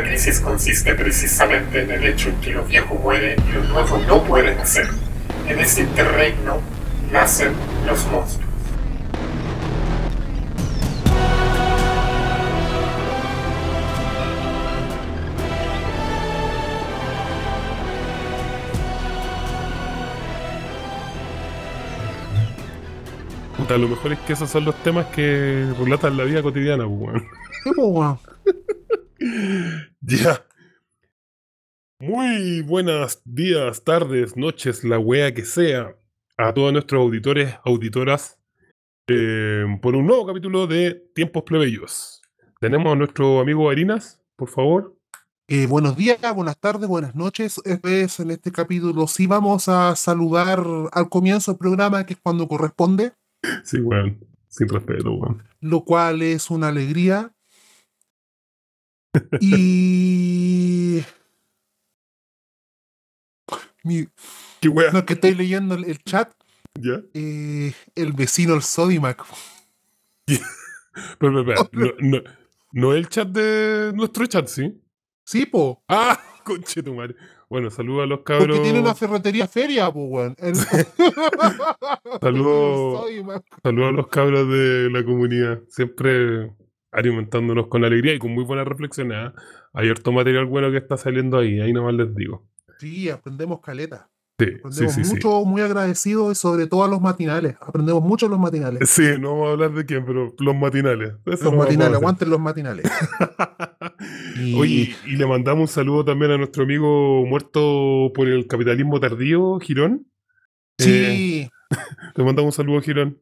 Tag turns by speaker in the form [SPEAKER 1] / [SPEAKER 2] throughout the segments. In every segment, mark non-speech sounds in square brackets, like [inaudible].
[SPEAKER 1] La crisis consiste precisamente en el hecho en que los viejos mueren y los nuevos no pueden hacer. En ese interregno nacen los monstruos.
[SPEAKER 2] Puta, lo mejor es que esos son los temas que relatan la vida cotidiana, pues, weón. Ya. Muy buenos días, tardes, noches, la wea que sea, a todos nuestros auditores, auditoras, eh, por un nuevo capítulo de Tiempos Plebeyos. Tenemos a nuestro amigo Harinas, por favor.
[SPEAKER 3] Eh, buenos días, buenas tardes, buenas noches. Vez en este capítulo sí vamos a saludar al comienzo del programa, que es cuando corresponde,
[SPEAKER 2] Sí, weón. Sin respeto, weón.
[SPEAKER 3] lo cual es una alegría. Y. Mi-
[SPEAKER 2] ¿Qué wea?
[SPEAKER 3] no que estoy leyendo el, chat.
[SPEAKER 2] ¿Ya?
[SPEAKER 3] eh, el vecino, el Sodimac.
[SPEAKER 2] Pero, pero, [laughs] pero, no, no, no el chat de nuestro chat, ¿sí?
[SPEAKER 3] Sí, po.
[SPEAKER 2] Ah, [laughs] conche tu madre. Bueno, saludos a los cabros.
[SPEAKER 3] Porque tiene una ferretería feria, po, weón. El- [laughs]
[SPEAKER 2] Saludos. Saludos a los cabros de la comunidad. Siempre alimentándonos con alegría y con muy buenas reflexiones. ¿ah? Hay harto material bueno que está saliendo ahí. Ahí nomás les digo.
[SPEAKER 3] Sí, aprendemos caleta.
[SPEAKER 2] Sí,
[SPEAKER 3] Aprendemos
[SPEAKER 2] sí. sí.
[SPEAKER 3] mucho, muy agradecidos y sobre todo a los matinales. Aprendemos mucho a los matinales.
[SPEAKER 2] Sí, no vamos a hablar de quién, pero los matinales. Eso
[SPEAKER 3] Los
[SPEAKER 2] no
[SPEAKER 3] matinales, aguanten los matinales. Y- [laughs]
[SPEAKER 2] Oye, y le mandamos un saludo también a nuestro amigo muerto por el capitalismo tardío, Girón. Eh,
[SPEAKER 3] Sí, [laughs]
[SPEAKER 2] le mandamos un saludo, Girón.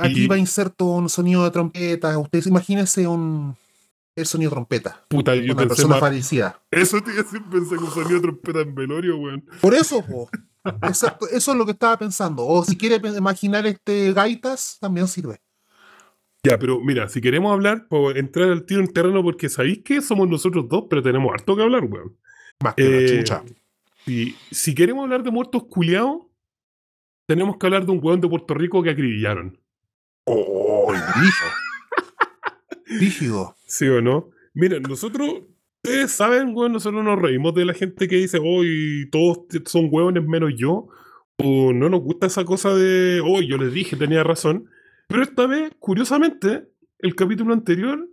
[SPEAKER 3] Aquí
[SPEAKER 2] y-
[SPEAKER 3] va inserto un sonido de trompeta. Ustedes imagínense un el sonido de trompeta.
[SPEAKER 2] Puta, yo
[SPEAKER 3] Una
[SPEAKER 2] pensé
[SPEAKER 3] persona
[SPEAKER 2] más.
[SPEAKER 3] fallecida.
[SPEAKER 2] Eso decir, pensé que un sonido de trompeta en velorio, weón.
[SPEAKER 3] Por eso, po. Exacto, eso es lo que estaba pensando. O si quiere imaginar este gaitas, también sirve.
[SPEAKER 2] Ya, pero mira, si queremos hablar, entrar al tiro en terreno, porque sabéis que somos nosotros dos, pero tenemos harto que hablar, weón.
[SPEAKER 3] Más que la
[SPEAKER 2] Eh,
[SPEAKER 3] chucha.
[SPEAKER 2] Si, si queremos hablar de muertos culiados, tenemos que hablar de un weón de Puerto Rico que acribillaron.
[SPEAKER 3] ¡Oh, [laughs] rígido! Rígido.
[SPEAKER 2] ¿Sí o no? Miren, nosotros, ustedes saben, weón, nosotros nos reímos de la gente que dice, hoy todos son hueones menos yo, o no nos gusta esa cosa de, hoy yo les dije, tenía razón. Pero esta vez, curiosamente, el capítulo anterior,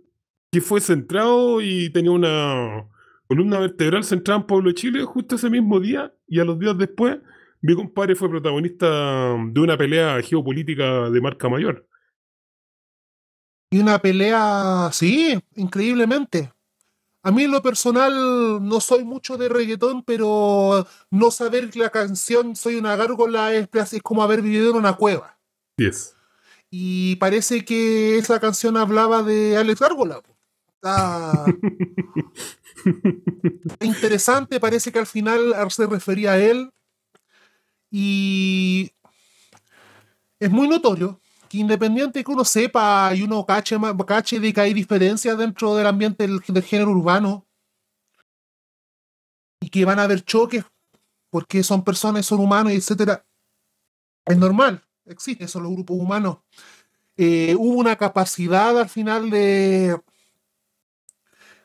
[SPEAKER 2] que fue centrado y tenía una columna vertebral centrada en Pueblo de Chile, justo ese mismo día, y a los días después, mi compadre fue protagonista de una pelea geopolítica de marca mayor.
[SPEAKER 3] Y una pelea, sí, increíblemente. A mí en lo personal no soy mucho de reggaetón, pero no saber la canción Soy una gárgola es, es como haber vivido en una cueva.
[SPEAKER 2] 10.
[SPEAKER 3] Y parece que esa canción hablaba de Alex Gárgola. está [laughs] interesante, parece que al final se refería a él. Y es muy notorio que independiente que uno sepa y uno cache, cache de que hay diferencias dentro del ambiente del, del género urbano y que van a haber choques porque son personas, son humanos, etcétera, es normal, existe eso en los grupos humanos. Eh, hubo una capacidad al final de,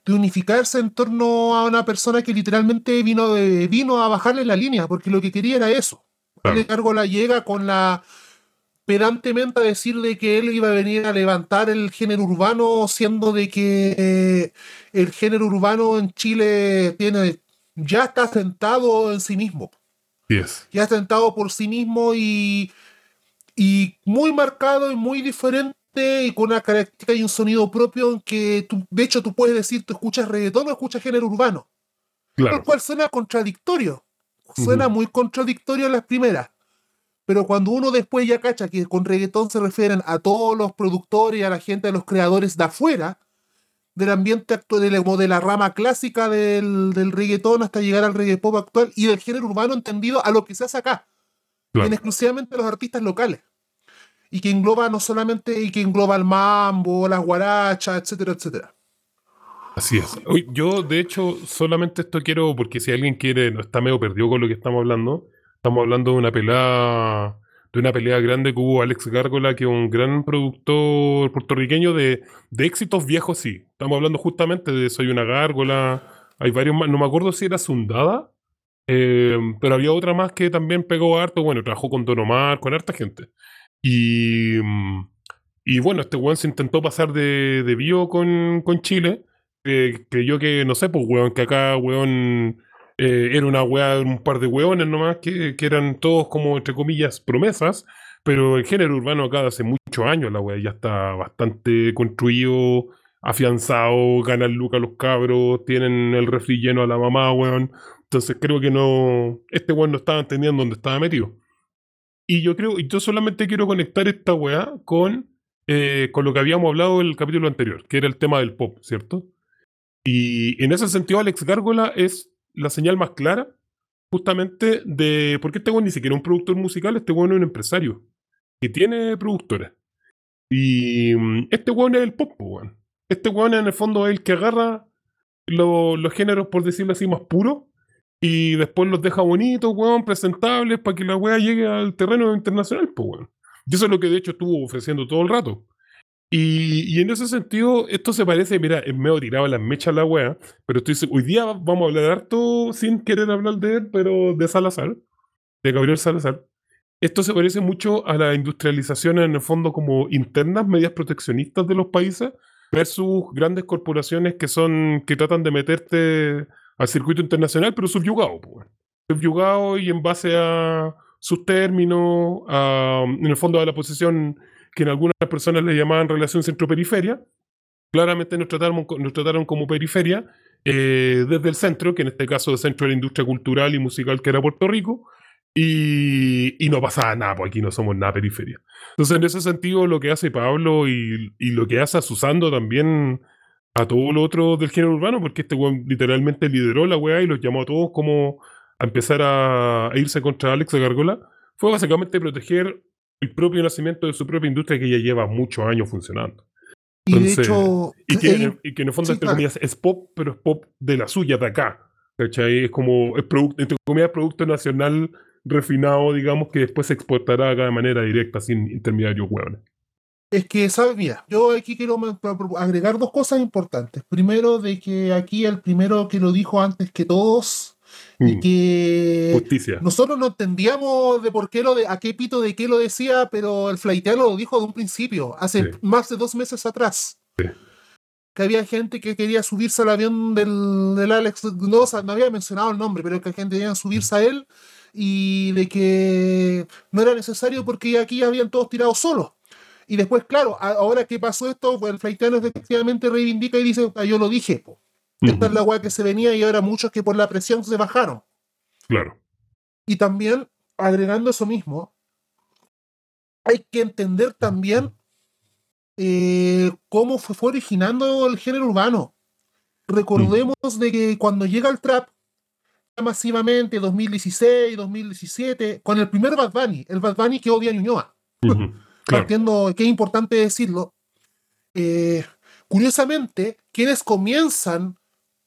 [SPEAKER 3] de unificarse en torno a una persona que literalmente vino, de, vino a bajarle la línea, porque lo que quería era eso.
[SPEAKER 2] Claro.
[SPEAKER 3] Ale Gárgola llega con la pedantemente a decirle que él iba a venir a levantar el género urbano, siendo de que eh, el género urbano en Chile tiene ya está sentado en sí mismo,
[SPEAKER 2] 10.
[SPEAKER 3] ya está sentado por sí mismo y, y muy marcado y muy diferente y con una característica y un sonido propio en que tú, de hecho tú puedes decir tú escuchas reggaetón o escuchas género urbano,
[SPEAKER 2] Claro.
[SPEAKER 3] lo cual suena contradictorio, suena muy contradictorio en las primeras. Pero cuando uno después ya cacha que con reggaetón se refieren a todos los productores y a la gente, a los creadores de afuera, del ambiente actual, de la, como de la rama clásica del, del reggaetón hasta llegar al reggae pop actual y del género urbano entendido a lo que se hace acá,
[SPEAKER 2] Claro.
[SPEAKER 3] en exclusivamente a los artistas locales. Y que engloba no solamente, y que engloba el mambo, las guarachas, etcétera, etcétera.
[SPEAKER 2] Así es. Yo, de hecho, solamente esto quiero, porque si alguien quiere, no está medio perdido con lo que estamos hablando, estamos hablando de una pelada de una pelea grande que hubo Alex Gárgola, que es un gran productor puertorriqueño de, de éxitos viejos, sí. Estamos hablando justamente de Soy una Gárgola, hay varios más, no me acuerdo si era Sundada, eh, pero había otra más que también pegó harto, bueno, trabajó con Don Omar, con harta gente. Y, y bueno, este weón se intentó pasar de, de bio con, con Chile, eh, creyó que, no sé, pues weón, que acá weón eh, era una weá, un par de weones nomás, que, que eran todos como, entre comillas, promesas, pero el género urbano acá hace muchos años la weá ya está bastante construido, afianzado, ganan lucas los cabros, tienen el refri lleno a la mamá, weón. Entonces creo que no, este weón no estaba entendiendo dónde estaba metido. Y yo creo, y yo solamente quiero conectar esta weá con, eh, con lo que habíamos hablado en el capítulo anterior, que era el tema del pop, ¿cierto? Y en ese sentido, Alex Gárgola es la señal más clara, justamente, de. Porque este weón ni siquiera es un productor musical, este weón es un empresario que tiene productora. Y mm, este weón es el pop, po, weón. Este weón en el fondo es el que agarra lo- los géneros, por decirlo así, más puros. Y después los deja bonitos, weón, presentables, para que la weá llegue al terreno internacional, pues, weón. Y eso es lo que de hecho estuvo ofreciendo todo el rato. Y, y en ese sentido, esto se parece, mira, es medio tirado las mechas la wea, pero estoy hoy día vamos a hablar harto sin querer hablar de él, pero de Salazar, de Gabriel Salazar. Esto se parece mucho a la industrialización en el fondo como internas, medias proteccionistas de los países, versus grandes corporaciones que son, que tratan de meterte al circuito internacional, pero subyugado, pues. Subyugado y en base a sus términos, a, en el fondo a la posición que en algunas personas le llamaban relación centro-periferia. Claramente nos trataron, nos trataron como periferia eh, desde el centro, que en este caso el centro de la industria cultural y musical que era Puerto Rico, y, y no pasaba nada, pues aquí no somos nada periferia. Entonces, en ese sentido, lo que hace Pablo y, y lo que hace Susando también a todo lo otro del género urbano, porque este weón literalmente lideró la weá y los llamó a todos como a empezar a, a irse contra Alex de Gargola, fue básicamente proteger el propio nacimiento de su propia industria que ya lleva muchos años funcionando.
[SPEAKER 3] Y de hecho,
[SPEAKER 2] Y que,
[SPEAKER 3] es
[SPEAKER 2] en- y que en el fondo,
[SPEAKER 3] sí,
[SPEAKER 2] entre comillas, es pop, pero es pop de la suya, de acá. ¿Cachai? Es como, es producto, entre comillas, producto nacional refinado, digamos, que después se exportará acá de manera directa, sin intermediarios hueones.
[SPEAKER 3] Es que, ¿sabes? Mira, yo aquí quiero agregar dos cosas importantes. Primero, de que aquí el primero que lo dijo antes que todos, y
[SPEAKER 2] Mm,
[SPEAKER 3] que
[SPEAKER 2] Justicia.
[SPEAKER 3] nosotros no entendíamos de por qué lo de, a qué pito de qué lo decía, pero el flaiteano lo dijo de un principio, hace
[SPEAKER 2] Sí.
[SPEAKER 3] más de dos meses atrás.
[SPEAKER 2] Sí.
[SPEAKER 3] Que había gente que quería subirse al avión del, del Alex, no, no había mencionado el nombre, pero que gente quería subirse a él y de que no era necesario porque aquí habían todos tirado solos. Y después, claro, ahora que pasó esto, pues el flaitano efectivamente reivindica y dice, "Ah, yo lo dije, po. Esta es la weá que se venía y ahora muchos que por la presión se bajaron.
[SPEAKER 2] Claro.
[SPEAKER 3] Y también, agregando eso mismo, hay que entender también eh, cómo fue, fue originando el género urbano. Recordemos de que cuando llega el trap, masivamente, 2016, 2017, con el primer Bad Bunny, el Bad Bunny que odia a Ñuñoa, [laughs]
[SPEAKER 2] Claro.
[SPEAKER 3] partiendo, que es importante decirlo, eh, curiosamente, quienes comienzan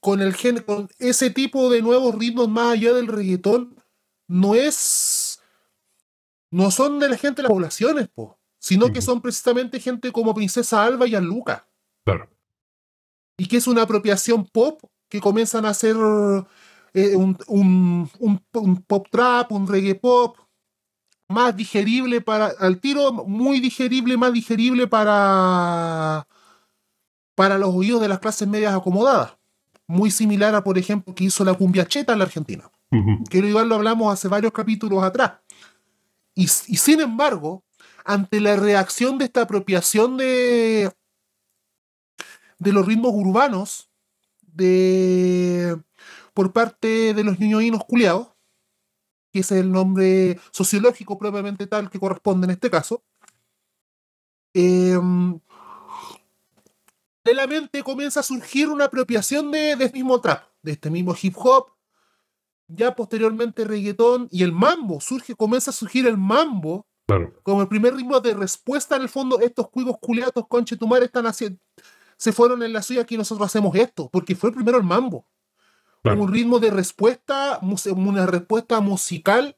[SPEAKER 3] con, el gen- con ese tipo de nuevos ritmos más allá del reggaetón, no es. No son de la gente de las poblaciones, po, sino que son precisamente gente como Princesa Alba y Aluca.
[SPEAKER 2] Claro.
[SPEAKER 3] Y que es una apropiación pop que comienzan a hacer eh, un, un- un- un pop trap, un reggae pop, más digerible para. Al tiro, muy digerible, más digerible para. para los oídos de las clases medias acomodadas. Muy similar a, por ejemplo, que hizo la cumbia cheta en la Argentina
[SPEAKER 2] Ujú,
[SPEAKER 3] que lo igual lo hablamos hace varios capítulos atrás. Y, y sin embargo, ante la reacción de esta apropiación de, de los ritmos urbanos de, por parte de los ñoñoínos culiados, que es el nombre sociológico propiamente tal que corresponde en este caso, em, de la mente comienza a surgir una apropiación de, de este mismo trap, de este mismo hip hop, ya posteriormente reggaetón y el mambo, surge, comienza a surgir el mambo
[SPEAKER 2] Claro.
[SPEAKER 3] como el primer ritmo de respuesta en el fondo, estos cuicos culiatos conche tu madre están haciendo, se fueron en la suya que nosotros hacemos esto, porque fue primero el mambo.
[SPEAKER 2] Claro.
[SPEAKER 3] Un ritmo de respuesta, una respuesta musical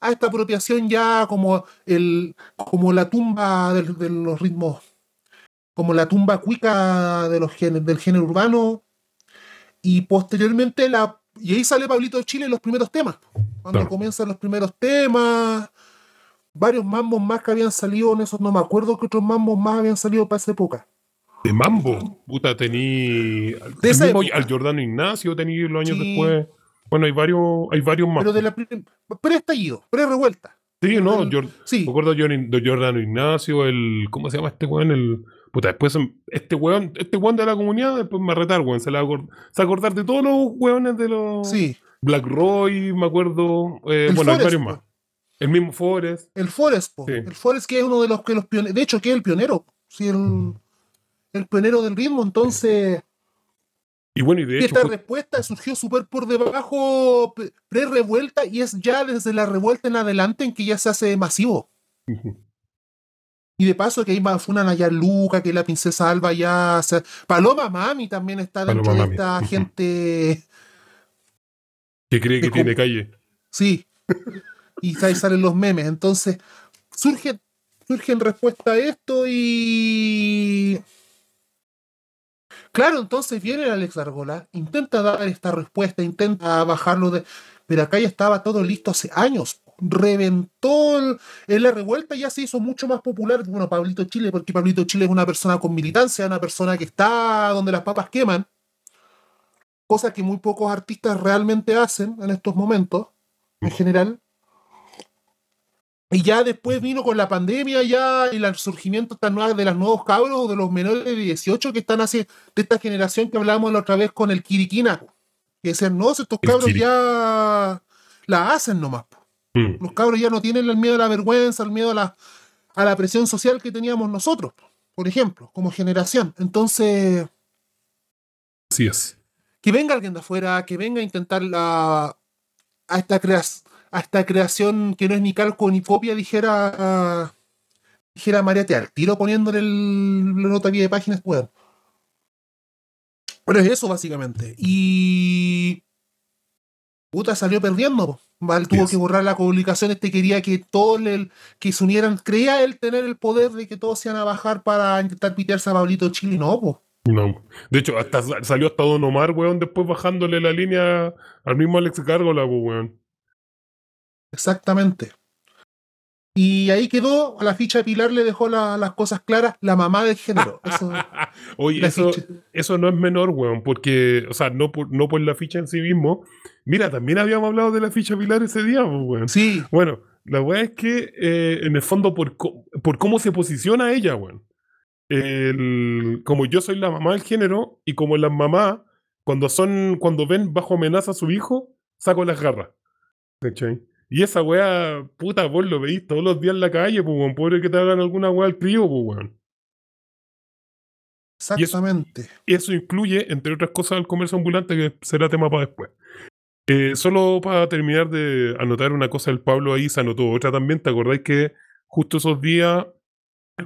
[SPEAKER 3] a esta apropiación ya como, el, como la tumba de, de los ritmos, como la tumba cuica de los del género urbano. Y posteriormente la. Y ahí sale Pablito Chile en los primeros temas. Cuando
[SPEAKER 2] Claro.
[SPEAKER 3] comienzan los primeros temas. Varios mambos más que habían salido en esos, no me acuerdo qué otros mambos más habían salido para esa época.
[SPEAKER 2] De Mambo. Puta, tení.
[SPEAKER 3] De
[SPEAKER 2] el
[SPEAKER 3] esa
[SPEAKER 2] mismo- al Giordano Ignacio tení los años
[SPEAKER 3] Sí.
[SPEAKER 2] después. Bueno, hay varios, hay varios más.
[SPEAKER 3] Pero de la pre- pre-estallido, pre-revuelta.
[SPEAKER 2] Sí, no, Gior-
[SPEAKER 3] Sí,
[SPEAKER 2] me acuerdo de de Giordano Ignacio, el. ¿Cómo se llama este weón? El. Puta, después este weón, este weón de la comunidad, después me va a retar, weón. Se le va a acor- se va a acordar de todos los weones de los.
[SPEAKER 3] sí.
[SPEAKER 2] Black Roy, me acuerdo. eh, bueno, hay varios más. El mismo Forest.
[SPEAKER 3] El Forest, po.
[SPEAKER 2] Sí.
[SPEAKER 3] el Forest que es uno de los que los pioneros, de hecho que es el pionero, sí, el, el pionero del ritmo, entonces
[SPEAKER 2] Y bueno, y de hecho.
[SPEAKER 3] esta respuesta surgió súper por debajo, pre- pre-revuelta, y es ya desde la revuelta en adelante en que ya se hace masivo.
[SPEAKER 2] Ujú.
[SPEAKER 3] Y de paso que ahí va- funan allá Luca, que la princesa Alba ya... Paloma Mami también está dentro
[SPEAKER 2] Paloma
[SPEAKER 3] de esta gente...
[SPEAKER 2] que cree que tiene calle.
[SPEAKER 3] Sí. Y ahí salen los memes. Entonces, surge, surge en respuesta a esto y. Claro, entonces viene el Alex Argola, intenta dar esta respuesta, intenta bajarlo de. Pero acá ya estaba todo listo hace años. Reventó el- en la revuelta, ya se hizo mucho más popular. Bueno, Pablito Chile, porque Pablito Chile es una persona con militancia, una persona que está donde las papas queman. Cosa que muy pocos artistas realmente hacen en estos momentos en general. Y ya después vino con la pandemia ya y el surgimiento de los nuevos cabros, de los menores de 18 que están así, de esta generación que hablábamos la otra vez con el Kirikina. Que decían, no, estos cabros ya la hacen nomás. po.
[SPEAKER 2] Mm.
[SPEAKER 3] Los cabros ya no tienen el miedo a la vergüenza, el miedo a la, a la presión social que teníamos nosotros, por ejemplo, como generación. Entonces,
[SPEAKER 2] Así es.
[SPEAKER 3] que venga alguien de afuera, que venga a intentar la, a, esta a esta creación que no es ni calco ni copia, dijera, dijera Mariate al tiro poniéndole el, la nota de páginas web. Pero es eso básicamente. Y puta salió perdiendo. po. Val tuvo
[SPEAKER 2] Yes.
[SPEAKER 3] que borrar la publicación. Este quería que todos le- que se unieran. Creía él tener el poder de que todos se iban a bajar para intentar pitearse a Pablito Chile. No, po.
[SPEAKER 2] No. De hecho, hasta sa- salió hasta Don Omar, weón, después bajándole la línea al mismo Alex Gárgola, weón.
[SPEAKER 3] Exactamente. Y ahí quedó, a la ficha de Pilar le dejó la- las cosas claras, la mamá del género. [laughs] Eso,
[SPEAKER 2] Oye, eso, no es menor, weón, porque, o sea, no por, no por la ficha en sí mismo. Mira, también habíamos hablado de la ficha Pilar ese día, pues, weón.
[SPEAKER 3] Sí,
[SPEAKER 2] Bueno, la weá es que, eh, en el fondo, por, por cómo se posiciona ella, weón. El- como yo soy la mamá del género, y como las mamás, cuando son, cuando ven bajo amenaza a su hijo, saco las garras. ¿Cachai? Y esa weá, puta, vos lo veis todos los días en la calle, pues, weón. Pobre que te hagan alguna weá al crío, pues, weón.
[SPEAKER 3] exactamente.
[SPEAKER 2] Eso incluye, entre otras cosas, el comercio ambulante, que será tema para después. Eh, solo para terminar de anotar una cosa del Pablo ahí, se anotó otra también. ¿Te acordáis que justo esos días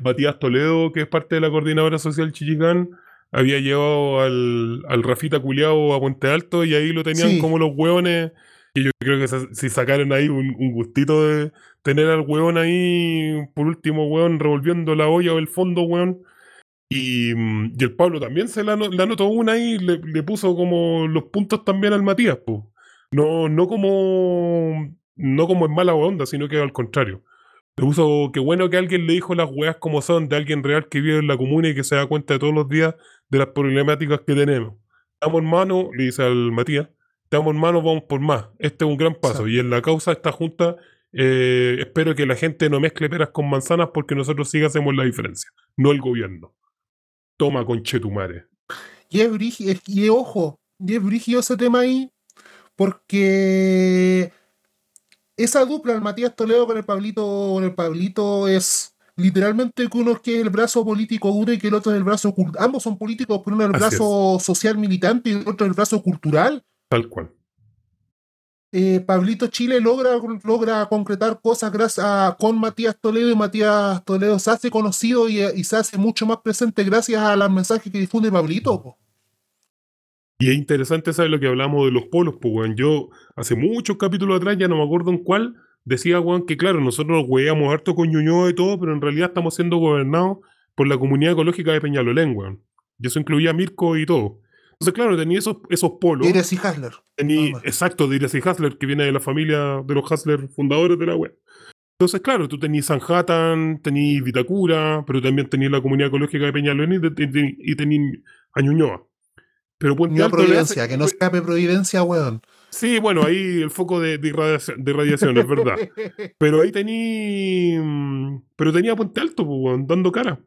[SPEAKER 2] Matías Toledo, que es parte de la coordinadora social Chichicán, había llevado al, al Rafita Culeado a Puente Alto y ahí lo tenían
[SPEAKER 3] Sí.
[SPEAKER 2] como los hueones. Y yo creo que si sacaron ahí un, un gustito de tener al hueón ahí, por último, hueón, revolviendo la olla o el fondo, hueón. Y, mm, y el Pablo también se la, le anotó una ahí y le, le puso como los puntos también al Matías, pues. No, no como no como en mala onda, sino que al contrario. Le puso que bueno que alguien le dijo las weas como son, de alguien real que vive en la comuna y que se da cuenta de todos los días de las problemáticas que tenemos. Estamos hermanos, le dice al Matías, estamos hermanos, vamos por más. Este es un gran paso.
[SPEAKER 3] Sí.
[SPEAKER 2] Y en la causa de esta junta, eh, espero que la gente no mezcle peras con manzanas porque nosotros sí hacemos la diferencia, no el gobierno. Toma, conchetumare.
[SPEAKER 3] Y es brígido, y ojo, y es brígido ese tema ahí, porque esa dupla, el Matías Toledo con el Pablito, con el Pablito es literalmente que uno es que el brazo político duro y que el otro es el brazo cult- ambos son políticos, pero uno es el
[SPEAKER 2] Así
[SPEAKER 3] brazo social militante y el otro es el brazo cultural.
[SPEAKER 2] Tal cual.
[SPEAKER 3] Eh, Pablito Chile logra, logra concretar cosas gracias a- con Matías Toledo y Matías Toledo se hace conocido y, y se hace mucho más presente gracias a los mensajes que difunde Pablito. po.
[SPEAKER 2] Y es interesante saber lo que hablamos de los polos, pues, weón. Yo, hace muchos capítulos atrás, ya no me acuerdo en cuál, decía, weón, que claro, nosotros nos hueíamos harto con Ñuñoa y todo, pero en realidad estamos siendo gobernados por la comunidad ecológica de Peñalolén, weón. Y eso incluía a Mirko y todo. Entonces, claro, tenía esos, esos polos.
[SPEAKER 3] Eres y Hasler.
[SPEAKER 2] Tení- exacto, de Iris y Hasler, que viene de la familia de los Hasler fundadores de la web. Entonces, claro, tú tenías Sanhattan, tenías Vitacura, pero también tenías la comunidad ecológica de Peñalolén y, te- te- y tenías a Ñuñoa. Pero Puente Alto
[SPEAKER 3] Providencia,
[SPEAKER 2] hace-
[SPEAKER 3] que no escape Providencia, weón.
[SPEAKER 2] Sí, bueno, ahí el foco de, de irradiación, de irradiación, es verdad. [laughs] Pero ahí tenía. Pero tenía Puente Alto, pues, weón, dando cara.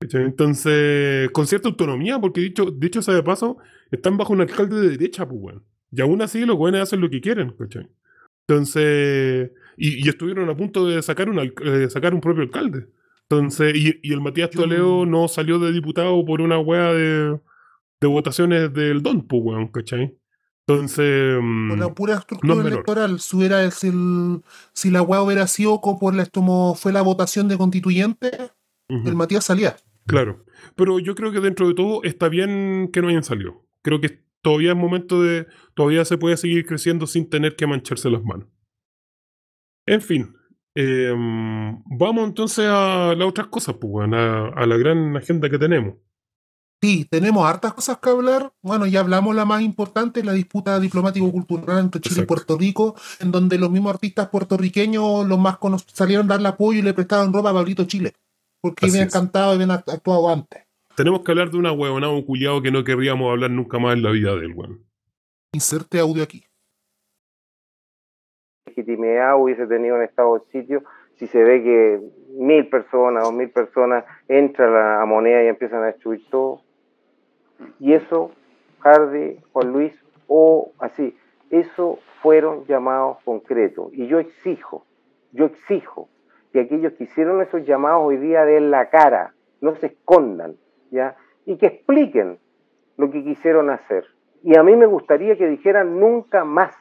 [SPEAKER 2] Entonces, con cierta autonomía, porque dicho, dicho sea de paso, están bajo un alcalde de derecha, pues, weón. Y aún así los weones hacen lo que quieren, ¿cachai? Entonces. Y, y estuvieron a punto de sacar un, al- eh, sacar un propio alcalde. Entonces, y, y el Matías Toledo no salió de diputado por una wea de, de votaciones del Don, pues, weón, ¿cachai? Entonces. mm,
[SPEAKER 3] Por la pura
[SPEAKER 2] no
[SPEAKER 3] estructura
[SPEAKER 2] es
[SPEAKER 3] electoral, si, hubiera, si, el- si la weá hubiera sido co- por la, como fue la votación de constituyente, el Matías salía.
[SPEAKER 2] Claro, pero yo creo que dentro de todo está bien que no hayan salido. Creo que todavía es momento de, todavía se puede seguir creciendo sin tener que mancharse las manos. En fin, em, vamos entonces a las otras cosas, pues, a, a la gran agenda que tenemos.
[SPEAKER 3] Sí, tenemos hartas cosas que hablar. Bueno, ya hablamos la más importante, la disputa diplomático-cultural entre Chile y. Puerto Rico, en donde los mismos artistas puertorriqueños, los más cono- salieron a darle apoyo y le prestaron ropa a Pablito Chile, porque
[SPEAKER 2] Así
[SPEAKER 3] habían
[SPEAKER 2] es.
[SPEAKER 3] cantado y act- actuado antes.
[SPEAKER 2] Tenemos que hablar de una huevonada culiado que no querríamos hablar nunca más en la vida del weón.
[SPEAKER 3] Inserte audio aquí.
[SPEAKER 4] legitimidad hubiese tenido un estado de sitio si se ve que mil personas o mil personas entran a la moneda y empiezan a destruir todo. Y eso, Hardy, Juan Luis, o así, eso fueron llamados concretos. Y yo exijo, yo exijo que aquellos que hicieron esos llamados hoy día den la cara, no se escondan, ¿ya? Y que expliquen lo que quisieron hacer. Y a mí me gustaría que dijeran nunca más,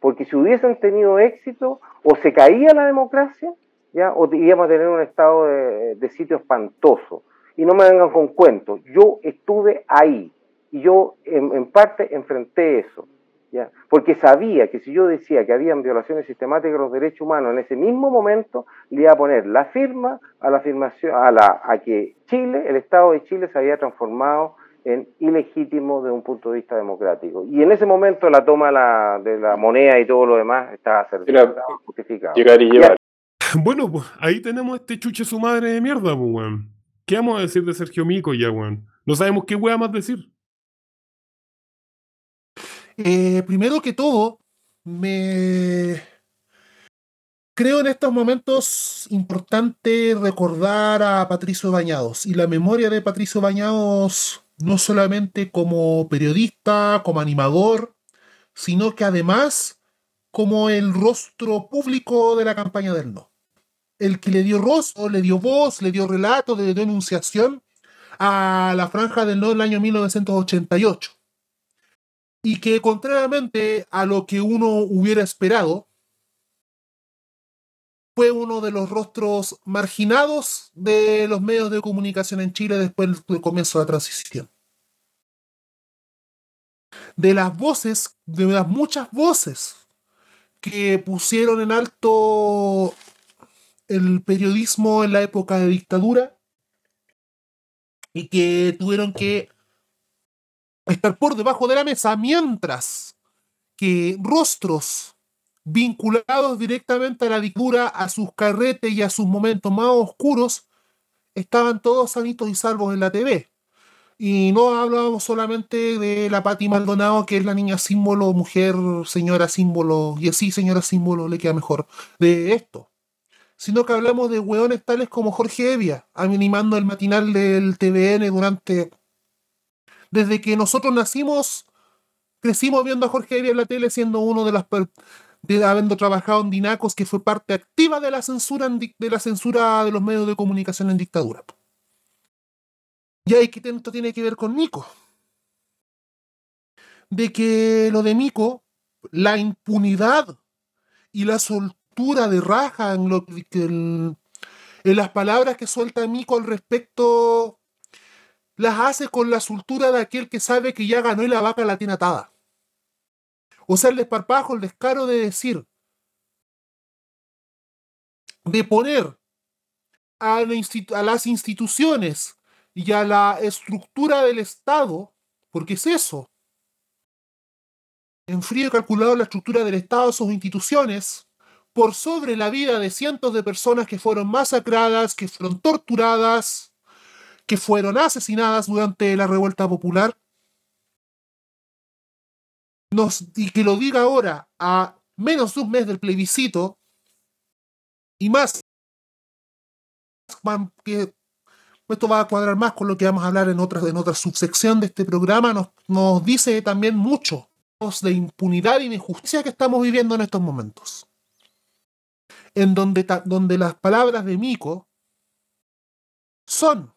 [SPEAKER 4] porque si hubiesen tenido éxito, o se caía la democracia, ¿ya? o íbamos a tener un estado de, sitio espantoso. Y no me vengan con cuentos, yo estuve ahí, y yo en parte enfrenté eso. ¿Ya? Porque sabía que si yo decía que habían violaciones sistemáticas de los derechos humanos en ese mismo momento, le iba a poner la firma a la afirmación, a, la, a que Chile, el Estado de Chile se había transformado en ilegítimo desde un punto de vista democrático. Y en ese momento la toma la- de la moneda y todo lo demás estaba.
[SPEAKER 5] Llegar y llevar. [laughs]
[SPEAKER 2] Bueno, pues ahí tenemos este chuche su madre de mierda, pues, weón. ¿Qué vamos a decir de Sergio Mico ya, weón? No sabemos qué weá más decir.
[SPEAKER 3] Eh, primero que todo, me creo en estos momentos importante recordar a Patricio Bañados y la memoria de Patricio Bañados no solamente como periodista, como animador, sino que además como el rostro público de la campaña del no. El que le dio rostro, le dio voz, le dio relato, le dio enunciación a la franja del no del año 1988 y que contrariamente a lo que uno hubiera esperado, fue uno de los rostros marginados de los medios de comunicación en Chile después del comienzo de la transición. De las voces, de las muchas voces que pusieron en alto el periodismo en la época de dictadura y que tuvieron que estar por debajo de la mesa, mientras que rostros vinculados directamente a la dictadura, a sus carretes y a sus momentos más oscuros, estaban todos sanitos y salvos en la TV. Y no hablábamos solamente de la Patti Maldonado, que es la niña símbolo, mujer, señora símbolo, y así señora símbolo le queda mejor, de esto. Sino que hablamos de hueones tales como Jorge Evia, animando el matinal del TVN durante desde que nosotros nacimos, crecimos viendo a Jorge Evia en la tele, siendo uno de las de habiendo trabajado en Dinacos, que fue parte activa de la censura en de la censura de los medios de comunicación en dictadura. Y ahí que tanto tiene que ver con Mico. De que lo de Mico, la impunidad y la soltura de raja en, lo el- en las palabras que suelta Mico al respecto las hace con la soltura de aquel que sabe que ya ganó y la vaca la tiene atada. O sea, el desparpajo, el descaro de decir de poner a, las instituciones y a la estructura del Estado, porque es eso, en frío calculado la estructura del Estado, sus instituciones, por sobre la vida de cientos de personas que fueron masacradas, que fueron torturadas, que fueron asesinadas durante la revuelta popular. Y que lo diga ahora, a menos de un mes del plebiscito, y más, que esto va a cuadrar más con lo que vamos a hablar en otra, en otra subsección de este programa, nos, nos dice también mucho de impunidad y de injusticia que estamos viviendo en estos momentos. En donde, donde las palabras de Mico son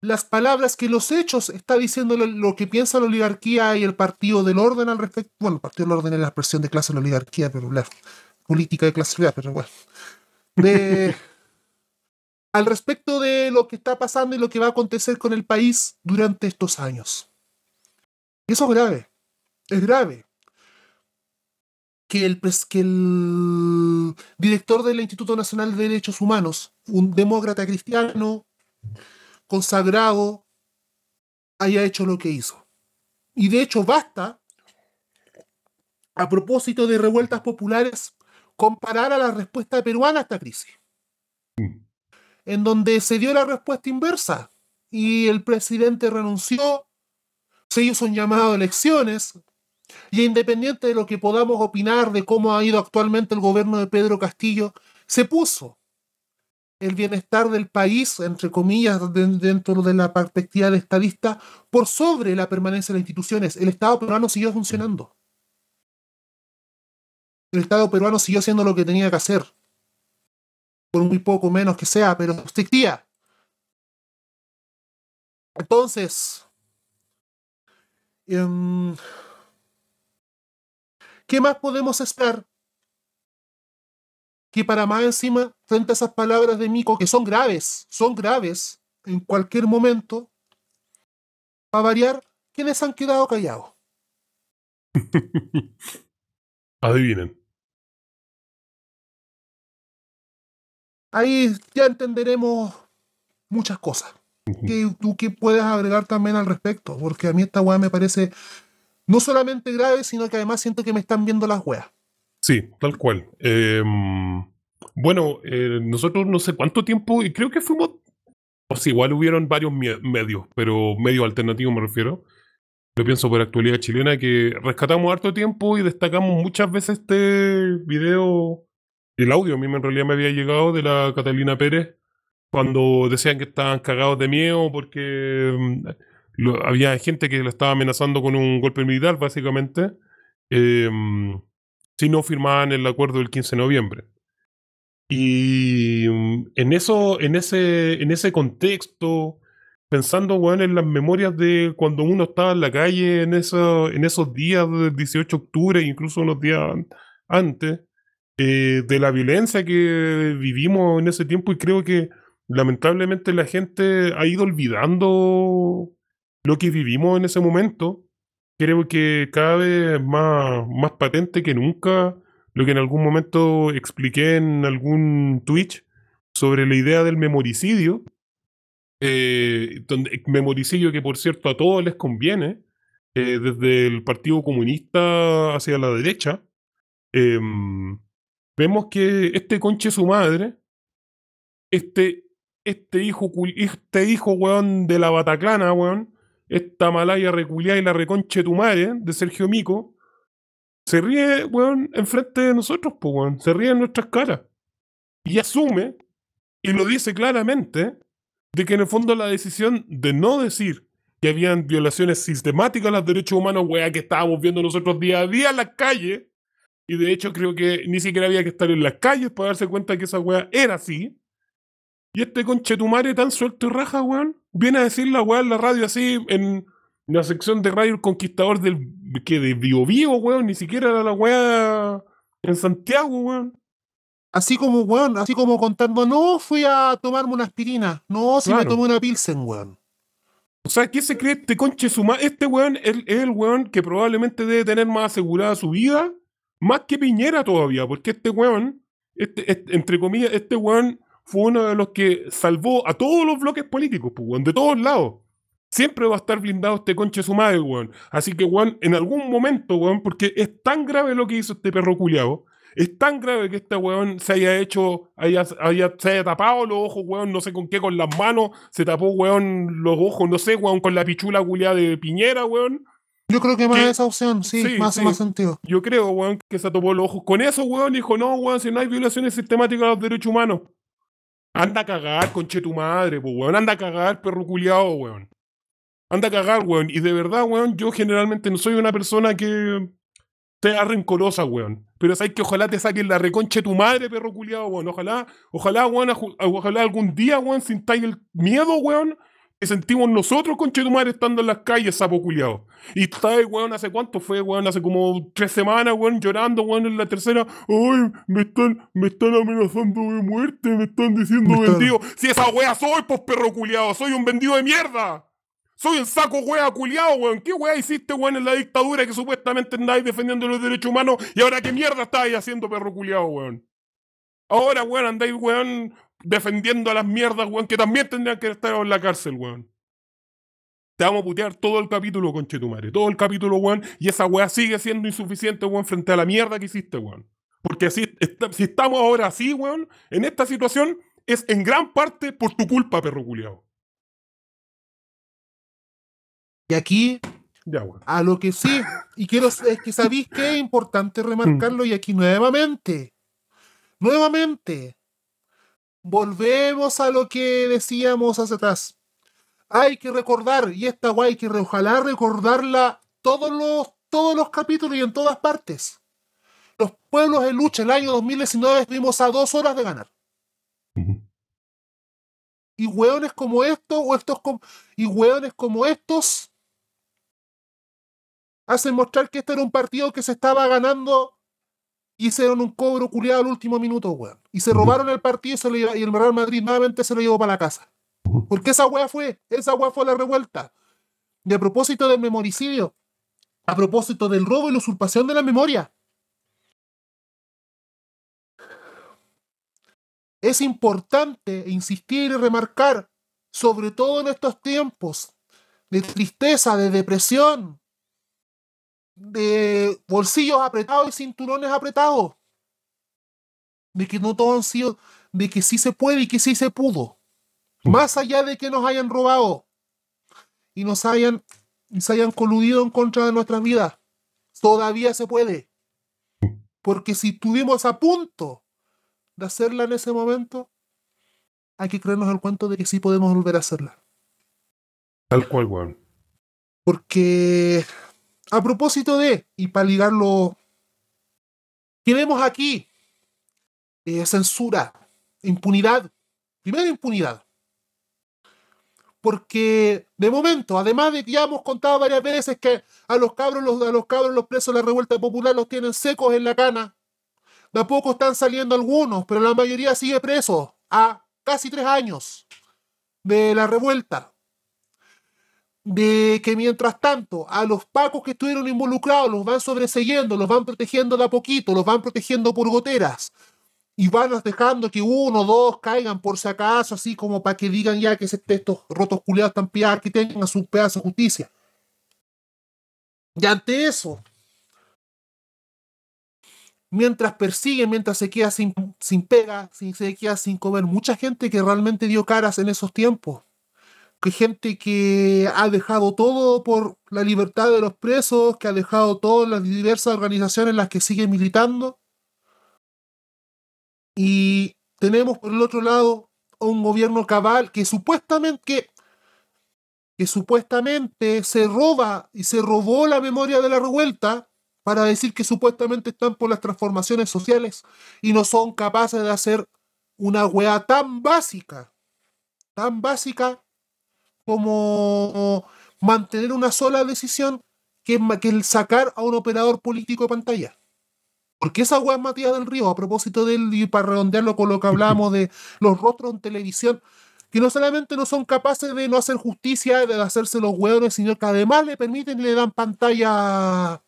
[SPEAKER 3] las palabras que los hechos está diciendo lo, que piensa la oligarquía y el partido del orden al respecto. Bueno, el partido del orden es la expresión de clase de la oligarquía, pero la política de clase pero bueno. De, [laughs] al respecto de lo que está pasando y lo que va a acontecer con el país durante estos años. eso es grave es grave que el, que el director del Instituto Nacional de Derechos Humanos, un demócrata cristiano consagrado, haya hecho lo que hizo. Y de hecho basta, a propósito de revueltas populares, comparar a la respuesta peruana a esta crisis, mm. en donde se dio la respuesta inversa y el presidente renunció, se hizo un llamado a elecciones, y independiente de lo que podamos opinar de cómo ha ido actualmente el gobierno de Pedro Castillo, se puso el bienestar del país, entre comillas, dentro de la perspectiva de estadista, por sobre la permanencia de las instituciones. El Estado peruano siguió funcionando. El Estado peruano siguió haciendo lo que tenía que hacer. Por muy poco menos que sea, pero existía. Entonces, em, ¿Qué más podemos esperar? Que para más encima, frente a esas palabras de Mico, que son graves, son graves, en cualquier momento, para variar, ¿quiénes han quedado callados? [laughs]
[SPEAKER 2] Adivinen.
[SPEAKER 3] Ahí ya entenderemos muchas cosas. que tú qué puedes agregar también al respecto, porque a mí esta weá me parece no solamente grave, sino que además siento que me están viendo las weas.
[SPEAKER 2] Sí, tal cual. Em, bueno, eh, nosotros no sé cuánto tiempo, y creo que fuimos, sea, igual hubieron varios medios, pero medios alternativos me refiero. Yo pienso por actualidad chilena que rescatamos harto tiempo y destacamos muchas veces este video, el audio a mí en realidad me había llegado de la Catalina Pérez, cuando decían que estaban cagados de miedo porque em, había gente que lo estaba amenazando con un golpe militar, básicamente, em, si no firmaban el acuerdo del 15 de noviembre. Y mm, en, eso, en, ese, en ese contexto, pensando en las memorias de cuando uno estaba en la calle en, eso, en esos días del 18 de octubre, incluso unos días antes, eh, de la violencia que vivimos en ese tiempo y creo que lamentablemente la gente ha ido olvidando lo que vivimos en ese momento, creo que cada vez más, más patente que nunca lo que en algún momento expliqué en algún Twitch sobre la idea del memoricidio, eh, donde, memoricidio que por cierto a todos les conviene, eh, desde el Partido Comunista hacia la derecha, em, vemos que este conche su madre, este, este hijo, este hijo, weón, de la Bataclana, weón, esta malaya reculiada y la reconche tu de Sergio Mico, se ríe, weón, enfrente de nosotros, pues, weón. Se ríe en nuestras caras. Y asume, y lo dice claramente, de que en el fondo la decisión de no decir que habían violaciones sistemáticas a los derechos humanos, weón, que estábamos viendo nosotros día a día en las calles, y de hecho creo que ni siquiera había que estar en las calles para darse cuenta que esa weá era así. Y este conchetumare tan suelto y raja, weón, viene a decir la weá en la radio así, en la sección de radio El Conquistador del que de Bio Bio, weón, ni siquiera era la weá en Santiago, weón.
[SPEAKER 3] Así como, weón, así como contando, no, fui a tomarme una aspirina, no, si me tomé una Pilsen, weón.
[SPEAKER 2] O sea, ¿qué se cree este conche suma? Este weón es, es el weón que probablemente debe tener más asegurada su vida, más que Piñera todavía, porque este weón este, este- entre comillas, este weón fue uno de los que salvó a todos los bloques políticos, pues, weón, de todos lados. Siempre va a estar blindado este conche su madre, weón. Así que, weón, en algún momento, weón, porque es tan grave lo que hizo este perro culiado, es tan grave que este weón se haya hecho, haya, haya- se haya tapado los ojos, weón, no sé con qué, con las manos, se tapó, weón, los ojos, no sé, weón, con la pichula culiada de Piñera, weón.
[SPEAKER 3] Yo creo que más
[SPEAKER 2] ¿Qué?
[SPEAKER 3] esa opción, sí,
[SPEAKER 2] Sí,
[SPEAKER 3] más,
[SPEAKER 2] sí.
[SPEAKER 3] más sentido.
[SPEAKER 2] Yo creo, weón, que se topó los ojos con eso, weón, dijo, no, weón, si no hay violaciones sistemáticas a los derechos humanos. Anda a cagar, conche tu madre, weón, anda a cagar, perro culiado, weón. Anda a cagar, weón. Y de verdad, weón, yo generalmente no soy una persona que sea rencorosa, weón. Pero sabes que ojalá te saquen la reconche tu madre, perro culiado, weón. Ojalá, ojalá, weón, ojalá algún día, weón, sintáis el miedo, weón, que sentimos nosotros, conche tu madre, estando en las calles, sapo culiado. Y estáis, weón, hace cuánto fue, weón, hace como tres semanas, weón, llorando, weón, en la tercera. Ay, me están, me están amenazando de muerte, me están diciendo
[SPEAKER 3] Me
[SPEAKER 2] vendido. Si esa wea soy, pues perro culiado, soy un vendido de mierda. Soy un saco wea culiado, weón. ¿Qué wea hiciste, weón, en la dictadura que supuestamente andáis defendiendo los derechos humanos y ahora qué mierda estáis haciendo, perro culiado, weón? Ahora, weón, andáis, weón, defendiendo a las mierdas, weón, que también tendrían que estar en la cárcel, weón. Te vamos a putear todo el capítulo, conchetumare. Todo el capítulo, weón. Y esa weá sigue siendo insuficiente, weón, frente a la mierda que hiciste, weón. Porque esta- si estamos ahora así, weón, en esta situación, es en gran parte por tu culpa, perro culiao.
[SPEAKER 3] Y aquí,
[SPEAKER 2] Ya, weón.
[SPEAKER 3] a lo que sí, y quiero, es que sabéis que es importante remarcarlo, y aquí nuevamente, nuevamente, volvemos a lo que decíamos hace atrás. Hay que recordar, y esta guay hay que ojalá recordarla todos los, todos los capítulos y en todas partes. Los pueblos en lucha, el año 2019 estuvimos a dos horas de ganar. Y hueones como estos, o estos com- y hueones como estos, hacen mostrar que este era un partido que se estaba ganando hicieron un cobro culiado al último minuto, weón. Y se robaron el partido y, se lo lleva- y el Real Madrid nuevamente se lo llevó para la casa. Porque esa weá fue, esa weá fue la revuelta. Y a propósito del memoricidio, a propósito del robo y la usurpación de la memoria, es importante insistir y remarcar, sobre todo en estos tiempos de tristeza, de depresión, de bolsillos apretados y cinturones apretados, de que no todos han sido, de que sí se puede y que sí se pudo, más allá de que nos hayan robado y nos hayan, y se hayan coludido en contra de nuestras vidas, todavía se puede. Porque si estuvimos a punto de hacerla en ese momento, hay que creernos el cuento de que sí podemos volver a hacerla.
[SPEAKER 2] Tal cual, weón.
[SPEAKER 3] Porque a propósito de, y para ligarlo, ¿qué vemos aquí? Eh, censura, impunidad. Primero impunidad. Porque de momento, además de que ya hemos contado varias veces que a los cabros, los, a los cabros, los presos de la revuelta popular los tienen secos en la cana. De a poco están saliendo algunos, pero la mayoría sigue preso a casi tres años de la revuelta de que mientras tanto a los pacos que estuvieron involucrados los van sobreseyendo, los van protegiendo de a poquito, los van protegiendo por goteras y van dejando que uno o dos caigan por si acaso, así como para que digan ya que estos rotos culiados están pillados, que tengan su pedazo de justicia. Y ante eso, mientras persiguen, mientras se queda sin, sin pega, sin, se queda sin comer, mucha gente que realmente dio caras en esos tiempos que gente que ha dejado todo por la libertad de los presos, que ha dejado todas las diversas organizaciones en las que sigue militando. Y tenemos por el otro lado a un gobierno cabal que supuestamente que, que supuestamente se roba y se robó la memoria de la revuelta para decir que supuestamente están por las transformaciones sociales y no son capaces de hacer una weá tan básica, tan básica como mantener una sola decisión que el sacar a un operador político de pantalla. Porque esa weá es Matías del Río, a propósito de él, y para redondearlo con lo que hablábamos de los rostros en televisión, que no solamente no son capaces de no hacer justicia, de hacerse los hueones, sino que además le permiten le dan pantalla.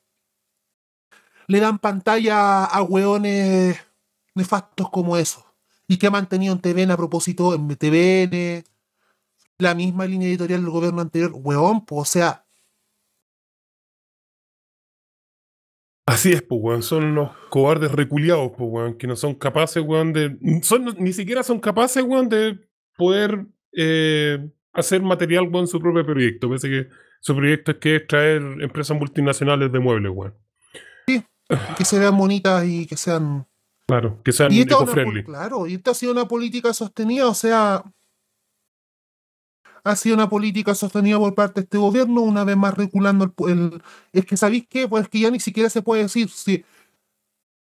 [SPEAKER 3] Le dan pantalla a hueones nefastos como esos. Y que ha mantenido en TVN a propósito, en TVN, la misma línea editorial del gobierno anterior, weón, pues, o sea,
[SPEAKER 2] Así es, pues, weón. Son unos cobardes reculiados, pues, weón, que no son capaces, weón, de. Son, ni siquiera son capaces, weón, de poder eh, hacer material, weón, en su propio proyecto. Parece que su proyecto es que es traer empresas multinacionales de muebles, weón.
[SPEAKER 3] que se vean bonitas y que sean.
[SPEAKER 2] Claro, que sean eco-friendly.
[SPEAKER 3] claro, y esta ha sido una política sostenida, o sea, ha sido una política sostenida por parte de este gobierno, una vez más reculando el... el- es que, ¿sabéis qué? Pues que ya ni siquiera se puede decir.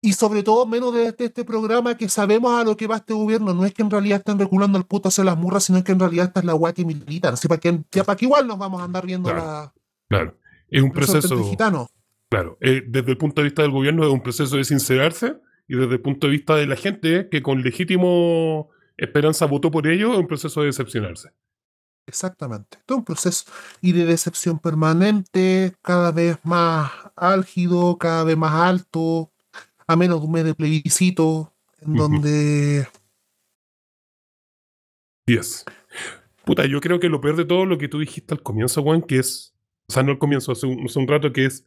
[SPEAKER 3] Y sobre todo, menos desde este programa, que sabemos a lo que va este gobierno, no es que en realidad estén reculando el puto hacia las murras, sino que en realidad esta es la guay que militan. Así para que, ya para que igual nos vamos a andar viendo
[SPEAKER 2] Claro.
[SPEAKER 3] la...
[SPEAKER 2] Claro. Es un proceso.
[SPEAKER 3] gitanos.
[SPEAKER 2] Claro, eh, desde el punto de vista del gobierno es un proceso de sincerarse y desde el punto de vista de la gente que con legítimo esperanza votó por ello es un proceso de decepcionarse.
[SPEAKER 3] Exactamente. Todo un proceso y de decepción permanente, cada vez más álgido, cada vez más alto, a menos de un mes de plebiscito, en donde
[SPEAKER 2] 10. Puta, yo creo que lo peor de todo lo que tú dijiste al comienzo, Juan, que es. O sea, no al comienzo, hace un, hace un rato, que es.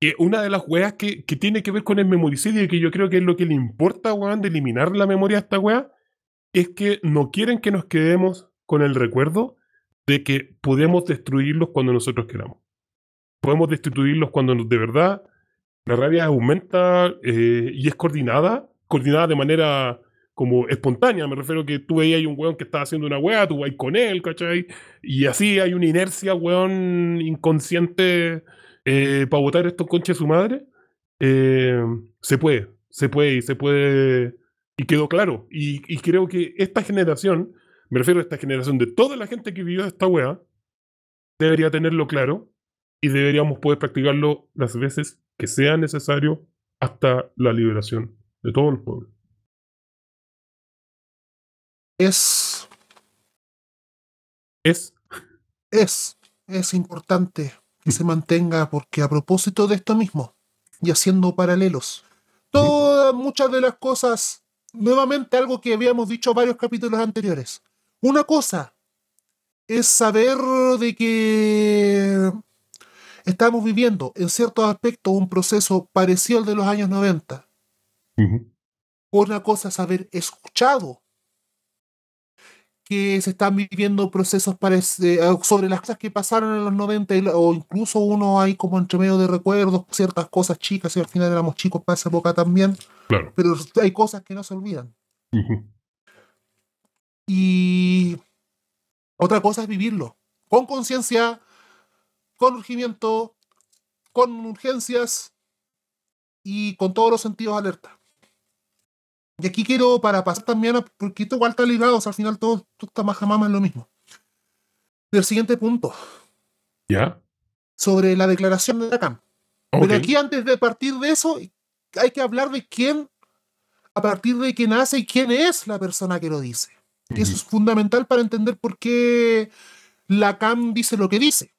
[SPEAKER 2] Que una de las weas que, que tiene que ver con el memoricidio y que yo creo que es lo que le importa, weón, de eliminar la memoria a esta wea, es que no quieren que nos quedemos con el recuerdo de que podemos destruirlos cuando nosotros queramos. Podemos destituirlos cuando de verdad la rabia aumenta eh, y es coordinada, coordinada de manera como espontánea. Me refiero que tú veías un weón que estaba haciendo una weá, tú vas con él, ¿cachai? Y así hay una inercia, weón, inconsciente para votar estos conches su madre. Eh, se puede, se puede, y se puede. Y quedó claro. Y creo que esta generación, me refiero a esta generación de toda la gente que vivió esta weá, debería tenerlo claro y deberíamos poder practicarlo las veces que sea necesario hasta la liberación de todos los pueblos.
[SPEAKER 3] es,
[SPEAKER 2] Es
[SPEAKER 3] es, es importante que se mantenga, porque a propósito de esto mismo, y haciendo paralelos, todas, muchas de las cosas, nuevamente algo que habíamos dicho varios capítulos anteriores. Una cosa es saber de que estamos viviendo en ciertos aspectos un proceso parecido al de los años 90.
[SPEAKER 2] Ujú.
[SPEAKER 3] Una cosa es haber escuchado que se están viviendo procesos eh, sobre las cosas que pasaron en los 90 y la- o incluso uno hay como entre medio de recuerdos, ciertas cosas chicas y al final éramos chicos para esa época también,
[SPEAKER 2] Claro.
[SPEAKER 3] pero hay cosas que no se olvidan.
[SPEAKER 2] Ujú.
[SPEAKER 3] Y otra cosa es vivirlo, con conciencia, con urgimiento, con urgencias y con todos los sentidos alerta. Y aquí quiero, para pasar también, a, porque esto igual está ligado, o sea, al final todo, todo está más jamás es lo mismo. Del siguiente punto,
[SPEAKER 2] ¿Ya?
[SPEAKER 3] sobre la declaración de la CAM. Pero aquí antes de partir de eso, hay que hablar de quién, a partir de quién hace y quién es la persona que lo dice. Y eso es fundamental para entender por qué la CAM dice lo que dice.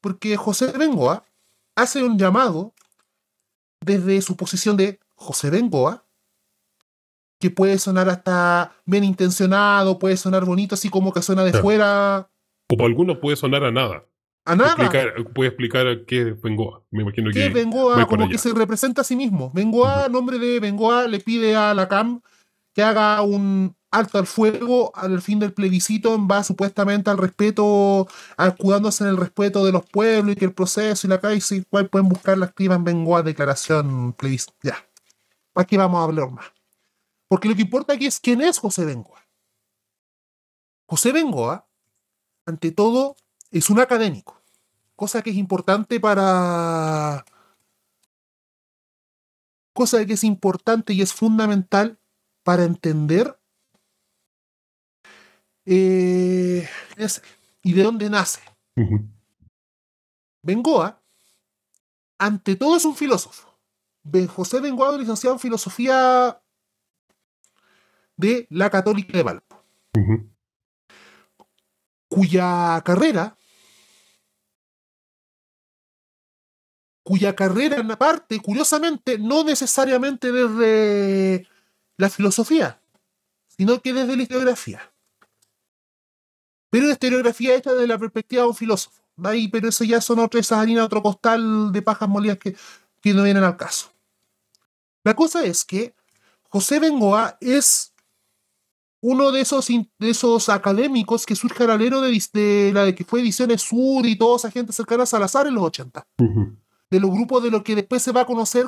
[SPEAKER 3] Porque José Bengoa hace un llamado desde su posición de José Bengoa, que puede sonar hasta bien intencionado, puede sonar bonito, así como que suena de
[SPEAKER 2] Claro.
[SPEAKER 3] fuera
[SPEAKER 2] O para algunos puede sonar a nada.
[SPEAKER 3] a nada.
[SPEAKER 2] Explicar, puede explicar qué es Bengoa. Me imagino
[SPEAKER 3] que. Bengoa como
[SPEAKER 2] allá.
[SPEAKER 3] que se representa a sí mismo. Bengoa, en nombre de Bengoa, le pide a la CAM que haga un alto al fuego al fin del plebiscito en base supuestamente al respeto, acudándose en el respeto de los pueblos y que el proceso y la si igual pueden buscarla, escriban Bengoa declaración plebiscito. Ya. ¿Para qué vamos a hablar más? Porque lo que importa aquí es quién es José Bengoa. José Bengoa, ante todo, es un académico cosa que es importante para... Cosa que es importante y es fundamental para entender eh, es- y de dónde nace.
[SPEAKER 2] Ujú.
[SPEAKER 3] Bengoa, ante todo, es un filósofo. Ben José Bengoa, licenciado en filosofía de la Católica de Valpo, cuya carrera cuya carrera parte, curiosamente, no necesariamente desde la filosofía, sino que desde la historiografía. Pero la historiografía hecha desde la perspectiva de un filósofo. Ahí, pero eso ya son otras harinas, otro costal de pajas molidas que, que no vienen al caso. La cosa es que José Bengoa es uno de esos, de esos académicos que surge al alero de, de, la de que fue Ediciones Sur y toda esa gente cercana a Salazar en los 80. De los grupos de lo que después se va a conocer,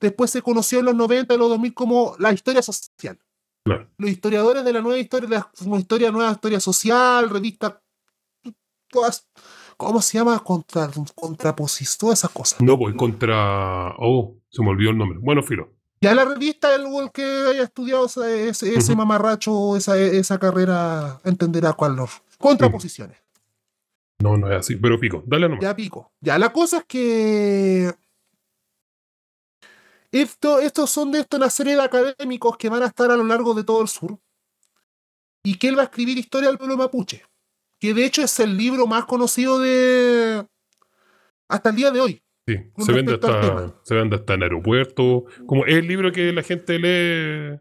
[SPEAKER 3] después se conoció en los 90 y los 2000 como la historia social.
[SPEAKER 2] Claro.
[SPEAKER 3] Los historiadores de la nueva historia, de la historia, nueva historia social, revista, todas, ¿cómo se llama? Contra, contraposición, todas esas cosas.
[SPEAKER 2] No, pues contra. Oh, se me olvidó el nombre. Bueno, Filo.
[SPEAKER 3] Ya la revista, el, el que haya estudiado ese, mamarracho, esa, esa carrera, entenderá cuál no. Contraposiciones.
[SPEAKER 2] No, no es así, pero pico, dale nomás.
[SPEAKER 3] Ya pico. Ya, la cosa es que. Esto, estos son de esto una serie de académicos que van a estar a lo largo de todo el sur. Y que él va a escribir Historia del pueblo mapuche. Que de hecho es el libro más conocido de. hasta el día de hoy.
[SPEAKER 2] Sí, se vende, hasta, se vende hasta en aeropuertos. Como es el libro que la gente lee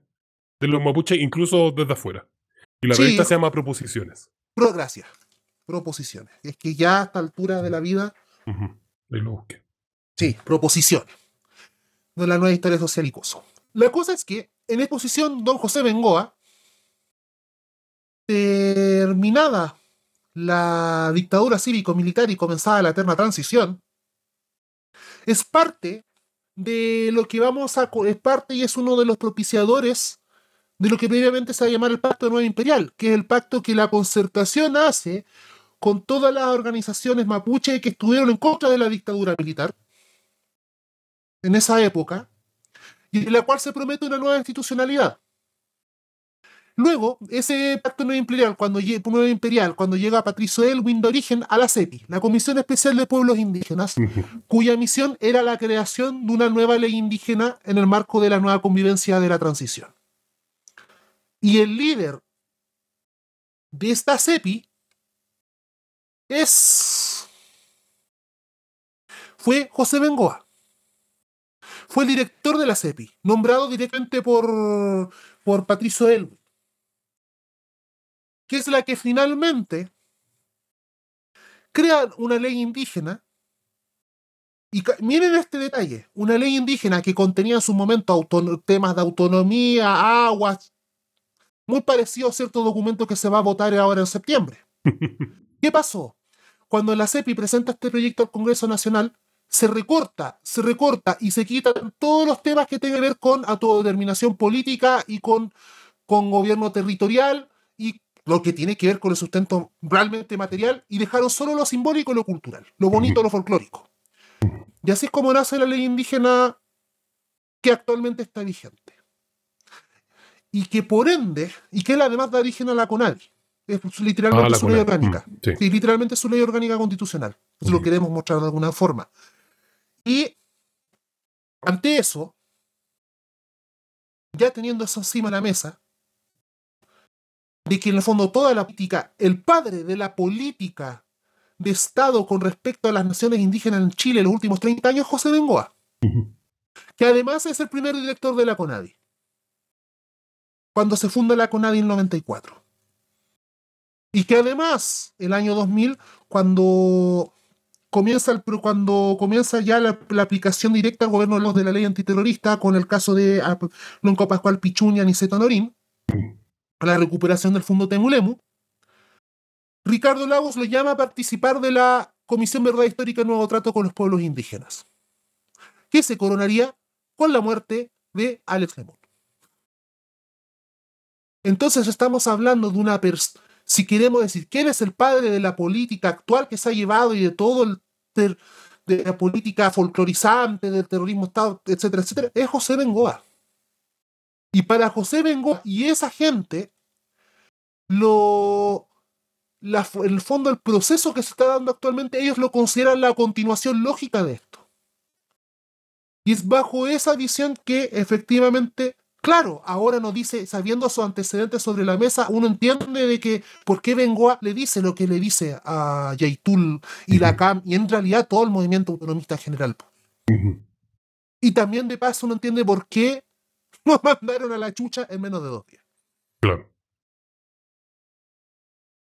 [SPEAKER 2] de los mapuches, incluso desde afuera. Y la
[SPEAKER 3] Sí.
[SPEAKER 2] revista se llama Proposiciones.
[SPEAKER 3] Pro, gracias. Proposiciones. Es que ya a esta altura de la vida.
[SPEAKER 2] Ahí lo busqué.
[SPEAKER 3] Sí, proposiciones. De la nueva historia social y coso. La cosa es que en exposición, don José Bengoa, terminada la dictadura cívico-militar y comenzada la eterna transición, es parte de lo que vamos a. es parte y es uno de los propiciadores de lo que previamente se va a llamar el Pacto Nuevo Imperial, que es el pacto que la concertación hace con todas las organizaciones mapuche que estuvieron en contra de la dictadura militar en esa época, y en la cual se promete una nueva institucionalidad. Luego, ese pacto nuevo imperial, cuando, nuevo imperial, cuando llega Patricio Elwin de origen a la CEPI, la Comisión Especial de Pueblos Indígenas, cuya misión era la creación de una nueva ley indígena en el marco de la nueva convivencia de la transición. Y el líder de esta CEPI es fue José Bengoa. Fue el director de la CEPI, nombrado directamente por, por Patricio Elwin, que es la que finalmente crea una ley indígena. Y miren este detalle, una ley indígena que contenía en su momento temas de autonomía, aguas, muy parecido a cierto documento que se va a votar ahora en septiembre. [laughs] ¿Qué pasó? Cuando la CEPI presenta este proyecto al Congreso Nacional, se recorta, se recorta y se quitan todos los temas que tengan que ver con autodeterminación política y con, con gobierno territorial y lo que tiene que ver con el sustento realmente material y dejaron solo lo simbólico y lo cultural, lo bonito, lo folclórico. Y así es como nace la ley indígena que actualmente está vigente. Y que por ende, y que él además da origen a la CONADI. Es literalmente
[SPEAKER 2] Ah,
[SPEAKER 3] su ley orgánica.
[SPEAKER 2] Mm, sí.
[SPEAKER 3] Sí, literalmente es su ley orgánica constitucional. Lo
[SPEAKER 2] Ujú.
[SPEAKER 3] queremos mostrar de alguna forma. Y ante eso, ya teniendo eso encima de la mesa, de que en el fondo toda la política, el padre de la política de Estado con respecto a las naciones indígenas en Chile en los últimos 30 años, José Bengoa, que además es el primer director de la CONADI, cuando se funda la CONADI en 94. Y que además, el año 2000, cuando comienza, el, cuando comienza ya la, aplicación directa al gobierno de los de la ley antiterrorista con el caso de ah, Lonco Pascual Pichuña y Norín, la recuperación del Fondo Temulemu, Ricardo Lagos lo llama a participar de la Comisión Verdad Histórica Nuevo Trato con los Pueblos Indígenas, que se coronaría con la muerte de Alex Lemon. Entonces estamos hablando de una persona, si queremos decir, ¿quién es el padre de la política actual que se ha llevado y de todo el de la política folclorizante, del terrorismo Estado, etcétera, etcétera? Es José Bengoa. Y para José Bengoa y esa gente, lo, la- el fondo el proceso que se está dando actualmente, ellos lo consideran la continuación lógica de esto. Y es bajo esa visión que efectivamente, claro, ahora nos dice, sabiendo sus antecedentes sobre la mesa, uno entiende de que por qué Bengoa le dice lo que le dice a Yaitul y la CAM y en realidad todo el movimiento autonomista en general. Y también de paso uno entiende por qué [laughs] lo mandaron a la chucha en menos de dos días.
[SPEAKER 2] Claro.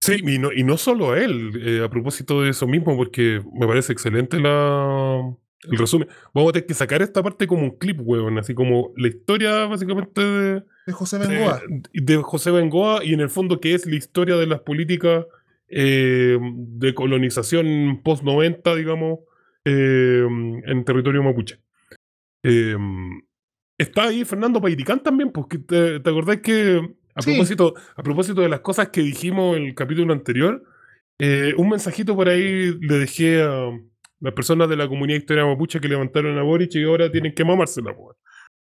[SPEAKER 2] Sí, y no, y no solo a él, eh, a propósito de eso mismo, porque me parece excelente la, el resumen. Vamos a tener que sacar esta parte como un clip, weón, así como la historia básicamente de,
[SPEAKER 3] De José Bengoa.
[SPEAKER 2] de José Bengoa y en el fondo que es la historia de las políticas eh, de colonización post-90, digamos, eh, en territorio mapuche. Eh, está ahí Fernando Pairicán también, porque te, te acordás que a,
[SPEAKER 3] Sí.
[SPEAKER 2] propósito, a propósito de las cosas que dijimos en el capítulo anterior, un mensajito por ahí le dejé a las personas de la comunidad historia mapuche que levantaron a Boric y ahora tienen que mamársela. po.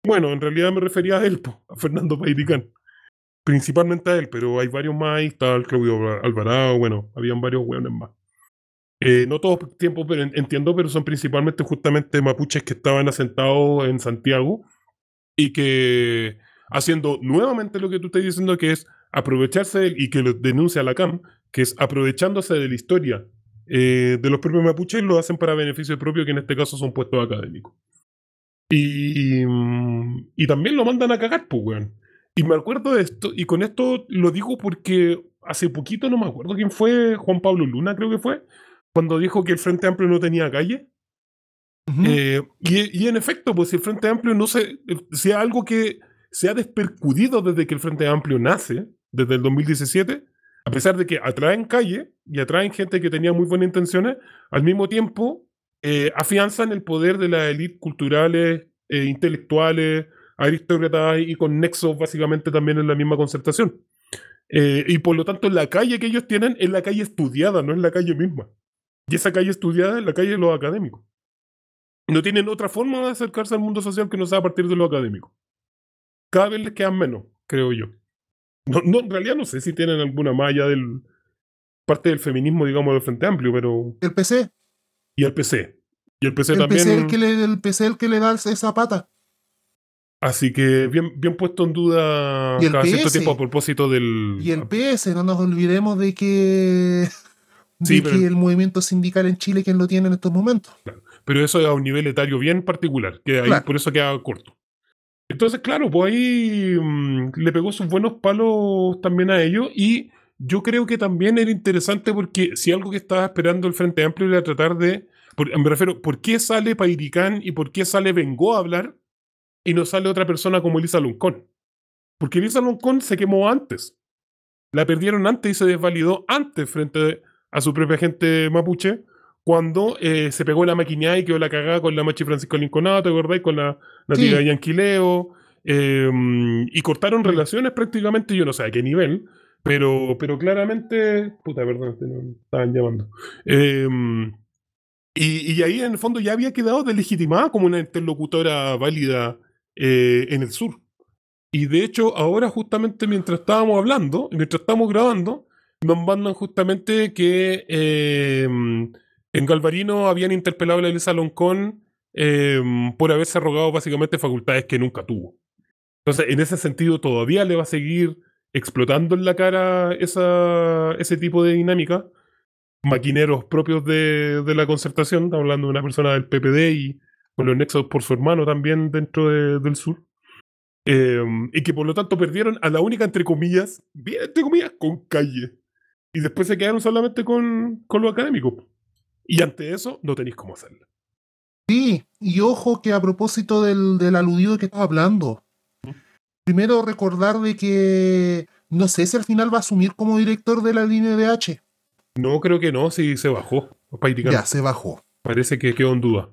[SPEAKER 2] Bueno, en realidad me refería a él, a Fernando Pairicán. Principalmente a él, pero hay varios más ahí, está el Claudio Alvarado, bueno, habían varios hueones más. Eh, no todos tiempo, pero en- entiendo, pero son principalmente justamente mapuches que estaban asentados en Santiago y que haciendo nuevamente lo que tú estás diciendo, que es aprovecharse y que lo denuncia la CAM, que es aprovechándose de la historia eh, de los propios mapuches, lo hacen para beneficio propio, que en este caso son puestos académicos. Y, y también lo mandan a cagar, pues, weón. Y me acuerdo de esto, y con esto lo digo porque hace poquito, no me acuerdo quién fue, Juan Pablo Luna creo que fue, cuando dijo que el Frente Amplio no tenía calle. Eh, y, y en efecto, pues si el Frente Amplio no se. Si algo que se ha despercudido desde que el Frente Amplio nace, desde el 2017, a pesar de que atraen calle y atraen gente que tenía muy buenas intenciones, al mismo tiempo eh, afianzan el poder de las élites culturales, eh, intelectuales, aristócratas y con nexos básicamente también en la misma concertación. Eh, y por lo tanto, la calle que ellos tienen es la calle estudiada, no es la calle misma. Y esa calle estudiada es la calle de los académicos. No tienen otra forma de acercarse al mundo social que no sea a partir de lo académico. Cada vez les quedan menos, creo yo. No, no, en realidad no sé si tienen alguna malla del parte del feminismo, digamos, del Frente Amplio, pero.
[SPEAKER 3] El PC.
[SPEAKER 2] Y el PC. Y el PC
[SPEAKER 3] El
[SPEAKER 2] también.
[SPEAKER 3] PC, el, que le, el PC el que le da esa pata.
[SPEAKER 2] Así que bien, bien puesto en duda
[SPEAKER 3] Y el
[SPEAKER 2] cada cierto tiempo a propósito del.
[SPEAKER 3] Y el PS, no nos olvidemos de que, [laughs] de
[SPEAKER 2] Sí, pero-
[SPEAKER 3] que el movimiento sindical en Chile quien lo tiene en estos momentos.
[SPEAKER 2] Pero eso es a un nivel etario bien particular, que ahí
[SPEAKER 3] Claro.
[SPEAKER 2] por eso queda corto. Entonces, claro, pues ahí mm, le pegó sus buenos palos también a ellos y yo creo que también era interesante porque si algo que estaba esperando el Frente Amplio era tratar de, me refiero, ¿por qué sale Pairicán y por qué sale Vengó a hablar y no sale otra persona como Elisa Loncón? Porque Elisa Loncón se quemó antes. La perdieron antes y se desvalidó antes frente a su propia gente mapuche cuando eh, se pegó la maquinada y quedó la cagada con la Machi Francisco Linconado, ¿te acordáis? Con la nativa
[SPEAKER 3] Sí.
[SPEAKER 2] Yanquileo. eh, y cortaron relaciones prácticamente, yo no sé a qué nivel, pero, pero claramente. Puta, perdón, estaban llamando. Eh, y, y ahí en el fondo ya había quedado deslegitimada como una interlocutora válida eh, en el sur. Y de hecho, ahora justamente mientras estábamos hablando, mientras estábamos grabando, nos mandan justamente que eh, en Galvarino habían interpelado a la Elisa Loncón eh, por haberse arrogado básicamente facultades que nunca tuvo. Entonces, en ese sentido, todavía le va a seguir explotando en la cara esa, ese tipo de dinámica. Maquineros propios de, de la concertación, hablando de una persona del PPD y con los nexos por su hermano también dentro de- del sur. Eh, y que por lo tanto perdieron a la única, entre comillas, bien entre comillas, con calle. Y después se quedaron solamente con, con lo académico. Y ante eso, no tenéis cómo hacerlo.
[SPEAKER 3] Sí, y ojo que a propósito del, del aludido que estaba hablando, primero recordar de que no sé si al final va a asumir como director de la línea de H.
[SPEAKER 2] No, creo que no, si se bajó.
[SPEAKER 3] Ya, se bajó.
[SPEAKER 2] Parece que quedó en duda.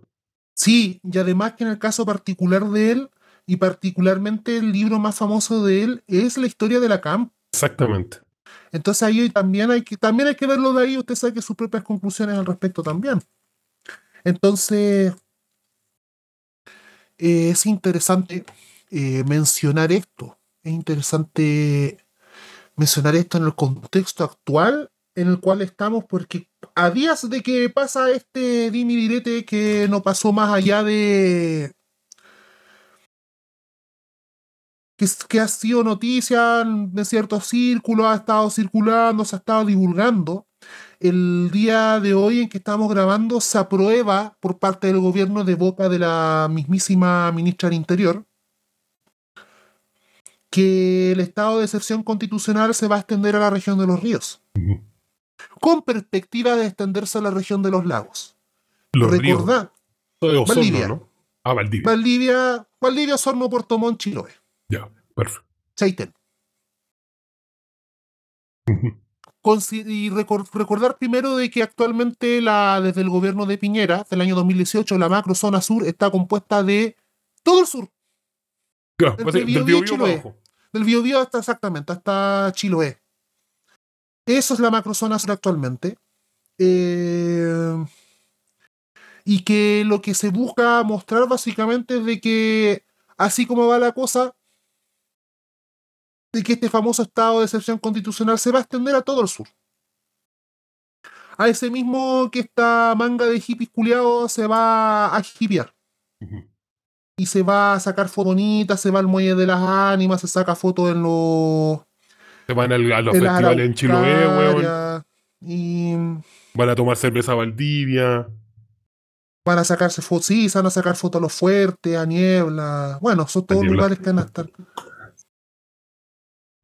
[SPEAKER 3] Sí, y además que en el caso particular de él, y particularmente el libro más famoso de él, es la historia de la CAMP.
[SPEAKER 2] Exactamente.
[SPEAKER 3] Entonces ahí también hay que, también hay que verlo de ahí, usted saque sus propias conclusiones al respecto también. Entonces, es interesante eh, mencionar esto. Es interesante mencionar esto en el contexto actual en el cual estamos, porque a días de que pasa este Dimi Direte que no pasó más allá de. Que, ha sido noticia en ciertos círculos, ha estado circulando, se ha estado divulgando. el día de hoy en que estamos grabando se aprueba por parte del gobierno de boca de la mismísima ministra del Interior que el estado de excepción constitucional se va a extender a la región de los ríos, con perspectiva de extenderse a la región de los lagos.
[SPEAKER 2] Los ríos. De Osorno,
[SPEAKER 3] Valdivia.
[SPEAKER 2] ¿no? Ah, Valdivia.
[SPEAKER 3] Valdivia, Valdivia, Osorno, Puerto Montt, Chiloé,
[SPEAKER 2] ya, perfecto.
[SPEAKER 3] Consi- y recor- recordar primero de que actualmente la, desde el gobierno de Piñera, del año 2018, la macro zona sur está compuesta de todo el sur,
[SPEAKER 2] Ya, pasa- del
[SPEAKER 3] Biobío Chiloé.
[SPEAKER 2] abajo.
[SPEAKER 3] del Biobío hasta exactamente, hasta Chiloé. Eso es la macro zona sur actualmente. Eh, y que lo que se busca mostrar básicamente es de que, así como va la cosa, de que este famoso estado de excepción constitucional se va a extender a todo el sur. A ese mismo que esta manga de hippies culiados se va a hipiar.
[SPEAKER 2] Ujú.
[SPEAKER 3] Y se va a sacar fotos bonitas, se va al muelle de las ánimas, se saca fotos en los,
[SPEAKER 2] Se van a los
[SPEAKER 3] en
[SPEAKER 2] festivales en Chiloé, weón.
[SPEAKER 3] Y
[SPEAKER 2] Van a tomar cerveza a Valdivia.
[SPEAKER 3] van a sacarse fotos, sí, se van a sacar fotos a los fuertes, a niebla. Bueno, son todos
[SPEAKER 2] Niebla.
[SPEAKER 3] lugares que van a estar.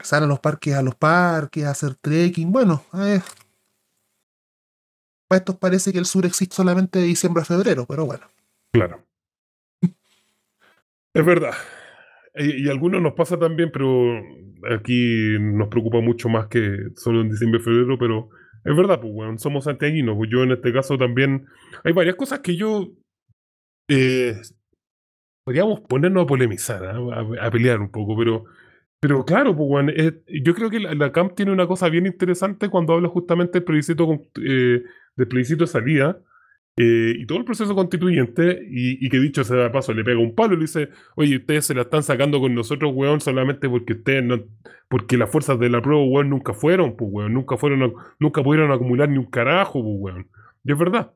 [SPEAKER 3] Salen a los parques, a los parques, a hacer trekking. Bueno, eh, para estos parece que el sur existe solamente de diciembre a febrero, pero bueno.
[SPEAKER 2] Claro. [laughs] Es verdad. Y, algunos nos pasa también, pero aquí nos preocupa mucho más que solo en diciembre y febrero, pero es verdad, pues, weón, somos santiaguinos. Pues yo en este caso también. Hay varias cosas que yo. eh, podríamos ponernos a polemizar, ¿ah? a, a pelear un poco, pero. Pero claro, pues, weón, es- yo creo que la, la CAMP tiene una cosa bien interesante cuando habla justamente del plebiscito, eh, del plebiscito de salida. Eh, y todo el proceso constituyente, y, y que dicho sea de paso, le pega un palo y le dice, oye, ustedes se la están sacando con nosotros, weón, solamente porque ustedes no, porque las fuerzas de la prueba, weón, nunca fueron, pues, weón, nunca fueron, a- nunca pudieron acumular ni un carajo, pues, weón. Y es verdad.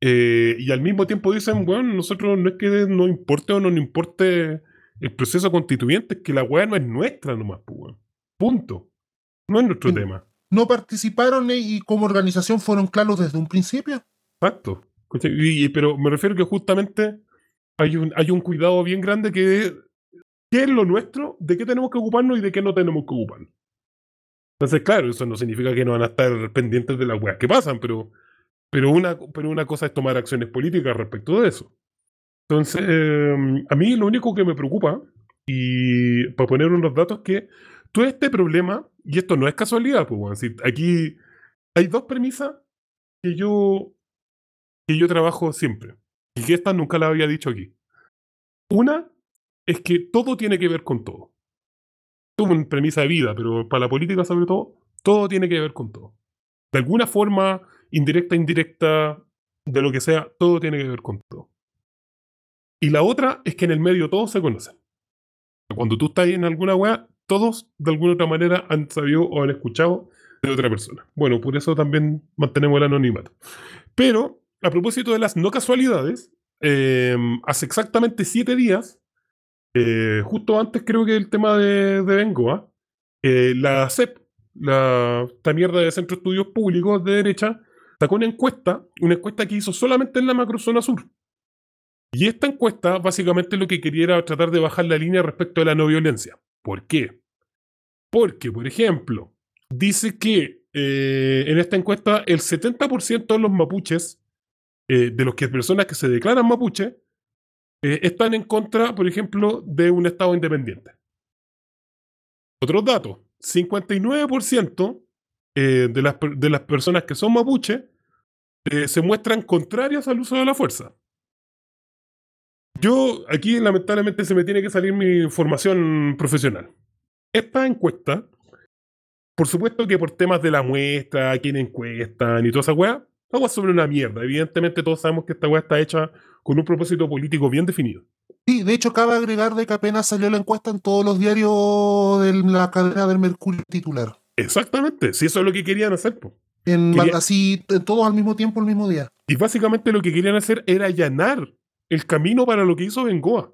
[SPEAKER 2] Eh, y al mismo tiempo dicen, weón, nosotros no es que no importe o no nos importe el proceso constituyente, es que la weá no es nuestra nomás, pues. Punto. No es nuestro tema.
[SPEAKER 3] No participaron y como organización fueron claros desde un principio.
[SPEAKER 2] Exacto. Y- pero me refiero que justamente hay un, hay un cuidado bien grande que es qué es lo nuestro, de qué tenemos que ocuparnos y de qué no tenemos que ocuparnos. Entonces, claro, eso no significa que no van a estar pendientes de las weas que pasan, pero, pero, una, pero una cosa es tomar acciones políticas respecto de eso. Entonces, eh, a mí lo único que me preocupa, y para poner unos datos, que todo este problema, y esto no es casualidad, pues, weón, si aquí hay dos premisas que yo que yo trabajo siempre. Y que esta nunca la había dicho aquí. Una es que todo tiene que ver con todo. Es una premisa de vida, pero para la política sobre todo, todo tiene que ver con todo. De alguna forma, indirecta, indirecta, de lo que sea, todo tiene que ver con todo. Y la otra es que en el medio todos se conocen. Cuando tú estás en alguna weá, todos de alguna otra manera han sabido o han escuchado de otra persona. Bueno, por eso también mantenemos el anonimato. Pero, a propósito de las no casualidades, eh, hace exactamente siete días, eh, justo antes creo que el tema de, de Bengoa, eh, la CEP, la, esta mierda de Centro de Estudios Públicos de derecha, sacó una encuesta, una encuesta que hizo solamente en la macrozona sur. Y esta encuesta básicamente lo que quería era tratar de bajar la línea respecto a la no violencia. ¿Por qué? Porque, por ejemplo, dice que eh, en esta encuesta el 70% de los mapuches, eh, de que personas que se declaran mapuche, eh, están en contra, por ejemplo, de un Estado independiente. Otros datos, 59% eh, de, las, de las personas que son mapuche se muestran contrarias al uso de la fuerza. Yo, aquí lamentablemente se me tiene que salir mi formación profesional. Esta encuesta, por supuesto que por temas de la muestra, quién encuestan y toda esa weá, agua sobre una mierda. Evidentemente todos sabemos que esta weá está hecha con un propósito político bien definido.
[SPEAKER 3] Sí, de hecho, cabe agregar de que apenas salió la encuesta en todos los diarios de la cadena del Mercurio titular.
[SPEAKER 2] Exactamente, si eso es lo que querían hacer. po.
[SPEAKER 3] En,
[SPEAKER 2] Quería-
[SPEAKER 3] Así, todos al mismo tiempo, el mismo día.
[SPEAKER 2] Y básicamente lo que querían hacer era allanar el camino para lo que hizo Bengoa.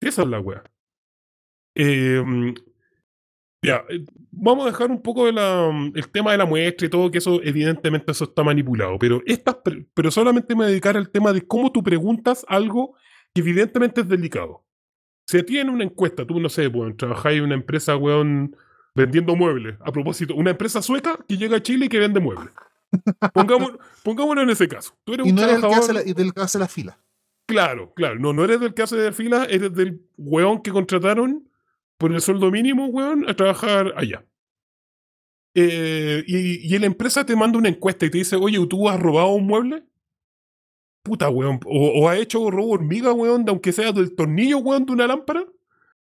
[SPEAKER 2] Esa es la weá. Eh, Ya, eh, vamos a dejar un poco de la, mm, el tema de la muestra y todo, que eso evidentemente eso está manipulado, pero, estas, pero solamente me voy a dedicar al tema de cómo tú preguntas algo que evidentemente es delicado. Si a ti en una encuesta, tú no sé, weón, trabajáis en una empresa, weón, vendiendo muebles. A propósito, una empresa sueca que llega a Chile y que vende muebles. Pongámonos en ese caso. Tú eres
[SPEAKER 3] Y
[SPEAKER 2] un
[SPEAKER 3] no eres el que
[SPEAKER 2] trabajador.
[SPEAKER 3] hace la, del que hace la fila.
[SPEAKER 2] Claro, claro. No, no eres del que hace de fila, eres del weón que contrataron por el sueldo mínimo, weón, a trabajar allá. Eh, y, y la empresa te manda una encuesta y te dice, oye, ¿tú has robado un mueble? Puta, weón. O, o has hecho robo hormiga, weón, de aunque sea del tornillo, weón, de una lámpara.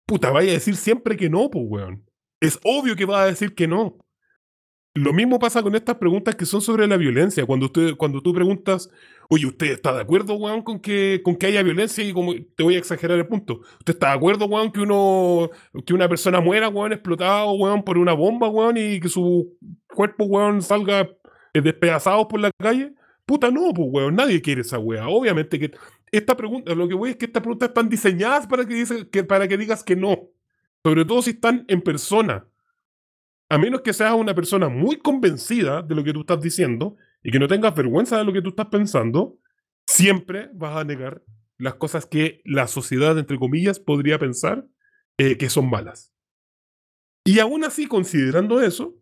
[SPEAKER 2] Puta, vaya a decir siempre que no, pues, weón. Es obvio que vas a decir que no. Lo mismo pasa con estas preguntas que son sobre la violencia. Cuando, cuando tú preguntas, oye, ¿usted está de acuerdo, weón, con que, con que haya violencia? Y como te voy a exagerar el punto. ¿Usted está de acuerdo, weón, que uno que una persona muera, weón, explotado, weón, por una bomba, weón, y que su cuerpo, weón, salga eh, despedazado por la calle? Puta, no, pues, weón, nadie quiere esa weá. Obviamente que esta pregunta, lo que voy es que estas preguntas están diseñadas para que, dice- que, para que digas que no. Sobre todo si están en persona. A menos que seas una persona muy convencida de lo que tú estás diciendo y que no tengas vergüenza de lo que tú estás pensando, siempre vas a negar las cosas que la sociedad, entre comillas, podría pensar eh, que son malas. Y aún así, considerando eso,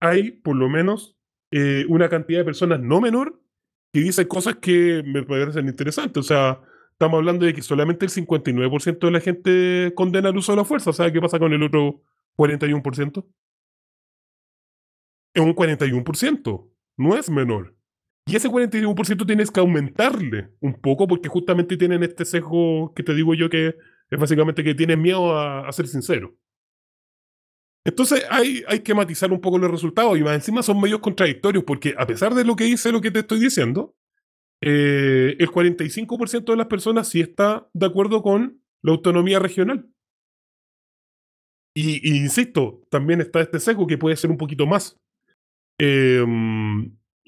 [SPEAKER 2] hay por lo menos eh, una cantidad de personas no menor que dicen cosas que me parecen interesantes. O sea, estamos hablando de que solamente el 59% de la gente condena el uso de la fuerza. O sea, ¿qué pasa con el otro 41%? Es un 41%, no es menor. Y ese 41% tienes que aumentarle un poco porque justamente tienen este sesgo que te digo yo que es básicamente que tienen miedo a, ser sincero. Entonces hay, hay que matizar un poco los resultados y más encima son medios contradictorios porque a pesar de lo que dice lo que te estoy diciendo, eh, el 45% de las personas sí está de acuerdo con la autonomía regional. Y, insisto, también está este sesgo que puede ser un poquito más. Eh,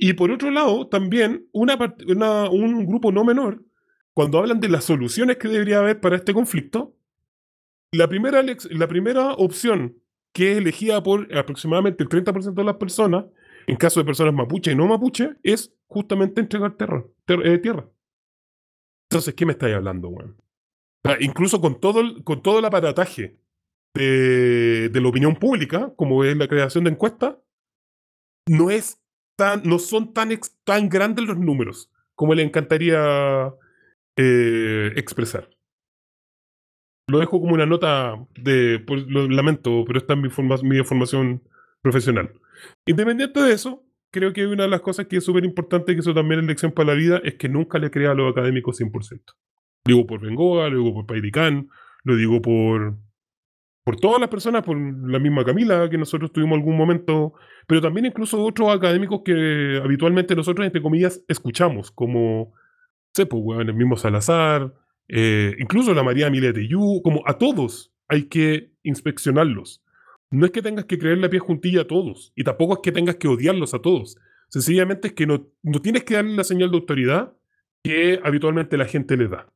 [SPEAKER 2] y por otro lado, también una una- un grupo no menor, cuando hablan de las soluciones que debería haber para este conflicto, la primera, la primera opción que es elegida por aproximadamente el 30% de las personas, en caso de personas mapuche y no mapuche, es justamente entregar ter- eh, tierra. Entonces, ¿qué me estáis hablando, weón? Incluso con todo, el, con todo el aparataje de, de la opinión pública, como es la creación de encuestas, no es no son tan, tan grandes los números como le encantaría eh, expresar. Lo dejo como una nota de, lo lamento, pero esta es mi formación profesional. Independiente de eso, creo que una de las cosas que es súper importante, que eso también es lección para la vida, es que nunca le crea a los académicos 100%. Lo digo por Bengoa, lo digo por Pairicán, lo digo por, por todas las personas, por la misma Camila que nosotros tuvimos algún momento, pero también incluso otros académicos que habitualmente nosotros, entre comillas, escuchamos, como, sé, pues, weón, el mismo Salazar, eh, incluso la María Milete Yu, como a todos hay que inspeccionarlos. No es que tengas que creerle a pie juntilla a todos, y tampoco es que tengas que odiarlos a todos. Sencillamente es que no, no tienes que darle la señal de autoridad que habitualmente la gente le da.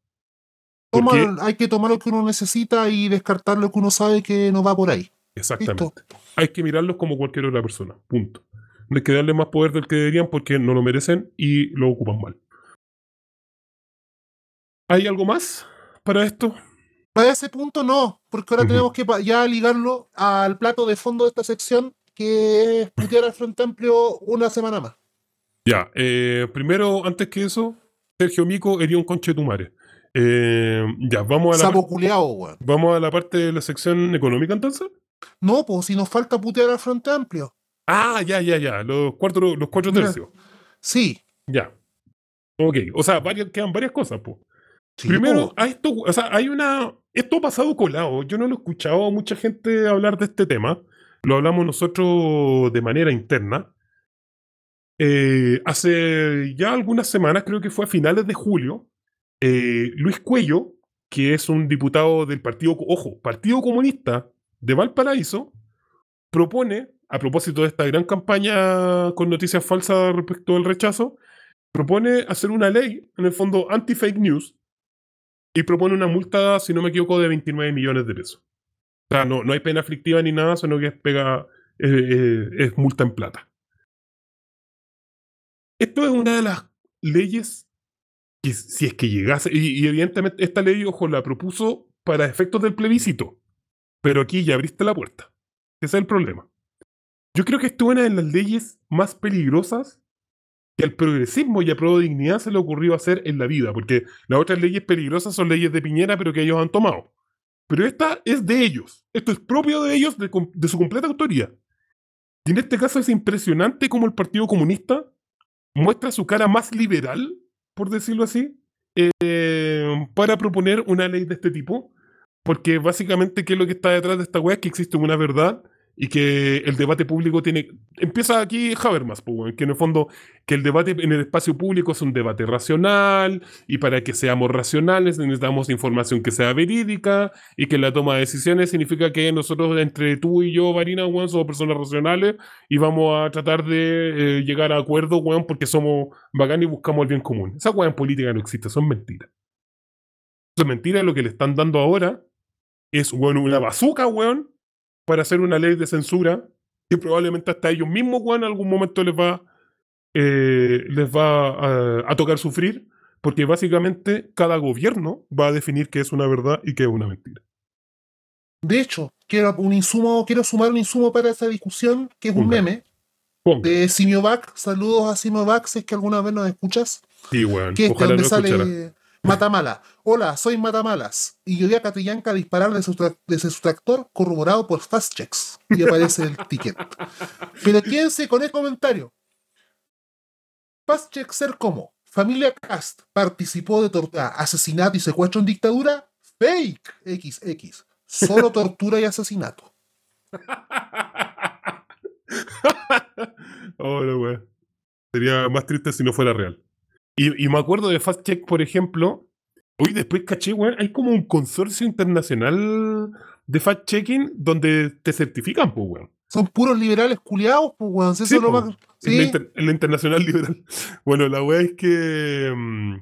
[SPEAKER 3] Toma- hay que tomar lo que uno necesita y descartar lo que uno sabe que no va por ahí.
[SPEAKER 2] Exactamente. Hay que mirarlos como cualquier otra persona. Punto. No hay que darle más poder del que deberían porque no lo merecen y lo ocupan mal. ¿Hay algo más para esto?
[SPEAKER 3] Para ese punto no, porque ahora tenemos que ya ligarlo al plato de fondo de esta sección, que es putear al Frente Amplio una semana más.
[SPEAKER 2] Ya, eh, primero, antes que eso, Sergio Mico hería un conche de tu madre. Eh, ya, vamos a, la,
[SPEAKER 3] Sapo culeado, weón.
[SPEAKER 2] vamos a la parte de la sección económica entonces.
[SPEAKER 3] No, pues si nos falta putear al Frente Amplio.
[SPEAKER 2] Ah, ya, ya, ya. Los cuatro, los cuatro
[SPEAKER 3] Mira.
[SPEAKER 2] tercios.
[SPEAKER 3] Sí.
[SPEAKER 2] Ya. Ok. O sea, varias, quedan varias cosas, pues.
[SPEAKER 3] sí,
[SPEAKER 2] Primero,
[SPEAKER 3] po.
[SPEAKER 2] a esto, o sea, hay una. Esto ha pasado colado. Yo no lo he escuchado a mucha gente hablar de este tema. Lo hablamos nosotros de manera interna. Eh, hace ya algunas semanas, creo que fue a finales de julio, eh, Luis Cuello, que es un diputado del Partido, ojo, Partido Comunista de Valparaíso, propone, a propósito de esta gran campaña con noticias falsas respecto al rechazo, propone hacer una ley, en el fondo anti-fake news, y propone una multa, si no me equivoco, de 29 millones de pesos. O sea, no, no hay pena aflictiva ni nada, sino que es pega, es multa en plata. Esto es una de las leyes si es que llegase, y, evidentemente esta ley, ojo, la propuso para efectos del plebiscito, pero aquí ya abriste la puerta. Ese es el problema. Yo creo que esto es una de las leyes más peligrosas que al progresismo y a Pro Dignidad se le ocurrió hacer en la vida, porque las otras leyes peligrosas son leyes de Piñera, pero que ellos han tomado. Pero esta es de ellos. Esto es propio de ellos, de, de su completa autoría. Y en este caso es impresionante cómo el Partido Comunista muestra su cara más liberal, por decirlo así, eh, para proponer una ley de este tipo. Porque básicamente, ¿qué es lo que está detrás de esta weá? Es que existe una verdad y que el debate público tiene. Empieza aquí Habermas, pues, weón, que en el fondo, que el debate en el espacio público es un debate racional y para que seamos racionales necesitamos información que sea verídica y que la toma de decisiones significa que nosotros, entre tú y yo, Varina, weón, somos personas racionales y vamos a tratar de eh, llegar a acuerdos, weón, porque somos bacán y buscamos el bien común. Esa weá en política no existe, son mentiras. Eso es mentira, lo que le están dando ahora es, weón, una bazooka, weón, para hacer una ley de censura que probablemente hasta ellos mismos, weón, en algún momento les va, eh, les va a, a tocar sufrir, porque básicamente cada gobierno va a definir qué es una verdad y qué es una mentira.
[SPEAKER 3] De hecho, quiero un insumo, quiero sumar un insumo para esa discusión, que es un
[SPEAKER 2] Ponga.
[SPEAKER 3] meme
[SPEAKER 2] Ponga.
[SPEAKER 3] de Simiovac. Saludos a Simiovac, si es que alguna vez nos escuchas.
[SPEAKER 2] Sí, weón.
[SPEAKER 3] Que es
[SPEAKER 2] Ojalá
[SPEAKER 3] donde
[SPEAKER 2] no
[SPEAKER 3] sale. Matamala. Hola, soy Matamalas. Y yo vi a Catrillanca disparar desde su, tractor corroborado por Fast Checks. Y aparece el ticket. Pero quédense con el comentario. Fast Check ser como Familia Cast participó de tortura, asesinato y secuestro en dictadura. Fake XX. Solo tortura y asesinato. [laughs]
[SPEAKER 2] oh, no, weón. Sería más triste si no fuera real. Y, y me acuerdo de Fast Check, por ejemplo. Hoy después caché, weón, hay como un consorcio internacional de fact checking donde te certifican, pues, weón.
[SPEAKER 3] Son puros liberales culiados, pues, weón. Eso
[SPEAKER 2] Sí,
[SPEAKER 3] lo
[SPEAKER 2] po.
[SPEAKER 3] más. Sí.
[SPEAKER 2] la inter- en la internacional liberal. [laughs] Bueno, la weá es que. mm,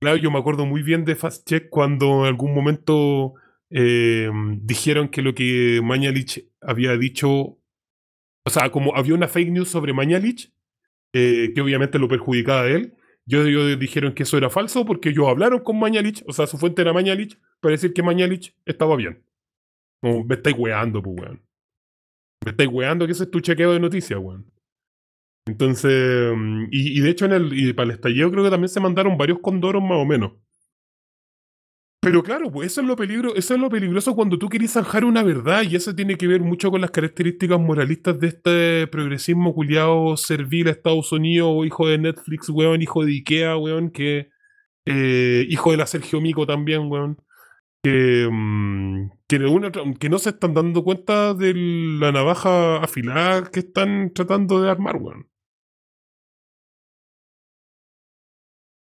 [SPEAKER 2] claro, yo me acuerdo muy bien de Fast Check cuando en algún momento eh, dijeron que lo que Mañalich había dicho. O sea, como había una fake news sobre Mañalich, eh, que obviamente lo perjudicaba a él. Yo, dijeron que eso era falso porque ellos hablaron con Mañalich, o sea, su fuente era Mañalich, para decir que Mañalich estaba bien. Me estáis weando, pues, weón. Me estáis weando que ese es tu chequeo de noticias, weón. Entonces, mm, y, y de hecho en el, y para el estallido creo que también se mandaron varios condoros más o menos. Pero claro, pues eso es lo peligro, eso es lo peligroso cuando tú querés zanjar una verdad, y eso tiene que ver mucho con las características moralistas de este progresismo culiado servil a Estados Unidos, hijo de Netflix, weón, hijo de Ikea, weón, que eh, hijo de la Sergio Mico también, weón. Que, mm, que, que no se están dando cuenta de la navaja afilada que están tratando de armar, weón.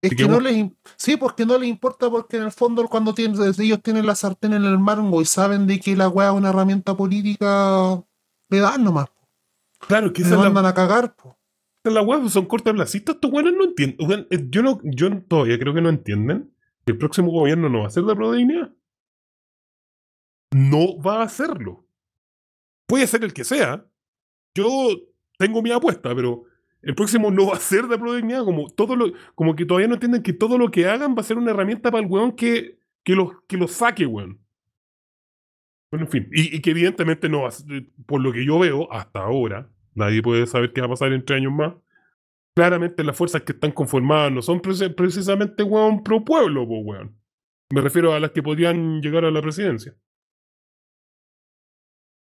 [SPEAKER 3] Es que
[SPEAKER 2] que
[SPEAKER 3] no les sí, porque no les importa porque en el fondo cuando tienen, ellos tienen la sartén en el mango y saben de que la weá es una herramienta política, le dan nomás,
[SPEAKER 2] Claro, que
[SPEAKER 3] se
[SPEAKER 2] la,
[SPEAKER 3] mandan a cagar, po.
[SPEAKER 2] la weá, pues, son cortoplacistas, estos weones no entienden. eh, yo, no, yo todavía creo que no entienden que el próximo gobierno no va a ser de prodignidad. No va a hacerlo. Puede ser el que sea. Yo tengo mi apuesta, pero el próximo no va a ser de prodignidad. Como, todo lo, como que todavía no entienden que todo lo que hagan va a ser una herramienta para el weón que, que los que los saque, weón. Bueno, en fin. Y, que evidentemente no va a ser- por lo que yo veo hasta ahora, nadie puede saber qué va a pasar en tres años más. Claramente las fuerzas que están conformadas no son preci- precisamente, weón, pro pueblo, po, weón. Me refiero a las que podrían llegar a la presidencia.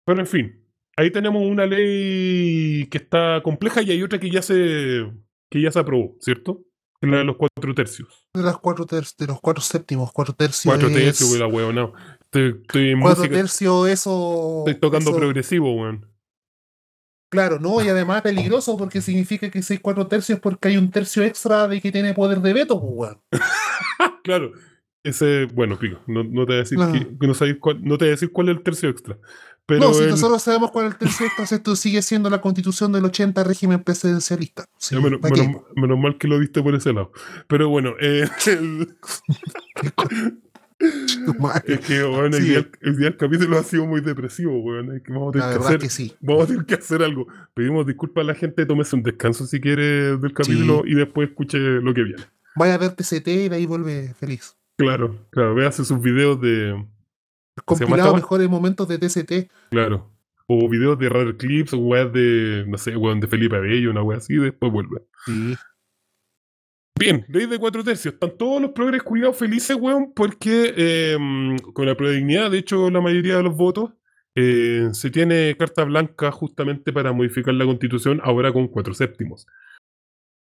[SPEAKER 2] Pero en fin, ahí tenemos una ley que está compleja y hay otra que ya se, que ya se aprobó, ¿cierto? La de los cuatro tercios.
[SPEAKER 3] De, las cuatro tercios, de los cuatro séptimos, cuatro tercios.
[SPEAKER 2] Cuatro tercios, la weón, no. Estoy, estoy en
[SPEAKER 3] Cuatro
[SPEAKER 2] música,
[SPEAKER 3] tercios, eso.
[SPEAKER 2] estoy tocando
[SPEAKER 3] eso-
[SPEAKER 2] progresivo, weón.
[SPEAKER 3] Claro, ¿no? Y [laughs] además peligroso porque significa que seis cuatro tercios porque hay un tercio extra de que tiene poder de veto, pues, weón. [laughs]
[SPEAKER 2] Claro. Ese, bueno, pico, no, no te voy a decir,
[SPEAKER 3] No.
[SPEAKER 2] que- que no, sabéis cuál, no te voy a decir cuál es el tercio extra. Pero
[SPEAKER 3] no, si
[SPEAKER 2] el-
[SPEAKER 3] nosotros sabemos cuál es el si esto sigue siendo la constitución del 80 régimen presidencialista. Sí,
[SPEAKER 2] menos,
[SPEAKER 3] ¿pa' qué,
[SPEAKER 2] menos- menos mal que lo viste por ese lado. Pero bueno, eh, [laughs] el- Es que, el, día, el día del capítulo ha sido muy depresivo, weón. Es que vamos a tener que
[SPEAKER 3] verdad
[SPEAKER 2] hacer,
[SPEAKER 3] que sí.
[SPEAKER 2] vamos a tener que hacer algo. Pedimos disculpas a la gente, tómese un descanso si quiere del capítulo y después escuche lo que viene.
[SPEAKER 3] Vaya a ver TCT y de ahí vuelve feliz.
[SPEAKER 2] Claro, claro, véase sus videos de. ¿Se llama esta
[SPEAKER 3] Compilado mejores momentos de TCT.
[SPEAKER 2] Claro. O videos de Rare Clips o weas de. No sé, weón, de Felipe Abello, una wea así, y después vuelve.
[SPEAKER 3] Sí.
[SPEAKER 2] Bien, ley de cuatro tercios. Están todos los progres cuidados felices, weón, porque eh, con la prodignidad, de hecho, la mayoría de los votos, eh, se tiene carta blanca justamente para modificar la constitución, ahora con cuatro séptimos.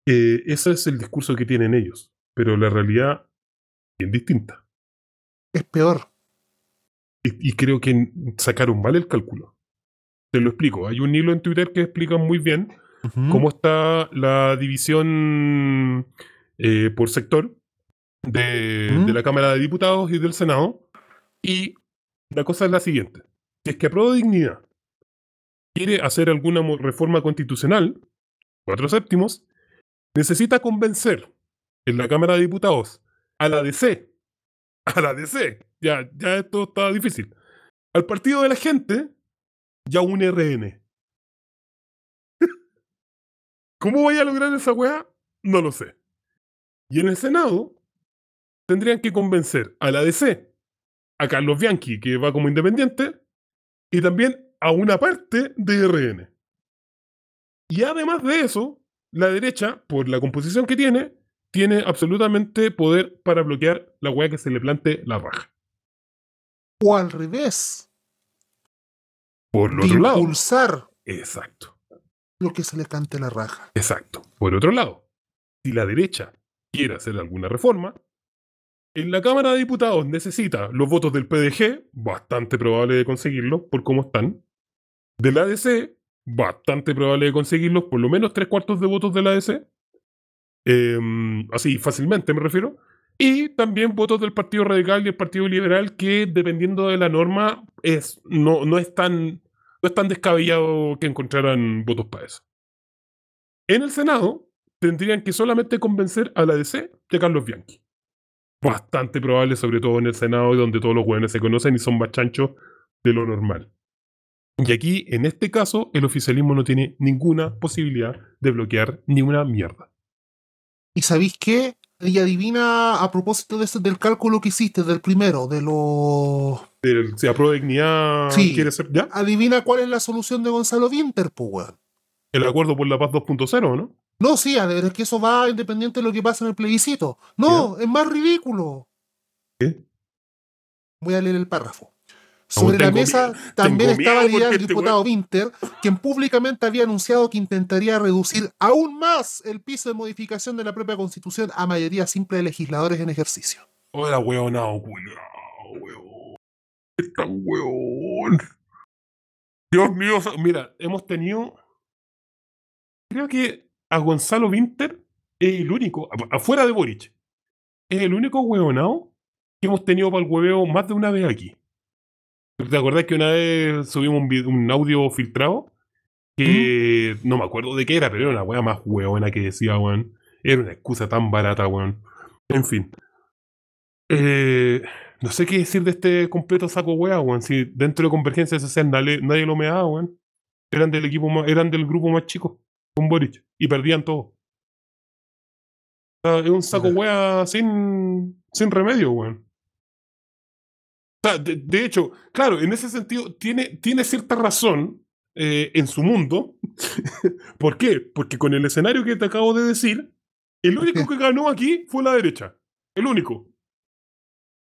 [SPEAKER 2] Eh, ese es el discurso que tienen ellos, pero la realidad es bien distinta.
[SPEAKER 3] Es peor.
[SPEAKER 2] Y, y creo que sacaron mal el cálculo. Te lo explico. Hay un hilo en Twitter que explica muy bien cómo está la división eh, por sector de,
[SPEAKER 3] ¿Mm?
[SPEAKER 2] de la Cámara de Diputados y del Senado. Y la cosa es la siguiente. Si es que Apruebo Dignidad quiere hacer alguna reforma constitucional, cuatro séptimos, necesita convencer en la Cámara de Diputados a la DC, a la DC, ya, ya esto está difícil, al Partido de la Gente y a un RN. [laughs] ¿Cómo voy a lograr esa weá? No lo sé. Y en el Senado tendrían que convencer a la DC, a Carlos Bianchi, que va como independiente, y también a una parte de RN. Y además de eso, la derecha, por la composición que tiene, tiene absolutamente poder para bloquear la weá que se le plante la raja.
[SPEAKER 3] O al revés.
[SPEAKER 2] Por el otro lado.
[SPEAKER 3] impulsar
[SPEAKER 2] Exacto.
[SPEAKER 3] lo que se le cante la raja.
[SPEAKER 2] Exacto. Por otro lado, si la derecha quiere hacer alguna reforma, en la Cámara de Diputados necesita los votos del PDG, bastante probable de conseguirlos por cómo están. Del ADC, bastante probable de conseguirlos, por lo menos tres cuartos de votos del ADC. Em, así, fácilmente me refiero. Y también votos del Partido Radical y el Partido Liberal, que dependiendo de la norma, es, no, no, es tan, no es tan descabellado que encontraran votos para eso. En el Senado tendrían que solamente convencer a la DC a Carlos Bianchi. Bastante probable, sobre todo en el Senado, donde todos los hueones se conocen y son más chanchos de lo normal. Y aquí, en este caso, el oficialismo no tiene ninguna posibilidad de bloquear ni una mierda.
[SPEAKER 3] ¿Y sabéis qué? Y adivina a propósito de ese- del cálculo que hiciste del primero, de los...
[SPEAKER 2] Si aprueba dignidad,
[SPEAKER 3] Sí.
[SPEAKER 2] quiere ser ya.
[SPEAKER 3] Adivina cuál es la solución de Gonzalo Winter, pues.
[SPEAKER 2] El acuerdo por la paz 2.0, ¿no?
[SPEAKER 3] No, sí, ver, es que eso va independiente de lo que pasa en el plebiscito. No, es más ridículo.
[SPEAKER 2] ¿Qué?
[SPEAKER 3] Voy a leer el párrafo. Sobre la mesa también estaba
[SPEAKER 2] porque
[SPEAKER 3] del
[SPEAKER 2] este
[SPEAKER 3] diputado Winter, quien públicamente había anunciado que intentaría reducir aún más el piso de modificación de la propia constitución a mayoría simple de legisladores en ejercicio.
[SPEAKER 2] Hola, weonado, culiao, weón. Es tan weón. Dios mío, mira, hemos tenido. Creo que a Gonzalo Winter es el único, afuera de Boric, es el único weonado que hemos tenido para el hueveo más de una vez aquí. ¿Te acordás que una vez subimos un, audio filtrado? Que no me acuerdo de qué era, pero era una wea más hueona que decía, weón. Era una excusa tan barata, weón. En fin. Eh, no sé qué decir de este completo saco wea, weón. Si dentro de Convergencia Social nadie, nadie lo me daba, weón. Eran del equipo más- eran del grupo más chico, con Boric. Y perdían todo. O sea, es un saco wea sin, sin remedio, weón. Sea, de, de hecho, claro, en ese sentido, tiene, tiene cierta razón eh, en su mundo. [laughs] ¿Por qué? Porque con el escenario que te acabo de decir, el
[SPEAKER 3] ¿Por
[SPEAKER 2] único que ganó aquí fue la derecha. El único.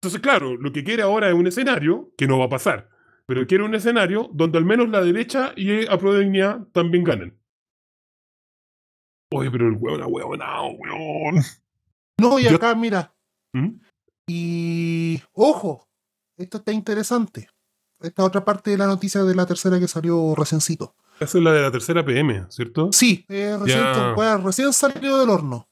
[SPEAKER 2] Entonces, claro, lo que quiere ahora es un escenario que no va a pasar. Pero quiere un escenario donde al menos la derecha y a Dignidad también ganen. Oye, pero el hueón a hueonao, weón.
[SPEAKER 3] No, y
[SPEAKER 2] Yo-
[SPEAKER 3] acá, mira,
[SPEAKER 2] ¿Mm?
[SPEAKER 3] y ojo, esto está interesante. Esta otra parte de la noticia de la tercera que salió reciéncito.
[SPEAKER 2] Esa es la de la tercera PM, ¿cierto?
[SPEAKER 3] Sí, eh, recién, pues, salió del horno.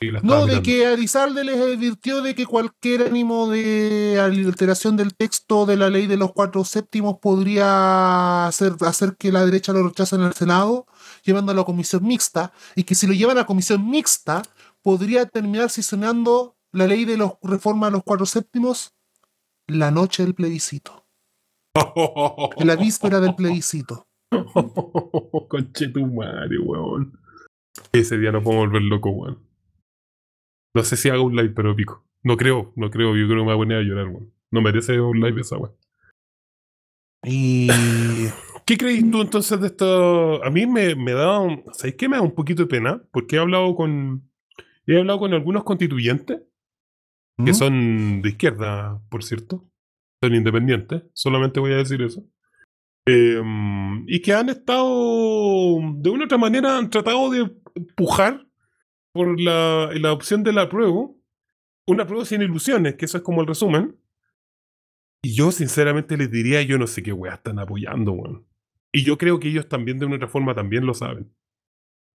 [SPEAKER 2] Sí,
[SPEAKER 3] No, de que Arizalde les advirtió de que cualquier ánimo de alteración del texto de la ley de los cuatro séptimos podría hacer, hacer que la derecha lo rechace en el Senado, llevándolo a comisión mixta, y que si lo llevan a comisión mixta, podría terminar sesionando la ley de los reforma de los cuatro séptimos, la noche del plebiscito, la víspera del plebiscito. [laughs]
[SPEAKER 2] Conche tu madre, weón. Ese día no puedo volver loco, weón. No sé si hago un live, pero pico. No creo, no creo. Yo creo que me voy a poner a llorar, weón. No merece un live esa weón.
[SPEAKER 3] Y [laughs]
[SPEAKER 2] ¿Qué crees tú entonces de esto? A mí me, me da, un, ¿sabes qué? Me da un poquito de pena porque he hablado con, he hablado con algunos constituyentes que son de izquierda, por cierto, son independientes, solamente voy a decir eso. Eh, y que han estado, de una u otra manera, han tratado de empujar por la, la opción del apruebo, un apruebo sin ilusiones, que eso es como el resumen. Y yo, sinceramente, les diría, yo no sé qué weá están apoyando, weón. Y yo creo que ellos también, de una otra forma, también lo saben.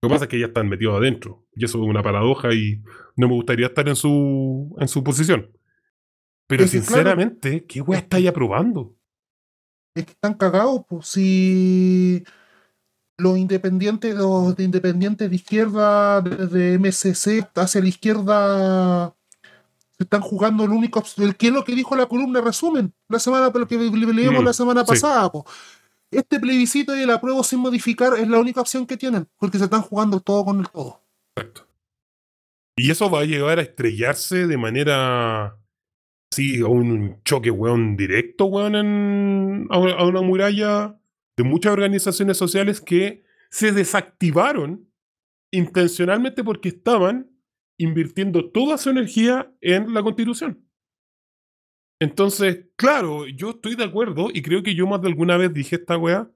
[SPEAKER 2] Lo que pasa es que ya están metidos adentro. Y eso es una paradoja y no me gustaría estar en su, en su posición. Pero
[SPEAKER 3] Es que, claro,
[SPEAKER 2] sinceramente, ¿qué weá estáis aprobando?
[SPEAKER 3] es que están cagados, pues si los independientes, los de independientes de izquierda, desde MSC hacia la izquierda, se están jugando el único, el que es lo que dijo la columna resumen la semana, pero que le- le- leímos
[SPEAKER 2] Mm,
[SPEAKER 3] la semana
[SPEAKER 2] sí.
[SPEAKER 3] pasada, po. Este plebiscito y el apruebo sin modificar es la única opción que tienen, porque se están jugando el todo con el todo.
[SPEAKER 2] Exacto. Y eso va a llegar a estrellarse de manera. Sí, a un choque, weón, directo, weón, en, a, a una muralla de muchas organizaciones sociales que se desactivaron intencionalmente porque estaban invirtiendo toda su energía en la constitución. Entonces, claro, yo estoy de acuerdo y creo que yo más de alguna vez dije esta weá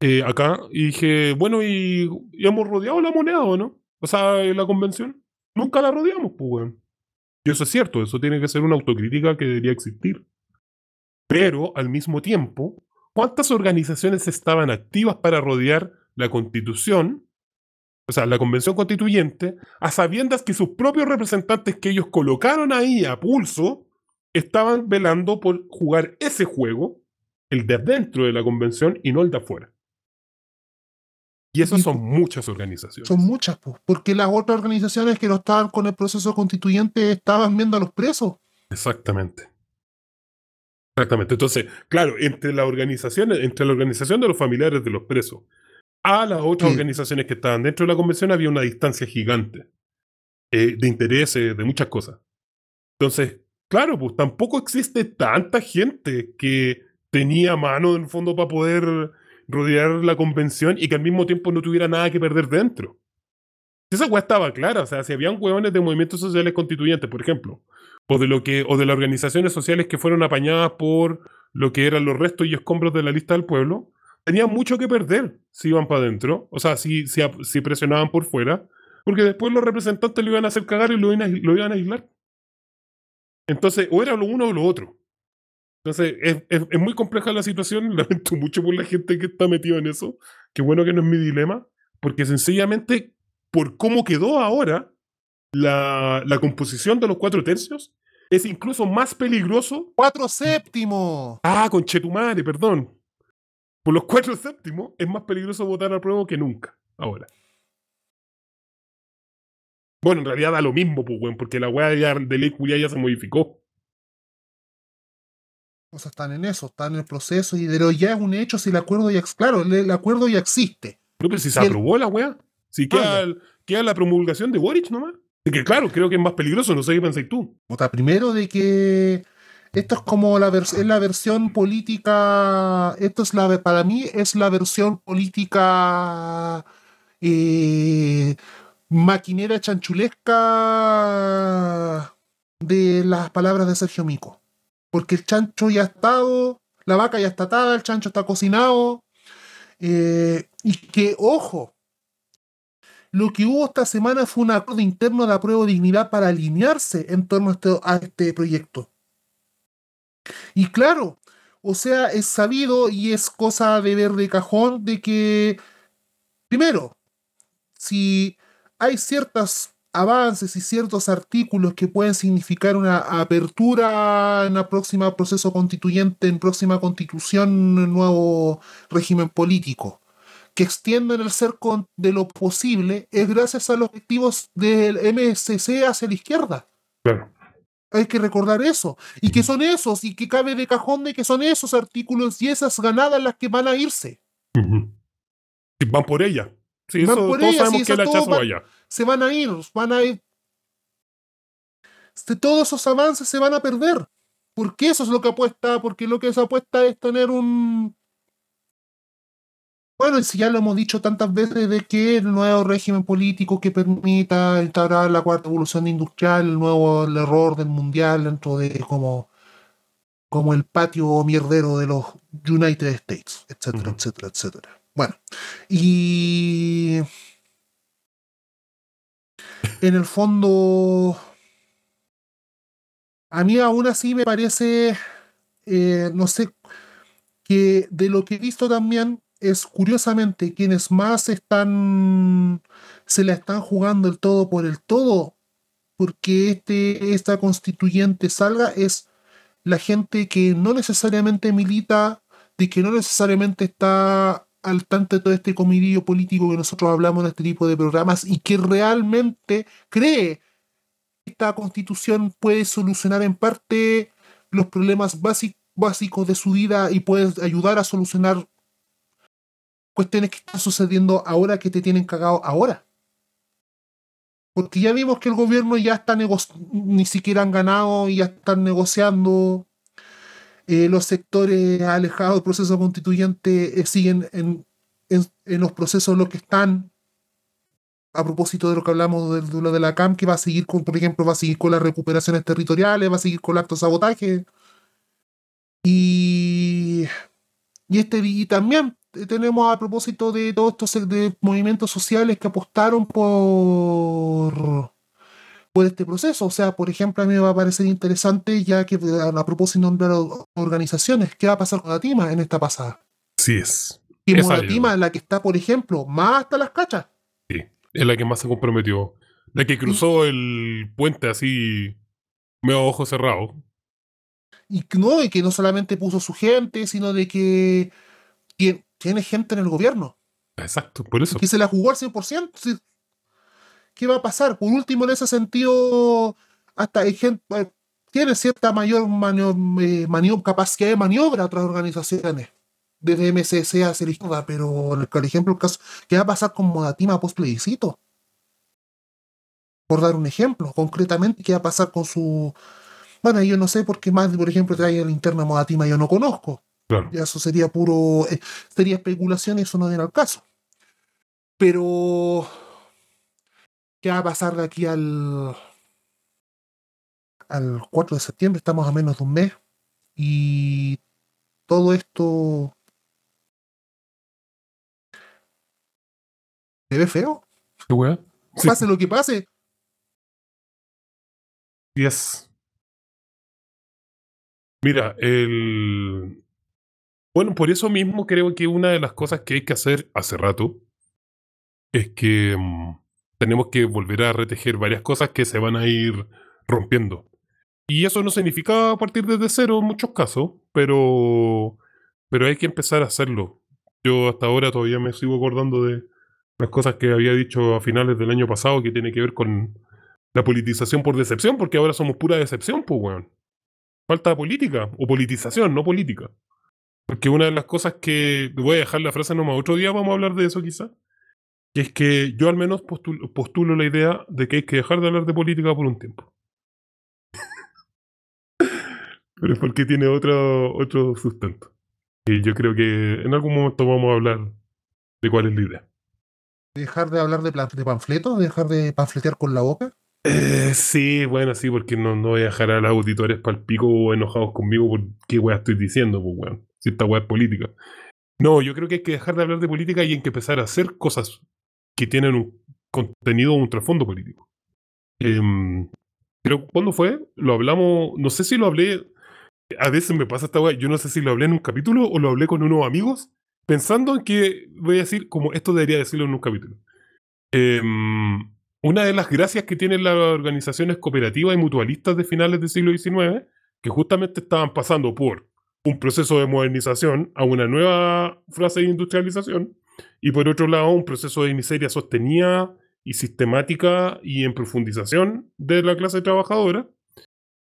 [SPEAKER 2] eh, acá y dije, bueno, y, y hemos rodeado la moneda, ¿o no? O sea, eh, la convención. Nunca la rodeamos, pues, weón. Y eso es cierto, eso tiene que ser una autocrítica que debería existir. Pero, al mismo tiempo, ¿cuántas organizaciones estaban activas para rodear la constitución, o sea, la convención constituyente, a sabiendas que sus propios representantes que ellos colocaron ahí a pulso, estaban velando por jugar ese juego, el de adentro de la convención y no el de afuera? Y esas son muchas organizaciones.
[SPEAKER 3] Son muchas, pues, porque las otras organizaciones que no estaban con el proceso constituyente estaban viendo a los presos.
[SPEAKER 2] Exactamente. Exactamente. Entonces, claro, entre la organización, entre la organización de los familiares de los presos a las otras
[SPEAKER 3] Sí.
[SPEAKER 2] organizaciones que estaban dentro de la convención había una distancia gigante eh, de intereses, de muchas cosas. Entonces, claro, pues tampoco existe tanta gente que tenía mano en el fondo para poder rodear la convención y que al mismo tiempo no tuviera nada que perder dentro. Esa weá estaba clara, o sea, si habían hueones de movimientos sociales constituyentes, por ejemplo, o de lo que, o de las organizaciones sociales que fueron apañadas por lo que eran los restos y escombros de la lista del pueblo, tenían mucho que perder si iban para adentro, o sea, si, si, presionaban por fuera, porque después los representantes lo iban a hacer cagar y lo lo iban a aislar. Entonces, o era lo uno o lo otro. Entonces, es, es- es muy compleja la situación, [laughs] lamento mucho por la gente que está metida en eso, qué bueno que no es mi dilema, porque sencillamente, por cómo quedó ahora, la, la composición de los cuatro tercios es incluso más peligroso.
[SPEAKER 3] Cuatro séptimos.
[SPEAKER 2] Ah, con Chetumare, perdón. Por los cuatro séptimos es más peligroso votar a prueba que nunca, ahora. Bueno, en realidad da lo mismo, pues, weón, porque la weá ya de ley culia ya se modificó.
[SPEAKER 3] O sea, están en eso, están en el proceso y pero ya es un hecho si el acuerdo ya, ex- claro, el, el acuerdo ya existe.
[SPEAKER 2] No, pero si se
[SPEAKER 3] el-
[SPEAKER 2] aprobó la weá. Si queda,
[SPEAKER 3] Ah,
[SPEAKER 2] el- queda la promulgación de Boric nomás. Así que claro, creo que es más peligroso, no sé qué pensáis tú.
[SPEAKER 3] O sea, primero de que esto es como la, vers- es la versión política, esto es la, para mí es la versión política eh, maquinera chanchulesca de las palabras de Sergio Mico. Porque el chancho ya ha estado, la vaca ya está atada, el chancho está cocinado. eh, y que, ojo, lo que hubo esta semana fue un acuerdo interno de apruebo de dignidad para alinearse en torno a este, a este proyecto. Y claro, o sea, es sabido y es cosa de ver de cajón de que, primero, si hay ciertos avances y ciertos artículos que pueden significar una apertura en la próxima proceso constituyente, en próxima constitución, nuevo régimen político, que extienden el cerco de lo posible, es gracias a los objetivos del MSC hacia la izquierda.
[SPEAKER 2] Claro.
[SPEAKER 3] Hay que recordar eso. Y que son esos, y que cabe de cajón de que son esos artículos y esas ganadas las que van a irse.
[SPEAKER 2] Y van por ella. Sí,
[SPEAKER 3] Van
[SPEAKER 2] eso,
[SPEAKER 3] por
[SPEAKER 2] todos
[SPEAKER 3] ella,
[SPEAKER 2] sabemos que el hachazo
[SPEAKER 3] va-. Se van a ir, van a ir. Este, Todos esos avances se van a perder. Porque eso es lo que apuesta, porque lo que se apuesta es tener un. Bueno, y si ya lo hemos dicho tantas veces de que el nuevo régimen político que permita instaurar la cuarta evolución industrial, el nuevo el error del mundial dentro de como, como el patio mierdero de los United States, etcétera, etcétera, etcétera. Bueno, y en el fondo, a mí aún así me parece, eh, no sé, que de lo que he visto también es curiosamente quienes más están, se la están jugando el todo por el todo, porque este, esta constituyente salga es la gente que no necesariamente milita, de que no necesariamente está al tanto de todo este comidillo político que nosotros hablamos en este tipo de programas y que realmente cree que esta constitución puede solucionar en parte los problemas bási- básicos de su vida y puede ayudar a solucionar cuestiones que están sucediendo ahora que te tienen cagado ahora. Porque ya vimos que el gobierno ya está ni siquiera han ganado y ya están negociando. Eh, los sectores alejados del proceso constituyente eh, siguen en, en- los procesos los que están. A propósito de lo que hablamos de, de lo de la CAM, que va a seguir con, por ejemplo, va a seguir con las recuperaciones territoriales, va a seguir con el acto de sabotaje. Y, y este y también eh, tenemos a propósito de todos estos de movimientos sociales que apostaron por por este proceso. O sea, por ejemplo, a mí me va a parecer interesante, ya que a propósito de nombrar organizaciones, ¿qué va a pasar con la TIMA en esta pasada?
[SPEAKER 2] Sí es.
[SPEAKER 3] Que
[SPEAKER 2] Esa
[SPEAKER 3] la TIMA es la que está, por ejemplo, más hasta las cachas.
[SPEAKER 2] Sí. Es la que más se comprometió. La que cruzó el puente así, medio a ojos cerrados.
[SPEAKER 3] Y no, y que no solamente puso su gente, sino de que tien- tiene gente en el gobierno.
[SPEAKER 2] Exacto, por eso.
[SPEAKER 3] que se la jugó al 100%. ¿Qué va a pasar? Por último, en ese sentido, hasta hay gente, eh, tiene cierta mayor manio- eh, capacidad de maniobra otras organizaciones, desde MCC hacia la izquierda, pero el- por ejemplo, el caso, ¿qué va a pasar con Modatima post plebiscito? Por dar un ejemplo, concretamente, ¿qué va a pasar con su... Bueno, yo no sé por qué más, por ejemplo, trae la interna Modatima, yo no conozco.
[SPEAKER 2] Claro.
[SPEAKER 3] Ya eso sería puro, eh, sería especulación y eso no viene al caso. Pero, ¿qué va a pasar de aquí al, al 4 de septiembre? Estamos a menos de un mes. Y todo esto se ve feo.
[SPEAKER 2] ¿Qué weá? Sí.
[SPEAKER 3] Pase lo que pase.
[SPEAKER 2] Yes. Mira, el... Bueno, por eso mismo creo que una de las cosas que hay que hacer hace rato es que mm, tenemos que volver a retejer varias cosas que se van a ir rompiendo. Y eso no significa partir desde cero en muchos casos, pero, pero hay que empezar a hacerlo. Yo hasta ahora todavía me sigo acordando de las cosas que había dicho a finales del año pasado que tiene que ver con la politización por decepción, porque ahora somos pura decepción, pues, weón. Falta política, o politización, no política. Porque una de las cosas que. Voy a dejar la frase nomás, otro día vamos a hablar de eso quizá. Que es que yo al menos postulo, postulo la idea de que hay que dejar de hablar de política por un tiempo. [laughs] Pero es porque tiene otro, otro sustento. Y yo creo que en algún momento vamos a hablar de cuál es la idea.
[SPEAKER 3] Dejar de hablar de, de panfletos, dejar de panfletear con la boca.
[SPEAKER 2] Eh, sí, bueno, sí, porque no, no voy a dejar a los auditores pico o enojados conmigo por qué weá estoy diciendo, pues weón. Si esta weá es política. No, yo creo que hay que dejar de hablar de política y hay que empezar a hacer cosas que tienen un contenido o un trasfondo político. Em, pero ¿cuándo fue? Lo hablamos, no sé si lo hablé, a veces me pasa esta weá, yo no sé si lo hablé en un capítulo o lo hablé con unos amigos, pensando en que voy a decir como esto debería decirlo en un capítulo. Em, una de las gracias que tienen las organizaciones cooperativas y mutualistas de finales del siglo XIX, que justamente estaban pasando por un proceso de modernización a una nueva fase de industrialización, y por otro lado un proceso de miseria sostenida y sistemática y en profundización de la clase trabajadora,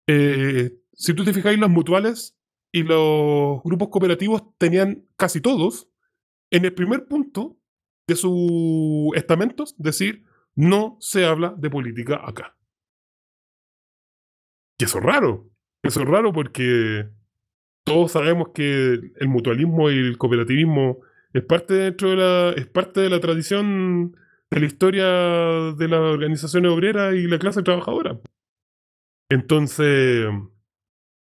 [SPEAKER 2] eh, si tú te fijáis, las mutuales y los grupos cooperativos tenían casi todos en el primer punto de sus estamentos decir no se habla de política acá. Y eso es raro. Eso es raro porque todos sabemos que el mutualismo y el cooperativismo es parte dentro de la, es parte de la tradición de la historia de las organizaciones obreras y la clase trabajadora. Entonces,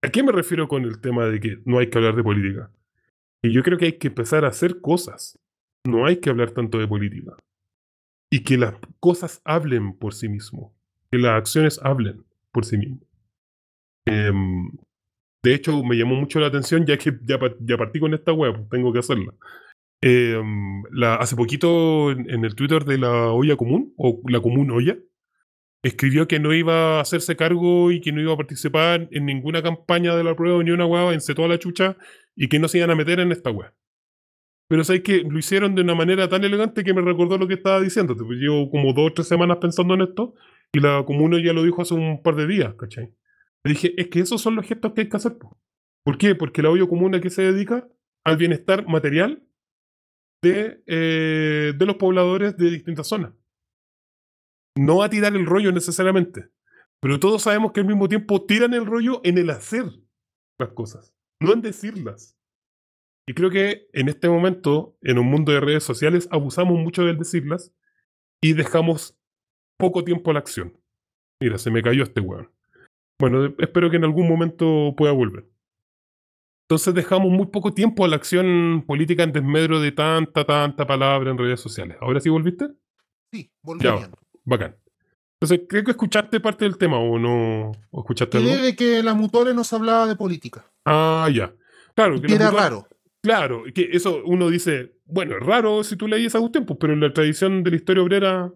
[SPEAKER 2] ¿a qué me refiero con el tema de que no hay que hablar de política? Y yo creo que hay que empezar a hacer cosas. No hay que hablar tanto de política. Y que las cosas hablen por sí mismo. Que las acciones hablen por sí mismo. Em, de hecho, me llamó mucho la atención, ya que ya, partí con esta web, pues tengo que hacerla. Em, la, hace poquito en, el Twitter de la olla común, o la común olla, escribió que no iba a hacerse cargo y que no iba a participar en ninguna campaña de la prueba ni una hueá, en toda la chucha y que no se iban a meter en esta hueá. Pero sabes que lo hicieron de una manera tan elegante que me recordó lo que estaba diciendo. Llevo como dos o tres semanas pensando en esto y la comuna ya lo dijo hace un par de días. Le dije, es que esos son los gestos que hay que hacer. ¿Por qué? Porque la olla comuna que se dedica al bienestar material de, eh, de los pobladores de distintas zonas no a tirar el rollo necesariamente, pero todos sabemos que al mismo tiempo tiran el rollo en el hacer las cosas, no en decirlas. Y creo que en este momento, en un mundo de redes sociales, abusamos mucho del decirlas y dejamos poco tiempo a la acción. Mira, se me cayó este weón. Bueno, espero que en algún momento pueda volver. Entonces dejamos muy poco tiempo a la acción política en desmedro de tanta, tanta palabra en redes sociales. ¿Ahora sí volviste?
[SPEAKER 3] Sí, volví.
[SPEAKER 2] Bacán. Entonces, creo que escuchaste parte del tema o no o escuchaste
[SPEAKER 3] algo. de que la Mutore nos hablaba de política.
[SPEAKER 2] Ah, ya. Claro.
[SPEAKER 3] Que, era raro.
[SPEAKER 2] Claro, que eso uno dice, bueno, es raro si tú leías a tiempos, pero en la tradición de la historia obrera,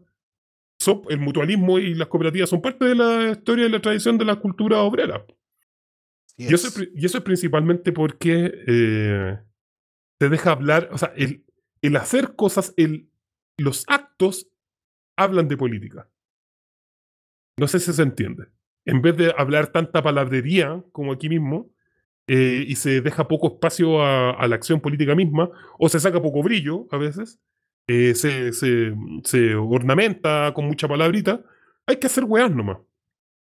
[SPEAKER 2] el mutualismo y las cooperativas son parte de la historia y la tradición de la cultura obrera. Y eso, es, y eso, es, principalmente porque eh, te deja hablar, o sea, el, el hacer cosas, el, los actos hablan de política. No sé si se entiende. En vez de hablar tanta palabrería como aquí mismo, eh, y se deja poco espacio a, la acción política misma, o se saca poco brillo a veces, eh, se, se, ornamenta con mucha palabrita, hay que hacer weas nomás.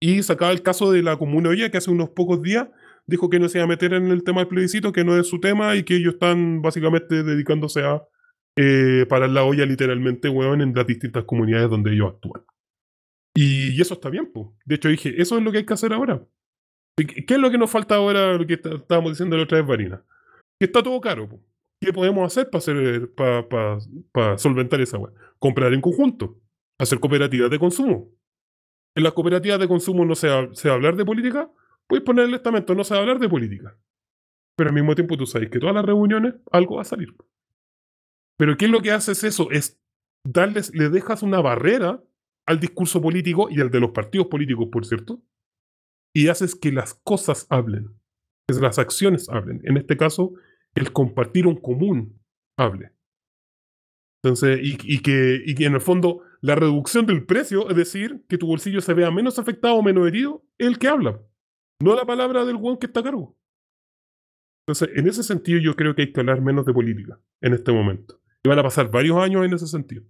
[SPEAKER 2] Y sacaba el caso de la Comuna Olla, que hace unos pocos días dijo que no se iba a meter en el tema del plebiscito, que no es su tema y que ellos están básicamente dedicándose a eh, para la olla literalmente, weón, en las distintas comunidades donde ellos actúan. Y, eso está bien, pues. De hecho, dije, eso es lo que hay que hacer ahora. ¿Qué es lo que nos falta ahora, lo que estábamos diciendo la otra vez, Varina? Que está todo caro. ¿Qué podemos hacer para hacer para solventar esa weá? Comprar en conjunto, hacer cooperativas de consumo. En las cooperativas de consumo no se, va, a hablar de política, puedes poner el estamento, no se va a hablar de política. Pero al mismo tiempo tú sabes que todas las reuniones algo va a salir. Pero ¿qué es lo que haces eso? Es darles, le dejas una barrera al discurso político y al de los partidos políticos, por cierto, y haces que las cosas hablen, que las acciones hablen. En este caso, el compartir un común hable. Entonces, y, que, y que en el fondo la reducción del precio, es decir, que tu bolsillo se vea menos afectado o menos herido, es el que habla, no la palabra del guan que está a cargo. Entonces, en ese sentido, yo creo que hay que hablar menos de política en este momento. Y van a pasar varios años en ese sentido.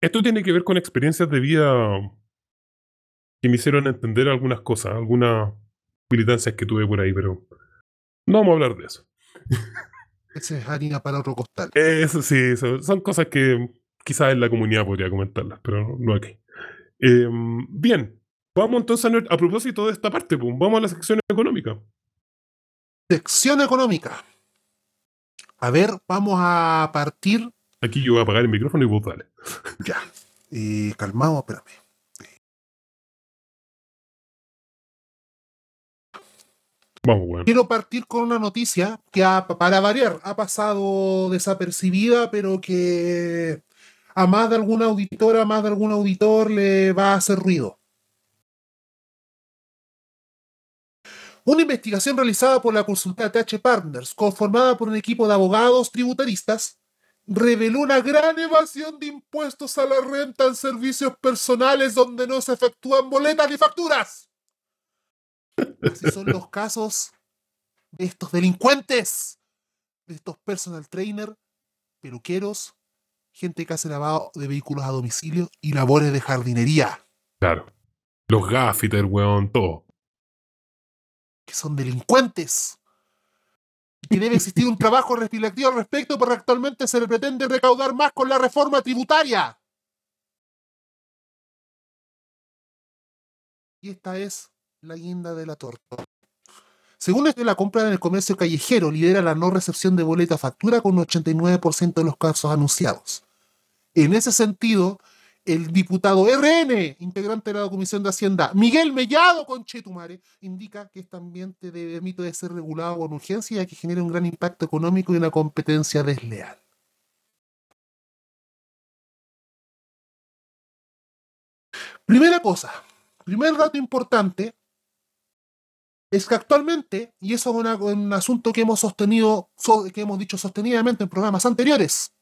[SPEAKER 2] Esto tiene que ver con experiencias de vida que me hicieron entender algunas cosas, algunas militancias que tuve por ahí, pero no vamos a hablar de eso. [laughs]
[SPEAKER 3] Esa es harina para otro costal.
[SPEAKER 2] Eso sí, son cosas que quizás en la comunidad podría comentarlas, pero no aquí. Em, bien, vamos entonces a, a, propósito de esta parte, pues, vamos a la sección económica.
[SPEAKER 3] Sección económica. A ver, vamos a partir.
[SPEAKER 2] Aquí yo voy a apagar el micrófono y vos dale.
[SPEAKER 3] Ya. Y calmado, espérame. Quiero partir con una noticia que, para variar, ha pasado desapercibida, pero que a más de alguna auditora, a más de algún auditor le va a hacer ruido. Una investigación realizada por la consulta TH Partners, conformada por un equipo de abogados tributaristas, reveló una gran evasión de impuestos a la renta en servicios personales donde no se efectúan boletas ni facturas. Así son los casos de estos delincuentes, de estos personal trainer, peluqueros, gente que hace lavado de vehículos a domicilio y labores de jardinería,
[SPEAKER 2] Claro. Los gaffiter, weón, todo.
[SPEAKER 3] que son delincuentes. Y debe existir un trabajo reflexivo al respecto porque actualmente se le pretende recaudar más con la reforma tributaria. Y esta es la guinda de la torta. Según esto, la compra en el comercio callejero lidera la no recepción de boleta factura con un 89% de los casos anunciados. En ese sentido, el diputado RN, integrante de la Comisión de Hacienda, Miguel Mellado Conchetumare, indica que este ambiente de delito debe ser regulado con urgencia ya que genera un gran impacto económico y una competencia desleal. Primera cosa, primer dato importante es que actualmente, y eso es un asunto que hemos sostenido, so- que hemos dicho sostenidamente en programas anteriores,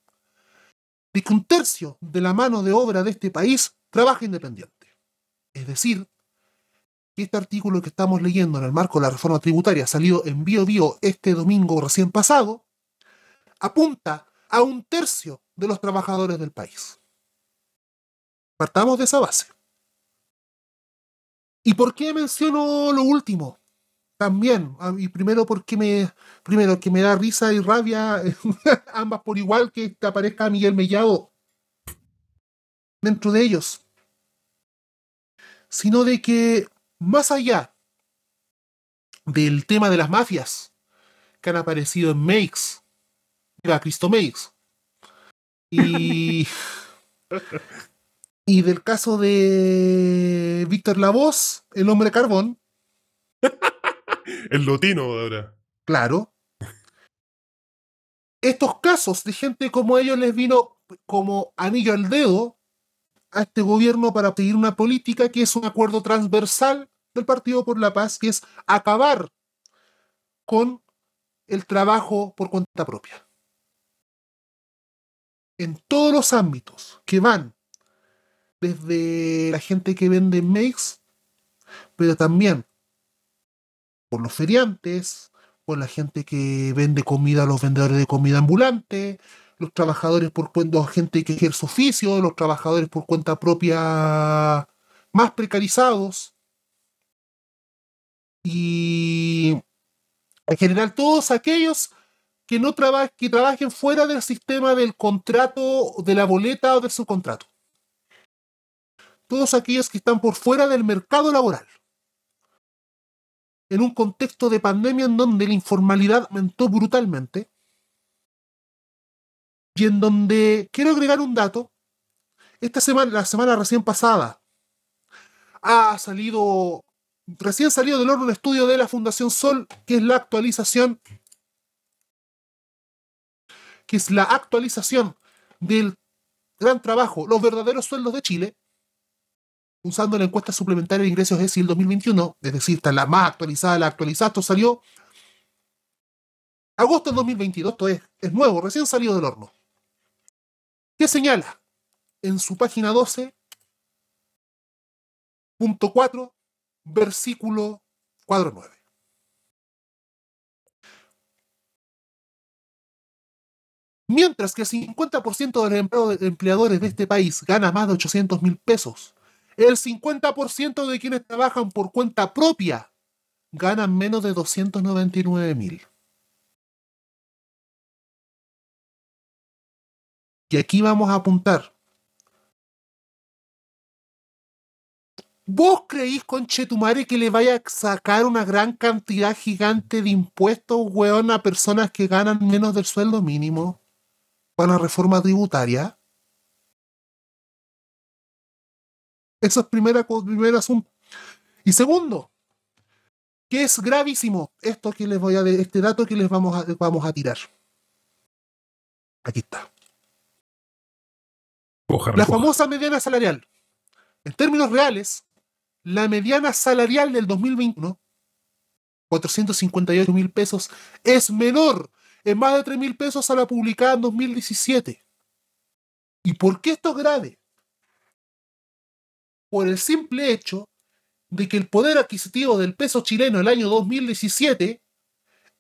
[SPEAKER 3] de que un tercio de la mano de obra de este país trabaja independiente. Es decir, que este artículo que estamos leyendo en el marco de la reforma tributaria, salido en Bio Bio este domingo recién pasado, apunta a un tercio de los trabajadores del país. Partamos de esa base. ¿Y por qué menciono lo último? También, ah, y primero porque me, primero que me da risa y rabia, [laughs] ambas por igual que te aparezca Miguel Mellado dentro de ellos, sino de que más allá del tema de las mafias que han aparecido en Makes, era Cristo Makes, y, [laughs] y del caso de Víctor Lavoz, el hombre carbón,
[SPEAKER 2] El lotino ahora.
[SPEAKER 3] Claro. Estos casos de gente como ellos les vino como anillo al dedo a este gobierno para pedir una política que es un acuerdo transversal del Partido por la Paz, que es acabar con el trabajo por cuenta propia. En todos los ámbitos que van desde la gente que vende makes, pero también por los feriantes, por la gente que vende comida, los vendedores de comida ambulante, los trabajadores por cuenta, gente que ejerce oficio, los trabajadores por cuenta propia más precarizados. Y en general todos aquellos que no que trabajen fuera del sistema del contrato, de la boleta o del subcontrato. Todos aquellos que están por fuera del mercado laboral en un contexto de pandemia en donde la informalidad aumentó brutalmente y en donde quiero agregar un dato. Esta semana, la semana recién pasada, ha salido, recién salido del horno un estudio de la Fundación Sol, que es la actualización, que es la actualización del gran trabajo, los verdaderos sueldos de Chile, usando la encuesta suplementaria de ingresos ESI del 2021, es decir, está la más actualizada, la actualizada, esto salió agosto del 2022, esto es, es nuevo, recién salido del horno. ¿Qué señala? En su página 12, punto 4, versículo cuadro 9. Mientras que el 50% de los empleadores de este país gana más de 800 mil pesos, el 50% de quienes trabajan por cuenta propia ganan menos de 299 mil. Y aquí vamos a apuntar. ¿Vos creís, conchetumare, que le vaya a sacar una gran cantidad gigante de impuestos, weón, a personas que ganan menos del sueldo mínimo? ¿Con la reforma tributaria? Eso es primera, primer asunto. Y segundo, que es gravísimo esto que les voy a este dato que les vamos a, vamos a tirar. Aquí está. La famosa mediana salarial. En términos reales, la mediana salarial del 2021, 458 mil pesos, es menor en más de 3 mil pesos a la publicada en 2017. ¿Y por qué esto es grave? Por el simple hecho de que el poder adquisitivo del peso chileno el año 2017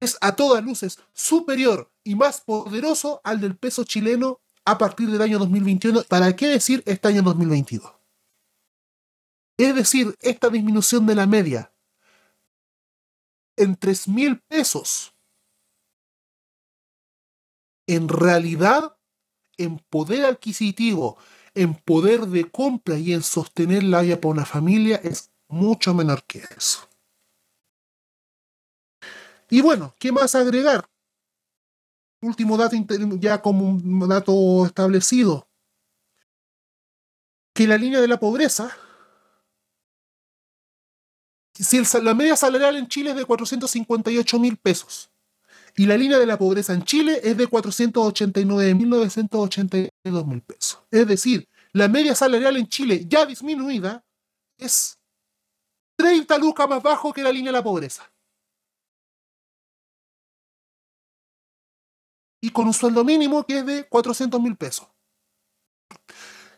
[SPEAKER 3] es a todas luces superior y más poderoso al del peso chileno a partir del año 2021, ¿para qué decir este año 2022? Es decir, esta disminución de la media en 3 mil pesos, en realidad, en poder adquisitivo, en poder de compra y en sostener la vida para una familia es mucho menor que eso. Y bueno, ¿qué más agregar? Último dato, ya como un dato establecido, que la línea de la pobreza, si la media salarial en Chile es de 458 mil pesos y la línea de la pobreza en Chile es de 489.982 mil pesos. Es decir, la media salarial en Chile ya disminuida es 30 lucas más bajo que la línea de la pobreza. Y con un sueldo mínimo que es de 400 mil pesos.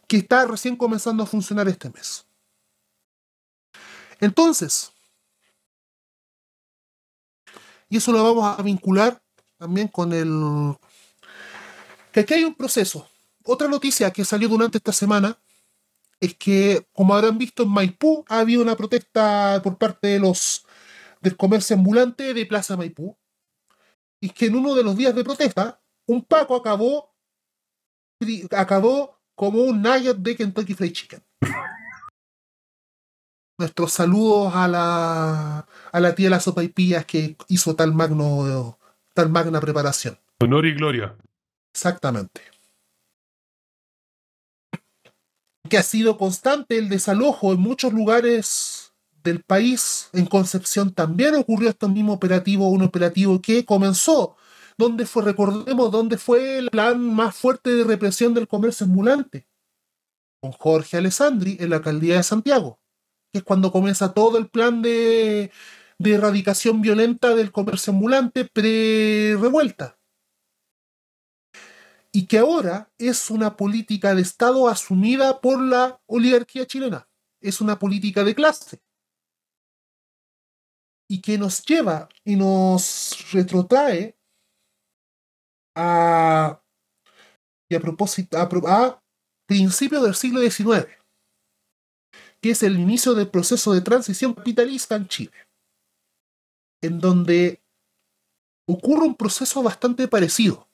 [SPEAKER 3] Que está recién comenzando a funcionar este mes. Entonces, y eso lo vamos a vincular también con el... que aquí hay un proceso. Otra noticia que salió durante esta semana es que, como habrán visto en Maipú, ha habido una protesta por parte de los del comercio ambulante de Plaza Maipú. Y que en uno de los días de protesta, un Paco acabó, acabó como un nugget de Kentucky Fried Chicken. Nuestros saludos a la, a la tía de las sopaipillas que hizo tal magno, tal magna preparación.
[SPEAKER 2] Honor y gloria.
[SPEAKER 3] Exactamente que ha sido constante el desalojo en muchos lugares del país. En Concepción también ocurrió este mismo operativo, un operativo que comenzó, donde fue, recordemos, donde fue el plan más fuerte de represión del comercio ambulante, con Jorge Alessandri en la alcaldía de Santiago, que es cuando comienza todo el plan de, de erradicación violenta del comercio ambulante pre-revuelta y que ahora es una política de Estado asumida por la oligarquía chilena. Es una política de clase. Y que nos lleva y nos retrotrae a, y a propósito, a, a principios del siglo XIX, que es el inicio del proceso de transición capitalista en Chile, en donde ocurre un proceso bastante parecido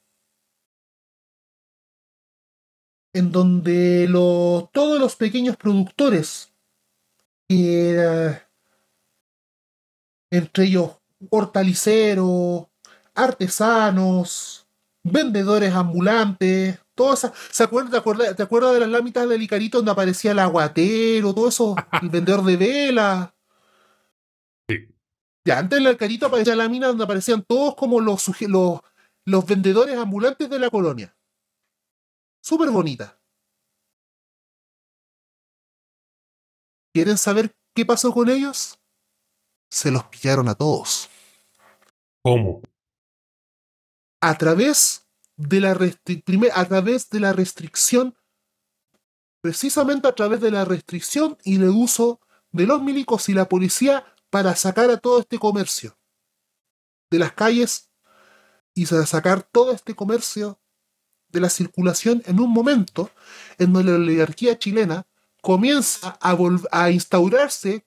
[SPEAKER 3] en donde todos los pequeños productores, entre ellos hortaliceros, artesanos, vendedores ambulantes, todas ¿se acuerda, te, acuerdas, ¿te acuerdas de las láminas del Icarito donde aparecía el aguatero, todo eso, [laughs] el vendedor de vela? Sí. Ya, antes en el Icarito aparecía la lámina donde aparecían todos como los, los, los vendedores ambulantes de la colonia súper bonita. ¿Quieren saber qué pasó con ellos? Se los pillaron a todos.
[SPEAKER 2] ¿Cómo?
[SPEAKER 3] A través de la, a través de la restricción, precisamente a través de la restricción y el uso de los milicos y la policía para sacar a todo este comercio de las calles y sacar todo este comercio de la circulación en un momento en donde la oligarquía chilena comienza a, a instaurarse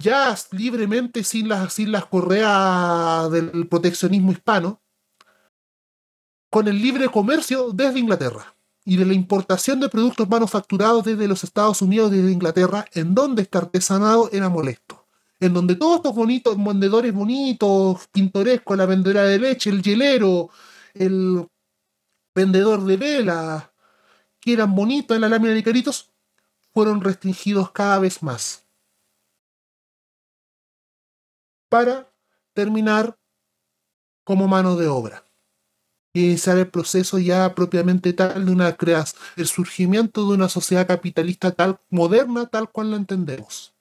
[SPEAKER 3] ya libremente sin las, sin las correas del proteccionismo hispano, con el libre comercio desde Inglaterra y de la importación de productos manufacturados desde los Estados Unidos, desde Inglaterra, en donde este artesanado era molesto. En donde todos estos bonitos vendedores bonitos, pintorescos, la vendedora de leche, el hielero, el vendedor de velas, que eran bonitos en la lámina de caritos, fueron restringidos cada vez más. Para terminar como mano de obra. Y iniciar el proceso ya propiamente tal de una creación, el surgimiento de una sociedad capitalista tal, moderna, tal cual la entendemos.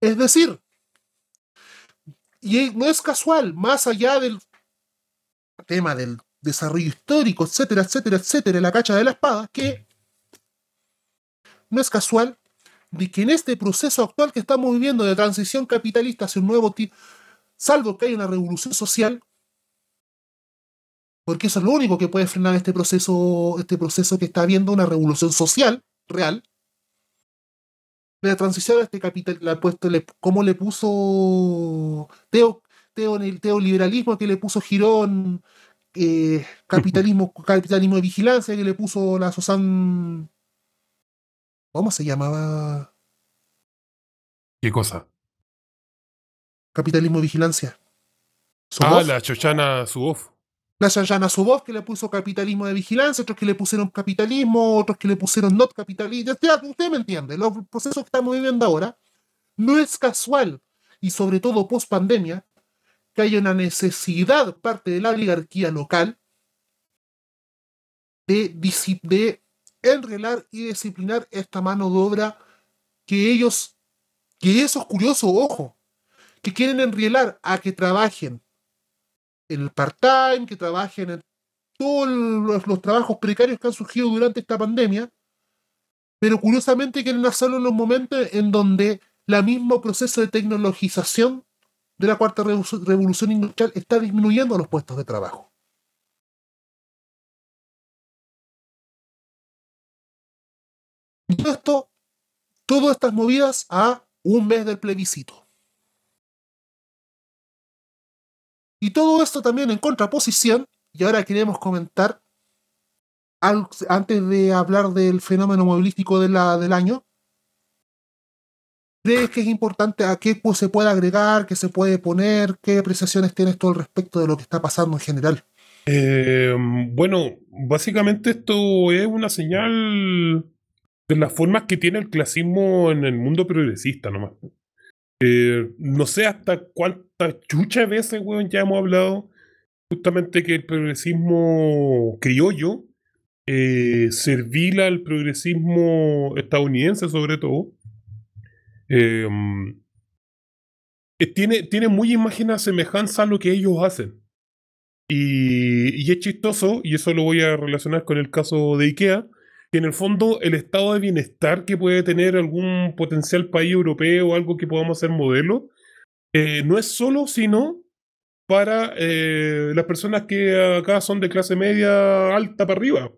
[SPEAKER 3] Es decir, y no es casual, más allá del tema del desarrollo histórico, etcétera, etcétera, etcétera, la cacha de la espada, que no es casual de que en este proceso actual que estamos viviendo de transición capitalista hacia un nuevo tipo, salvo que haya una revolución social, porque eso es lo único que puede frenar este proceso, este proceso que está habiendo una revolución social real. La transición a este capital, la puesto, le, cómo le puso Teo, Teo el teoliberalismo que le puso Girón, eh, [laughs] capitalismo, capitalismo de vigilancia que le puso la Susan. ¿Cómo se llamaba?
[SPEAKER 2] ¿Qué cosa?
[SPEAKER 3] Capitalismo de vigilancia.
[SPEAKER 2] Ah, la Chochana Subov.
[SPEAKER 3] Shayana Subov que le puso capitalismo de vigilancia, otros que le pusieron capitalismo, otros que le pusieron not capitalismo. Usted me entiende, los procesos que estamos viviendo ahora no es casual, y sobre todo post pandemia, que haya una necesidad parte de la oligarquía local de, de enrelar y disciplinar esta mano de obra que ellos, que eso es curioso, ojo, que quieren enrielar a que trabajen en el part-time, que trabajen en todos los, trabajos precarios que han surgido durante esta pandemia, pero curiosamente quieren hacerlo en los momentos en donde el mismo proceso de tecnologización de la cuarta revolución industrial está disminuyendo los puestos de trabajo. Y esto, todas estas movidas a un mes del plebiscito. Y todo esto también en contraposición, y ahora queremos comentar, antes de hablar del fenómeno movilístico del año, ¿crees que es importante a qué se puede agregar, qué se puede poner, qué apreciaciones tienes todo al respecto de lo que está pasando en general?
[SPEAKER 2] Eh, bueno, básicamente esto es una señal de las formas que tiene el clasismo en el mundo progresista nomás. Eh, no sé hasta cuántas chuchas veces, weón, ya hemos hablado justamente que el progresismo criollo eh, servila al progresismo estadounidense sobre todo. Em, eh, tiene, tiene muy imagen semejanza a lo que ellos hacen. Y, y, es chistoso, y eso lo voy a relacionar con el caso de IKEA, que en el fondo el estado de bienestar que puede tener algún potencial país europeo o algo que podamos hacer modelo, eh, no es solo sino para eh, las personas que acá son de clase media alta para arriba.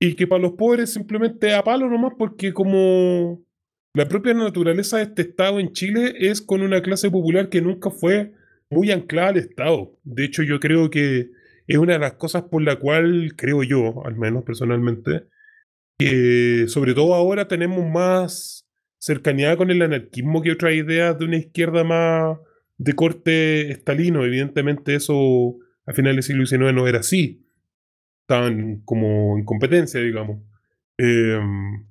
[SPEAKER 2] Y que para los pobres simplemente a palo nomás porque como la propia naturaleza de este Estado en Chile es con una clase popular que nunca fue muy anclada al Estado. De hecho, yo creo que es una de las cosas por la cual, creo yo, al menos personalmente, sobre todo ahora tenemos más cercanía con el anarquismo que otras ideas de una izquierda más de corte estalino. Evidentemente eso a finales del siglo XIX no era así, tan como en competencia, digamos. Em,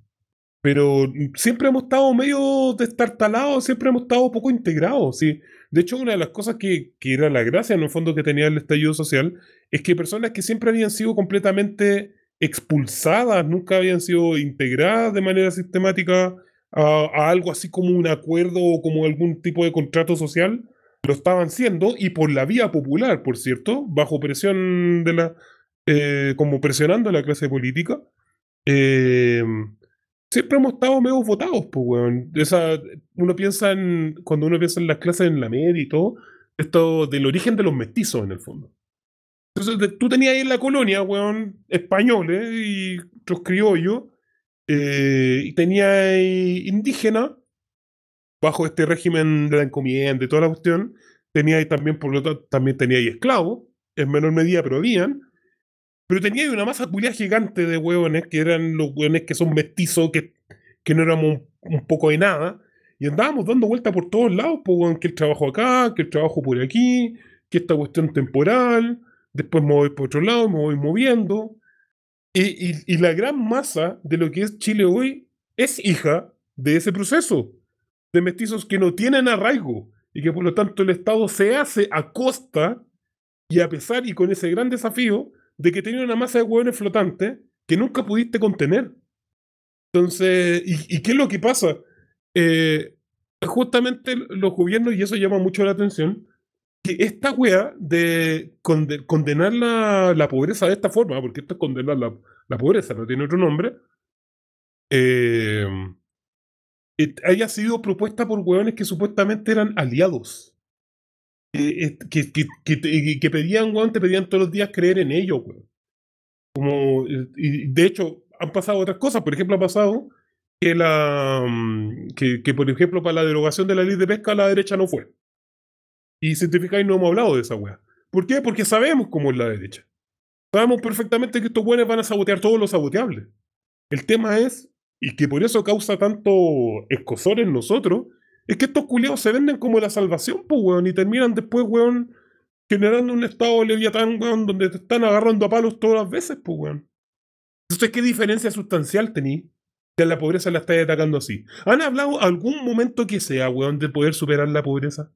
[SPEAKER 2] pero siempre hemos estado medio destartalados, siempre hemos estado poco integrados. ¿sí? De hecho, una de las cosas que, que, era la gracia en el fondo que tenía el estallido social es que personas que siempre habían sido completamente expulsadas, nunca habían sido integradas de manera sistemática a, algo así como un acuerdo o como algún tipo de contrato social, lo estaban siendo y por la vía popular, por cierto, bajo presión de la, eh, como presionando a la clase política. Eh, siempre hemos estado medio votados, pues, weón. Uno piensa en, cuando uno piensa en las clases en la media y todo, esto del origen de los mestizos en el fondo. Entonces tú tenías ahí en la colonia, weón, españoles y otros criollos, eh, y tenías indígenas, bajo este régimen de la encomienda y toda la cuestión, tenías también, por lo tanto, también tenías esclavos, en menor medida, pero habían, pero tenías una masa culia gigante de hueones, que eran los hueones que son mestizos, que, que no éramos un, poco de nada, y andábamos dando vueltas por todos lados, pues, que el trabajo acá, que el trabajo por aquí, que esta cuestión temporal, después me voy por otro lado, me voy moviendo. Y, la gran masa de lo que es Chile hoy es hija de ese proceso, de mestizos que no tienen arraigo y que por lo tanto el Estado se hace a costa y a pesar y con ese gran desafío de que tenía una masa de hueones flotantes que nunca pudiste contener. Entonces, ¿y, qué es lo que pasa? Eh, justamente los gobiernos, y eso llama mucho la atención, que esta wea de conde- condenar la, la pobreza de esta forma, porque esto es condenar la, la pobreza, no tiene otro nombre, eh, haya sido propuesta por hueones que supuestamente eran aliados. Eh, que, que, que, que pedían, weón, pedían todos los días creer en ellos, weón. Como, de hecho, han pasado otras cosas. Por ejemplo, ha pasado que la mm, que, que, por ejemplo, para la derogación de la ley de pesca la derecha no fue. Y científicamente no hemos hablado de esa weá. ¿Por qué? Porque sabemos cómo es la derecha. Sabemos perfectamente que estos buenos van a sabotear todo lo saboteable. El tema es, y que por eso causa tanto escosor en nosotros, es que estos culiados se venden como la salvación, pues, weón, y terminan después, weón, generando un estado leviatán, weón, donde te están agarrando a palos todas las veces, pues, weón. Entonces, ¿qué diferencia sustancial tení? Que la pobreza la estáis atacando así. ¿Han hablado algún momento que sea, weón, de poder superar la pobreza?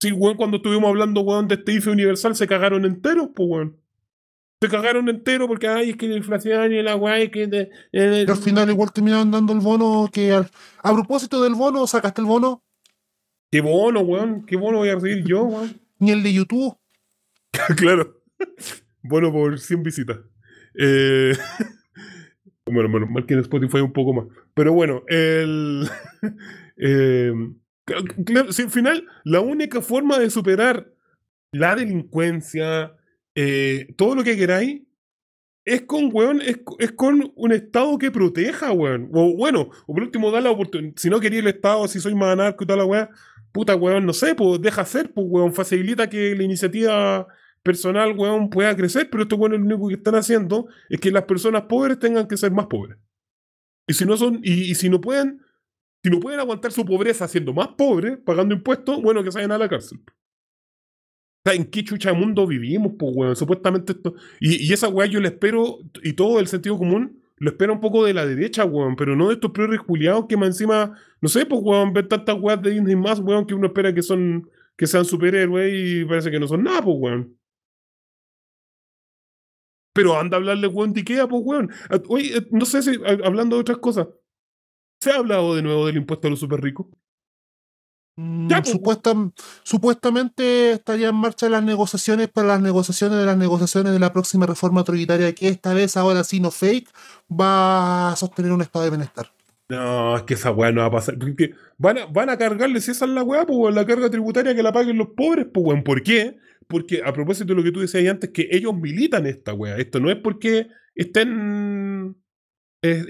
[SPEAKER 2] Sí, weón, cuando estuvimos hablando, weón, de este IFE universal, se cagaron enteros, pues, weón. Se cagaron entero porque, ay, es que la inflación y la weá, que... De, eh,
[SPEAKER 3] Y al final igual terminaron dando el bono que al- a propósito del bono, sacaste el bono,
[SPEAKER 2] Qué bono, weón. Qué bono voy a recibir yo, weón. [laughs]
[SPEAKER 3] ni el de YouTube. [laughs]
[SPEAKER 2] claro. Bueno, por 100 visitas. Eh, [laughs] bueno, bueno, mal que en Spotify un poco más. Pero bueno, el. eh, claro, si al final, la única forma de superar la delincuencia, eh, todo lo que queráis, es con, weón, es, es con un Estado que proteja, weón. O bueno, o por último, da la oportunidad. Si no quería el Estado, si soy más anarco y toda la weá, puta, weón, no sé, pues deja hacer, pues, weón, facilita que la iniciativa personal, weón, pueda crecer, pero estos weones lo único que están haciendo es que las personas pobres tengan que ser más pobres. Y si no son, y si no pueden, si no pueden aguantar su pobreza siendo más pobres, pagando impuestos, bueno, que vayan a la cárcel. ¿en qué chucha mundo vivimos, pues, weón? Supuestamente esto. Y, y esa weá yo le espero, y todo el sentido común, lo espero un poco de la derecha, weón, pero no de estos priores culiados que más encima, no sé, pues, weón, ven tantas weas de Disney más, weón, que uno espera que son, que sean superhéroes y parece que no son nada, pues, weón. Pero anda a hablarle, weón, de Ikea, pues, weón. Ah, Oye, eh, no sé si, hablando de otras cosas, ¿se ha hablado de nuevo del impuesto a los super ricos?
[SPEAKER 3] Mm,
[SPEAKER 2] Ya, pues.
[SPEAKER 3] supuesta- supuestamente estaría en marcha las negociaciones para las negociaciones de las negociaciones de la próxima reforma tributaria que esta vez, ahora sí no fake, va a sostener un estado de bienestar.
[SPEAKER 2] No, es que esa weá no va a pasar. Van a, van a cargarle, si esa es la weá, pues la carga tributaria que la paguen los pobres, pues weón. ¿Por qué? Porque a propósito de lo que tú decías antes, que ellos militan esta weá. Esto no es porque estén, eh,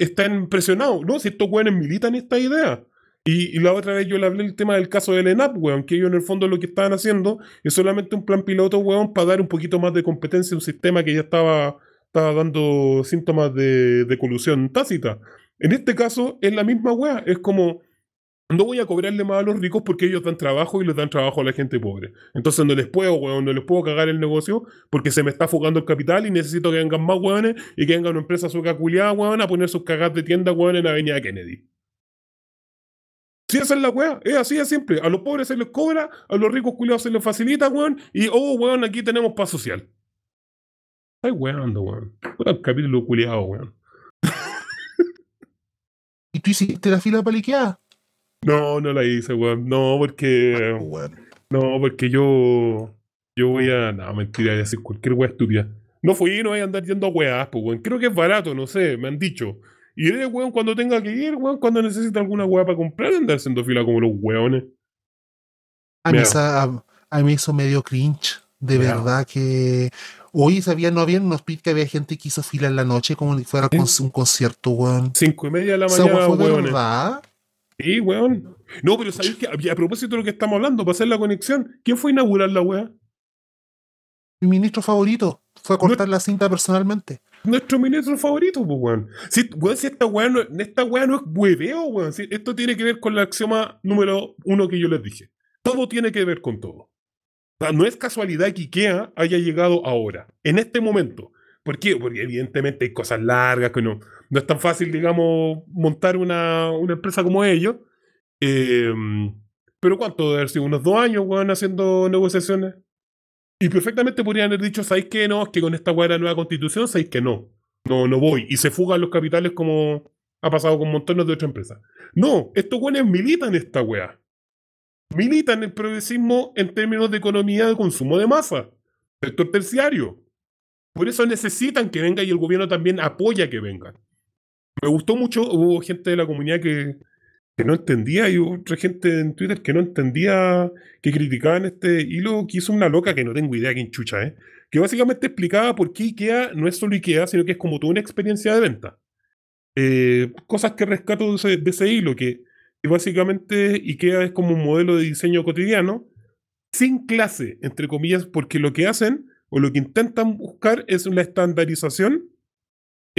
[SPEAKER 2] presionados, ¿no? Si estos weones militan esta idea. Y, y la otra vez yo le hablé el tema del caso del ENAP, weón, que ellos en el fondo lo que estaban haciendo es solamente un plan piloto, weón, para dar un poquito más de competencia a un sistema que ya estaba, estaba dando síntomas de, de colusión tácita. En este caso, es la misma weá. Es como, no voy a cobrarle más a los ricos porque ellos dan trabajo y les dan trabajo a la gente pobre. Entonces no les puedo, weón, no les puedo cagar el negocio porque se me está fugando el capital y necesito que vengan más weones y que venga una empresa sueca culiada, weón, a poner sus cagas de tienda, weón, en Avenida Kennedy. Sí, esa es la weá, es así de simple. A los pobres se les cobra, a los ricos culiados se les facilita, weón, y oh, weón, aquí tenemos paz social. Ay, weón, weón. El capítulo culiado, weón. [laughs]
[SPEAKER 3] ¿Y tú hiciste la fila paliqueada?
[SPEAKER 2] No, no la hice, weón. No, porque. No, porque yo. Yo voy a. No, mentira, voy a decir cualquier weá estúpida. No fui, no voy a andar yendo a weás, pues, weón. Creo que es barato, no sé, me han dicho. Iré, weón, cuando tenga que ir, weón, cuando necesite alguna weá para comprar, andar haciendo fila como los weones.
[SPEAKER 3] a, mí esa- a, a mí eso me dio cringe. De verdad que. Hoy sabía, no había unos tweets que había gente que hizo fila en la noche como si fuera un concierto, weón.
[SPEAKER 2] Cinco y media de la
[SPEAKER 3] ¿Esa
[SPEAKER 2] mañana,
[SPEAKER 3] weá fue de verdad?
[SPEAKER 2] Sí, weón. No, pero ¿sabéis que a, propósito de lo que estamos hablando, para hacer la conexión, ¿quién fue a inaugurar la weá?
[SPEAKER 3] Mi ministro favorito fue a cortar la cinta personalmente.
[SPEAKER 2] Nuestro ministro favorito, pues, weón. Si, weón, si esta weá no, esta weá no es hueveo, weón. Si esto tiene que ver con la axioma número uno que yo les dije. Todo tiene que ver con todo. O sea, no es casualidad que IKEA haya llegado ahora, en este momento. ¿Por qué? Porque evidentemente hay cosas largas que no, no es tan fácil, digamos, montar una, una empresa como ellos. Eh, pero ¿cuánto? Debe haber sido unos dos años, weón, haciendo negociaciones. Y perfectamente podrían haber dicho, ¿sabéis que no? Es que con esta weá de la nueva constitución, ¿sabéis que no? No, no voy. Y se fugan los capitales como ha pasado con montones de otras empresas. No, estos weones militan esta weá. militan el progresismo en términos de economía de consumo de masa, sector terciario. Por eso necesitan que venga y el gobierno también apoya que vengan. Me gustó mucho, hubo gente de la comunidad que, que no entendía y otra gente en Twitter que no entendía, que criticaban este hilo, que hizo una loca que no tengo idea quién chucha, ¿eh? que básicamente explicaba por qué IKEA no es solo IKEA, sino que es como toda una experiencia de venta. Eh, cosas que rescato de ese, hilo, que, que, básicamente IKEA es como un modelo de diseño cotidiano, sin clase, entre comillas, porque lo que hacen o lo que intentan buscar es la estandarización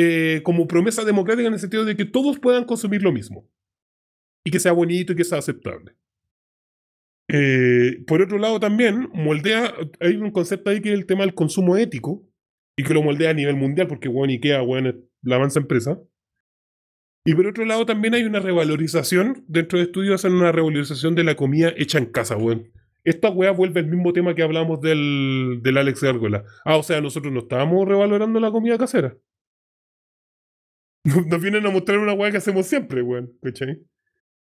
[SPEAKER 2] eh, como promesa democrática en el sentido de que todos puedan consumir lo mismo y que sea bonito y que sea aceptable. Eh, por otro lado, también moldea, hay un concepto ahí que es el tema del consumo ético y que lo moldea a nivel mundial porque, bueno, IKEA, bueno, la avanza empresa. Y por otro lado, también hay una revalorización, dentro de estudios hacen una revalorización de la comida hecha en casa, bueno. Esta weá vuelve al mismo tema que hablamos del, del Alex Gárgola. Ah, o sea, nosotros no estábamos revalorando la comida casera. Nos vienen a mostrar una weá que hacemos siempre, weón. ¿Cachai?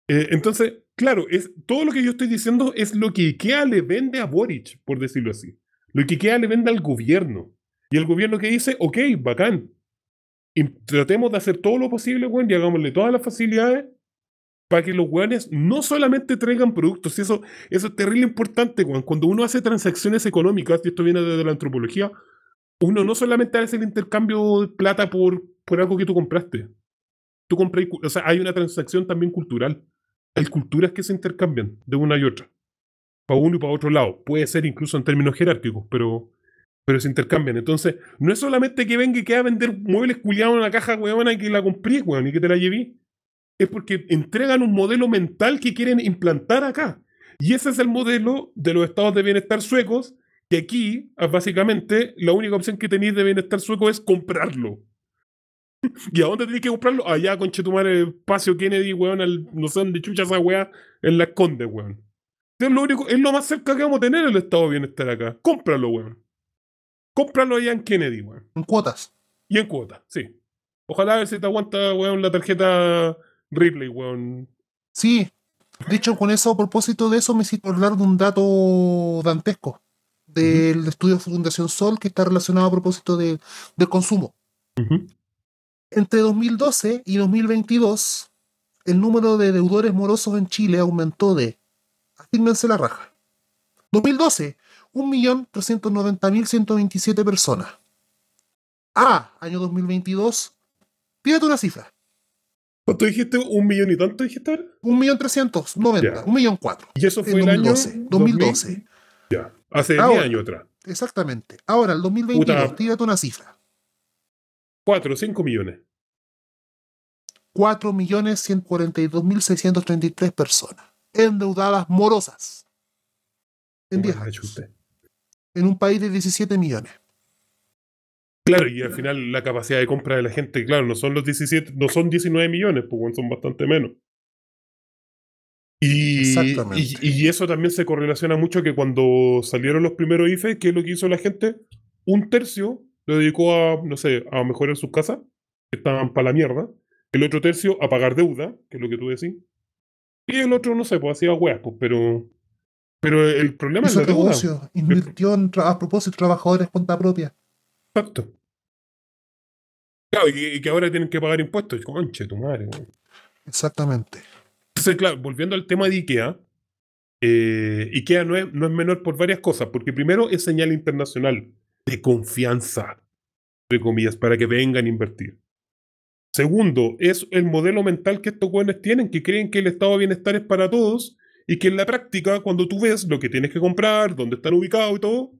[SPEAKER 2] Eh, entonces, claro, es, todo lo que yo estoy diciendo es lo que IKEA le vende a Boric, por decirlo así. Lo que IKEA le vende al gobierno. Y el gobierno que dice, ok, bacán. Tratemos de hacer todo lo posible, weón, y hagámosle todas las facilidades para que los weones no solamente traigan productos, y eso, eso es terrible importante, weón. Cuando uno hace transacciones económicas, y esto viene desde la antropología, uno no solamente hace el intercambio de plata por, por algo que tú compraste. Tú compras, o sea, hay una transacción también cultural. Hay culturas que se intercambian de una y otra. Para uno y para otro lado. Puede ser incluso en términos jerárquicos, pero, pero se intercambian. Entonces, no es solamente que venga y que a vender muebles culiados en una caja, weón, y que la compré, weón, y que te la llevé. Es porque entregan un modelo mental que quieren implantar acá. Y ese es el modelo de los estados de bienestar suecos, que aquí, básicamente, la única opción que tenéis de bienestar sueco es comprarlo. [laughs] ¿Y a dónde tenéis que comprarlo? Allá, con Chetumar, el espacio Kennedy, weón, al, no sé dónde chucha esa weá, en la esconde, weón. Es lo, único, es lo más cerca que vamos a tener el estado de bienestar acá. Cómpralo, weón. Cómpralo allá en Kennedy, weón.
[SPEAKER 3] En cuotas.
[SPEAKER 2] Y en cuotas, sí. Ojalá a ver si te aguanta, weón, la tarjeta Ripley, weón.
[SPEAKER 3] Sí. De hecho, con eso, a propósito de eso, me hiciste hablar de un dato dantesco del estudio Fundación Sol que está relacionado a propósito del consumo. Entre 2012 y 2022, el número de deudores morosos en Chile aumentó de, afírmense la raja, 2012, 1.390.127 personas. A, año 2022, tírate una cifra.
[SPEAKER 2] ¿Cuánto dijiste? ¿Un millón y tanto dijiste?
[SPEAKER 3] Un millón trescientos noventa, un millón cuatro.
[SPEAKER 2] ¿Y eso fue el año?
[SPEAKER 3] 2012.
[SPEAKER 2] Ya, hace 10 años atrás.
[SPEAKER 3] Exactamente. Ahora, el 2022, tírate una cifra.
[SPEAKER 2] 4 o 5 millones.
[SPEAKER 3] 4 millones 142.633 personas endeudadas morosas. En 10 años. En un país de 17 millones.
[SPEAKER 2] Claro, y al final la capacidad de compra de la gente, claro, no son los 17, no son 19 millones, pues son bastante menos. Y, y, y, eso también se correlaciona mucho que cuando salieron los primeros IFE, ¿qué es lo que hizo la gente? Un tercio lo dedicó a, no sé, a mejorar sus casas, que estaban para la mierda. El otro tercio a pagar deuda, que es lo que tú decís. Y el otro, no sé, pues hacía hueas, pues, pero. Pero el problema es la deuda.
[SPEAKER 3] Invirtió en a propósito trabajadores cuenta propia.
[SPEAKER 2] Exacto. Claro, y, que ahora tienen que pagar impuestos. Conche, tu madre.
[SPEAKER 3] Exactamente.
[SPEAKER 2] Entonces, claro, volviendo al tema de IKEA, eh, IKEA no es, no es menor por varias cosas, porque primero es señal internacional de confianza, entre comillas, para que vengan a invertir. Segundo, es el modelo mental que estos jóvenes tienen, que creen que el estado de bienestar es para todos y que en la práctica, cuando tú ves lo que tienes que comprar, dónde están ubicados y todo,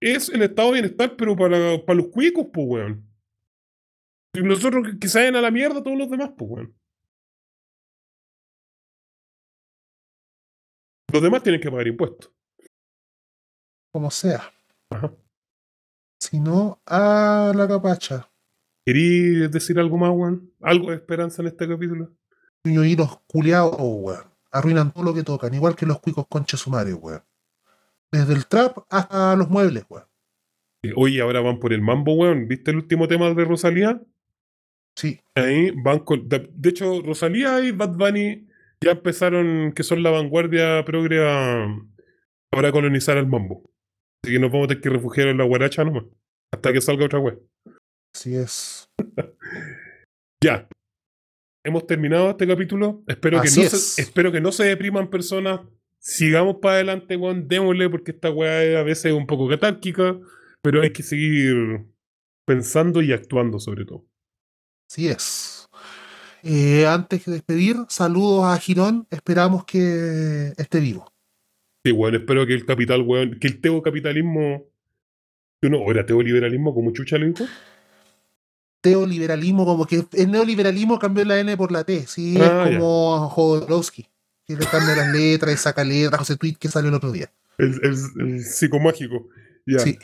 [SPEAKER 2] es el estado de bienestar, pero para, para los cuicos, pues, weón. Y nosotros que, se vayan a la mierda todos los demás, pues, weón. Los demás tienen que pagar impuestos.
[SPEAKER 3] Como sea. Ajá. Si no, a la capacha.
[SPEAKER 2] ¿Querías decir algo más, weón? ¿Algo de esperanza en este capítulo?
[SPEAKER 3] Y los culiados, weón. Arruinan todo lo que tocan, igual que los cuicos conches sumarios, weón. Desde el trap hasta los muebles, weón.
[SPEAKER 2] Oye, ahora van por el mambo, weón. ¿Viste el último tema de Rosalía?
[SPEAKER 3] Sí.
[SPEAKER 2] Ahí van con. De, hecho, Rosalía y Bad Bunny ya empezaron, que son la vanguardia progre a, para colonizar el mambo. Así que nos vamos a tener que refugiar en la guaracha nomás. Hasta que salga otra web.
[SPEAKER 3] Así es. [laughs]
[SPEAKER 2] Ya. Hemos terminado este capítulo. Espero que, no
[SPEAKER 3] es.
[SPEAKER 2] se, espero que no se depriman personas. Sigamos para adelante, weón. Démosle, porque esta weá es a veces un poco catárquica. Pero hay que seguir pensando y actuando sobre todo.
[SPEAKER 3] Así es. Eh, antes de despedir, saludos a Girón. Esperamos que esté vivo.
[SPEAKER 2] Sí, weón. Espero que el capital, weón. Que el teocapitalismo. No, o era teoliberalismo, como Chucha lo dijo.
[SPEAKER 3] Teoliberalismo, como que el neoliberalismo cambió la N por la T. Sí,
[SPEAKER 2] Ah,
[SPEAKER 3] es
[SPEAKER 2] ya.
[SPEAKER 3] como Jodorowsky, que le cambia las letras y saca letras, José Tweet que salió el otro día.
[SPEAKER 2] El, el, el psicomágico. Ya.
[SPEAKER 3] Sí.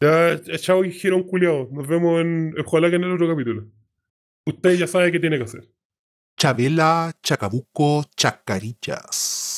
[SPEAKER 2] Ya, chao, dijeron culiados. Nos vemos en. Ojalá que en el otro capítulo. Usted ya sabe qué tiene que hacer.
[SPEAKER 3] Chabela, Chacabuco, Chacarillas.